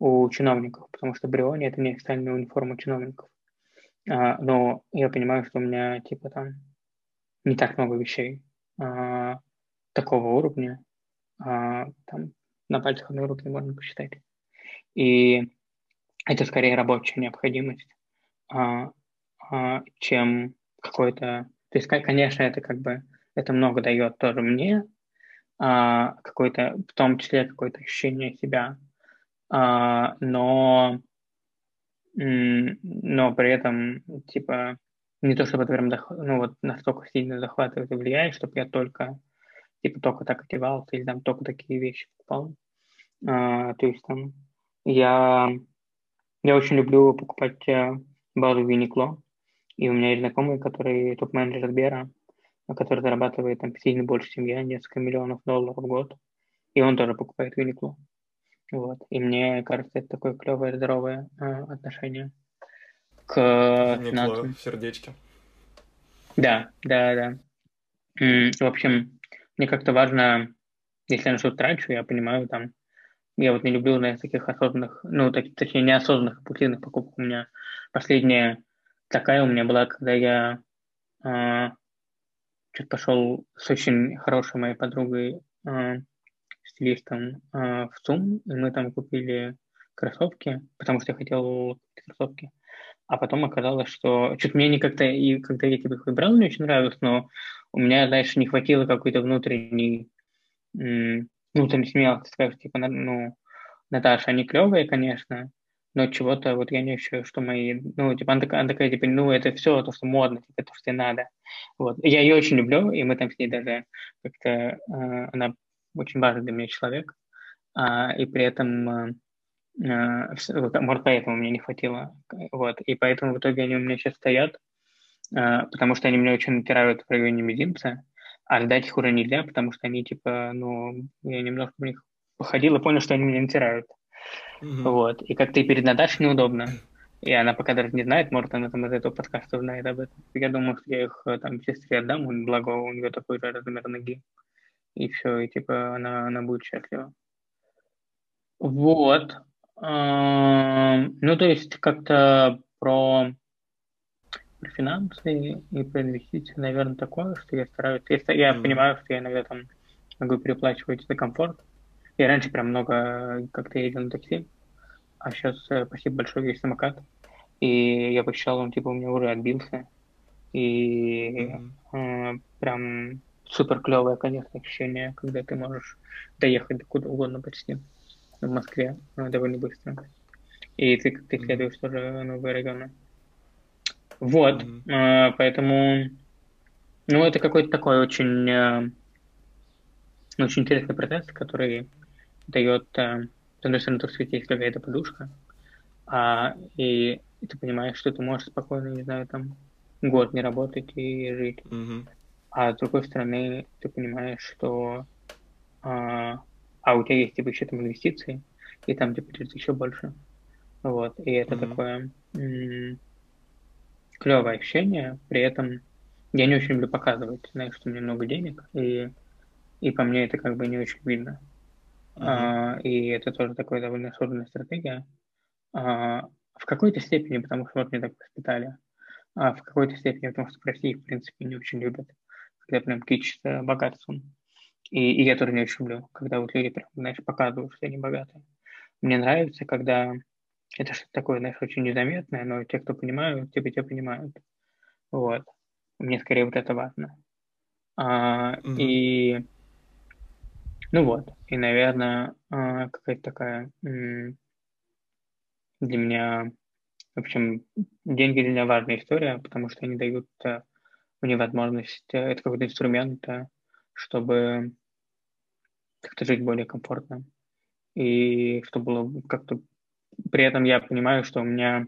у чиновников, потому что Брионе это не официальная униформа чиновников. А, но я понимаю, что у меня типа там не так много вещей а, такого уровня. А, там на пальцах одной руки можно посчитать. И это скорее рабочая необходимость, а, а, чем какой-то... То есть, конечно, это как бы это много дает тоже мне, а, какое-то, в том числе какое-то ощущение себя, а, но, но при этом, типа, не то чтобы прям ну, вот настолько сильно захватывает и влияет, чтобы я только, типа, только так одевался или там только такие вещи покупал. А, то есть там я, я очень люблю покупать э, базу Uniqlo, и у меня есть знакомый, который топ-менеджер Сбера, который зарабатывает там сильно больше, чем я, несколько миллионов долларов в год, и он тоже покупает Uniqlo. Вот. И мне кажется, это такое клевое, здоровое э, отношение к финансам. в сердечке. Да, да, да. В общем, мне как-то важно, если я на что-то трачу, я понимаю, там, я вот не люблю, наверное, таких осознанных, ну, так, точнее, неосознанных импульсивных покупок. У меня последняя такая у меня была, когда я э, а, чуть пошел с очень хорошей моей подругой, э, стилистом, э, в ЦУМ, и мы там купили кроссовки, потому что я хотел кроссовки. А потом оказалось, что что-то мне не как-то, и когда я типа их выбрал, мне очень нравилось, но у меня дальше не хватило какой-то внутренней, внутренней смелости, скажешь, типа, ну, Наташа, они клевые, конечно, но чего-то вот я не ощущаю, что мои, ну, типа, она такая, она такая, типа, ну, это все то, что модно, типа, то, что тебе надо. Вот. Я ее очень люблю, и мы там с ней даже как-то, э, она очень важный для меня человек, э, и при этом, э, вот, может, поэтому мне не хватило, вот, и поэтому в итоге они у меня сейчас стоят, э, потому что они меня очень натирают в районе мизинца, а сдать их уже нельзя, потому что они, типа, ну, я немножко в них походил и понял, что они меня натирают. Mm-hmm. Вот. И как-то и перед Наташей неудобно. И она пока даже не знает, может, она там из этого подкаста знает об этом. Я думаю, что я их там сестре отдам, благо у нее такой же размер ноги. И все, и типа она, она будет счастлива. Вот. Ну, то есть как-то про, про финансы и про инвестиции, наверное, такое, что я стараюсь. Я, я mm-hmm. понимаю, что я иногда там могу переплачивать за комфорт, я раньше прям много как-то ездил на такси, а сейчас э, спасибо большое есть самокат. И я посчитал, он типа у меня уже отбился. И mm-hmm. прям супер клевое, конечно, ощущение, когда ты можешь доехать до куда угодно почти в Москве э, довольно быстро. И ты как-то исследуешь mm-hmm. тоже новые районы. Вот, mm-hmm. поэтому, ну, это какой-то такой очень, э, очень интересный процесс, который дает, с одной стороны, то, что есть какая-то подушка, а, и, и ты понимаешь, что ты можешь спокойно, не знаю, там, год не работать и жить. Mm-hmm. А с другой стороны, ты понимаешь, что а, а у тебя есть типа еще там инвестиции, и там типа еще больше. Вот. И это mm-hmm. такое м- клевое ощущение. При этом я не очень люблю показывать, знаешь, что у меня много денег, и, и по мне это как бы не очень видно. А, и это тоже такая довольно сложная стратегия. А, в какой-то степени, потому что вот меня так воспитали, а в какой-то степени, потому что в России, в принципе, не очень любят, когда прям кичатся богатством. И, и я тоже не очень люблю, когда вот люди прям, знаешь, показывают, что они богатые. Мне нравится, когда это что-то такое, знаешь, очень незаметное, но те, кто понимают, типа тебя понимают. Вот. Мне скорее вот это важно. А, mm-hmm. И ну вот, и, наверное, а, какая-то такая для меня, в общем, деньги для меня важная история, потому что они дают э, мне возможность, э, это какой-то инструмент, чтобы как-то жить более комфортно. И чтобы было как-то... При этом я понимаю, что у меня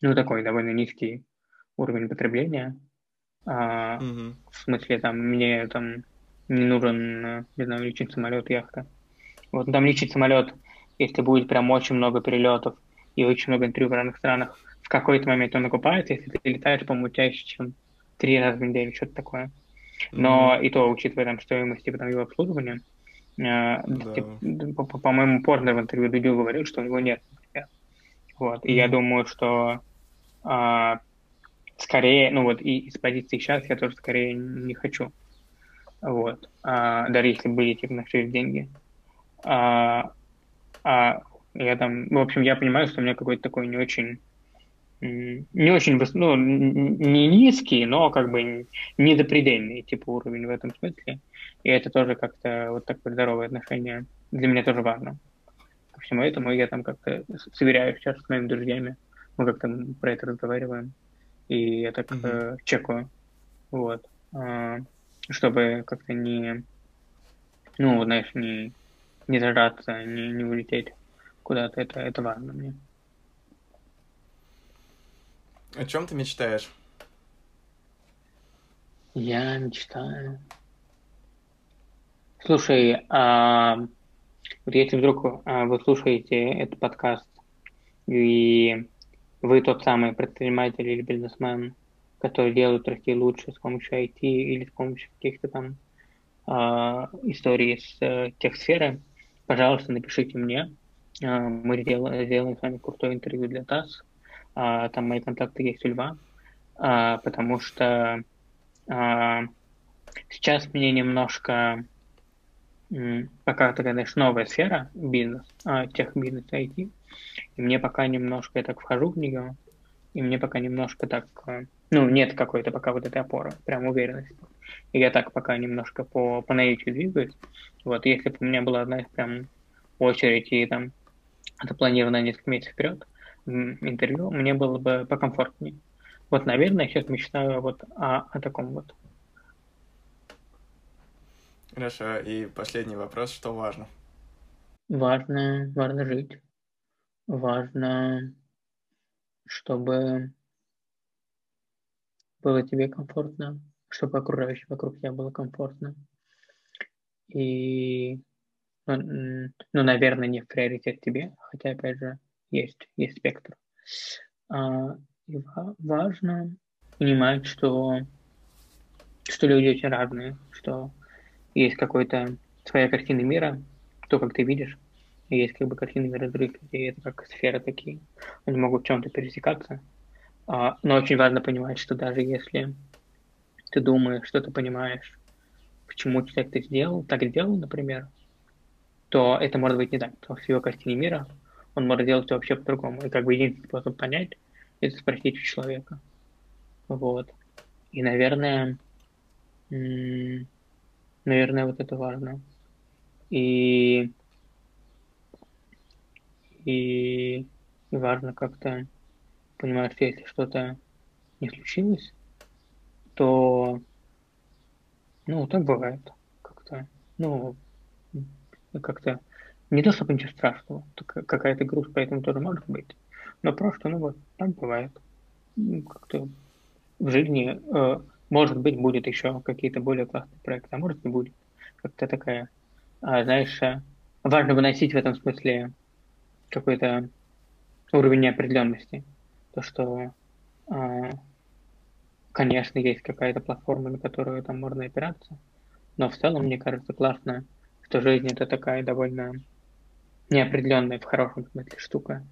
ну, такой довольно низкий уровень потребления. А, mm-hmm. В смысле, там, мне там не нужен, не знаю, личный самолет, яхта. Вот, ну, там личный самолет если будет прям очень много перелетов и очень много интервью в разных странах, какой-то момент он окупается, если ты летаешь, по-моему, чаще, чем три раза в неделю, что-то такое. Но mm-hmm. и то, учитывая там стоимость типа, там, его обслуживания, э, да. типа, по- по-моему, Порнер в интервью Дудю говорил, что у него нет. Вот. И mm-hmm. я думаю, что э, скорее, ну вот и из позиции сейчас я тоже скорее не хочу. Вот. А, даже если были типа на все деньги. А, а я там, в общем, я понимаю, что у меня какой-то такой не очень не очень, ну, не низкий, но как бы не запредельный типа уровень в этом смысле. И это тоже как-то вот такое здоровое отношение для меня тоже важно. Ко всему этому я там как-то сверяю сейчас с моими друзьями, мы как-то про это разговариваем, и я так mm-hmm. э, чекаю, вот, э, чтобы как-то не, ну, знаешь, не, не зажаться, не, не улететь куда-то, это, это важно мне. О чем ты мечтаешь? Я мечтаю. Слушай, а, вот если вдруг а, вы слушаете этот подкаст, и вы тот самый предприниматель или бизнесмен, который делает расти лучше с помощью IT или с помощью каких-то там а, историй с а, тех сферы, пожалуйста, напишите мне. А, мы сделаем, сделаем с вами крутое интервью для ТАСС а, там мои контакты есть у Льва, а, потому что а, сейчас мне немножко пока такая, знаешь, новая сфера бизнес, а, тех бизнес IT, и мне пока немножко я так вхожу в нее, и мне пока немножко так, ну, нет какой-то пока вот этой опоры, прям уверенности. И я так пока немножко по, по наитию двигаюсь. Вот, если бы у меня была из прям очередь, и там это планировано несколько месяцев вперед, интервью, мне было бы покомфортнее. Вот, наверное, сейчас мечтаю вот о, о таком вот. Хорошо, и последний вопрос, что важно? Важно, важно жить. Важно, чтобы было тебе комфортно, чтобы окружающим вокруг тебя было комфортно. И, ну, ну, наверное, не в приоритет тебе, хотя, опять же, есть, есть спектр. А, и важно понимать, что, что люди очень разные, что есть какой-то своя картина мира, то, как ты видишь, и есть как бы картина мира других людей, это как сферы такие. Они могут в чем-то пересекаться. А, но очень важно понимать, что даже если ты думаешь, что ты понимаешь, почему человек это сделал, так сделал, например, то это может быть не так. Потому что в его картине мира он может делать вообще по-другому. И как бы единственный способ понять, это спросить у человека. Вот. И, наверное, наверное, вот это важно. И, и, и важно как-то понимать, что если что-то не случилось, то, ну, так бывает. Как-то, ну, как-то не то, чтобы ничего страшного, какая-то грусть поэтому тоже может быть. Но просто, ну вот, так бывает. Ну, как-то в жизни, э, может быть, будет еще какие-то более классные проекты, а может не будет. Как-то такая, а, знаешь, э, важно выносить в этом смысле какой-то уровень неопределенности. То, что, э, конечно, есть какая-то платформа, на которую там можно опираться, но в целом, мне кажется, классно, что жизнь это такая довольно неопределенная в хорошем смысле штука.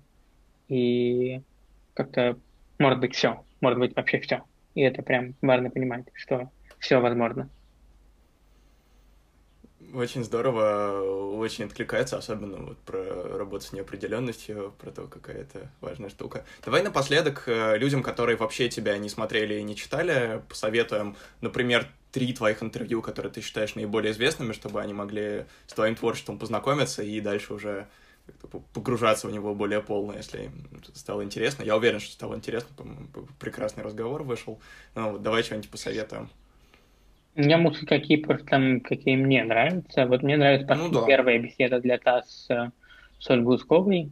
И как-то может быть все, может быть вообще все. И это прям важно понимать, что все возможно. Очень здорово, очень откликается, особенно вот про работу с неопределенностью, про то, какая это важная штука. Давай напоследок э, людям, которые вообще тебя не смотрели и не читали, посоветуем, например, три твоих интервью, которые ты считаешь наиболее известными, чтобы они могли с твоим творчеством познакомиться и дальше уже погружаться в него более полно, если стало интересно. Я уверен, что стало интересно, прекрасный разговор вышел. Ну, вот давай что-нибудь посоветуем. У меня мысли какие просто там, какие мне нравятся. Вот мне нравится ну, да. первая беседа для ТАСС с, с Ольгой Усковой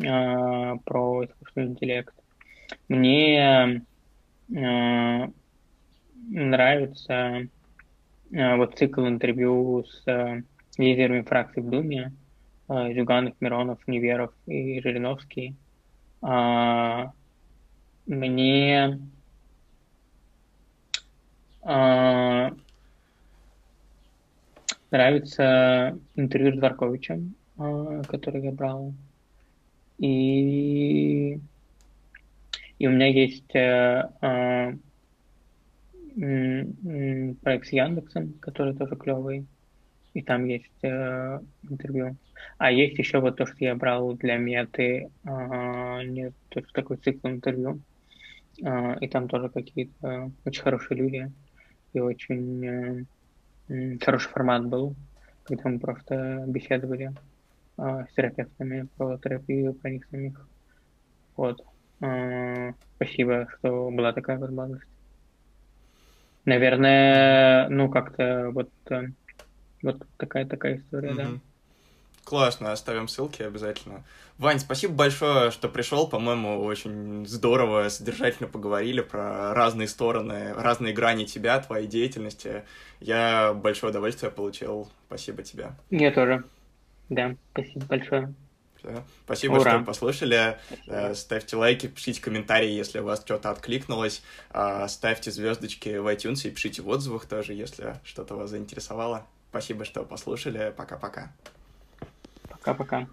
э, про искусственный интеллект. Мне э, нравится э, вот цикл интервью с э, лидерами фракций в Думе. э, Зюганов, Миронов, Неверов и Жириновский. А, мне а, нравится интервью с Дворковичем, а, который я брал. И, и у меня есть а, а, проект с Яндексом, который тоже клевый. И там есть э, интервью. А есть еще вот то, что я брал для меты, э, не, тоже такой цикл интервью. Э, и там тоже какие-то очень хорошие люди. И очень э, хороший формат был, когда мы просто беседовали э, с терапевтами про терапию, про них самих. Вот. Э, спасибо, что была такая возможность. Наверное, ну как-то вот, вот такая такая история, mm-hmm. да. Классно, оставим ссылки обязательно. Вань, спасибо большое, что пришел. По-моему, очень здорово, содержательно поговорили про разные стороны, разные грани тебя, твоей деятельности. Я большое удовольствие получил. Спасибо тебе. Я тоже. Да, спасибо большое. Все. Спасибо, Ура. что послушали. Спасибо. Э, ставьте лайки, пишите комментарии, если у вас что-то откликнулось. А, ставьте звездочки в iTunes и пишите в отзывах тоже, если что-то вас заинтересовало. Спасибо, что послушали. Пока-пока. Пока-пока.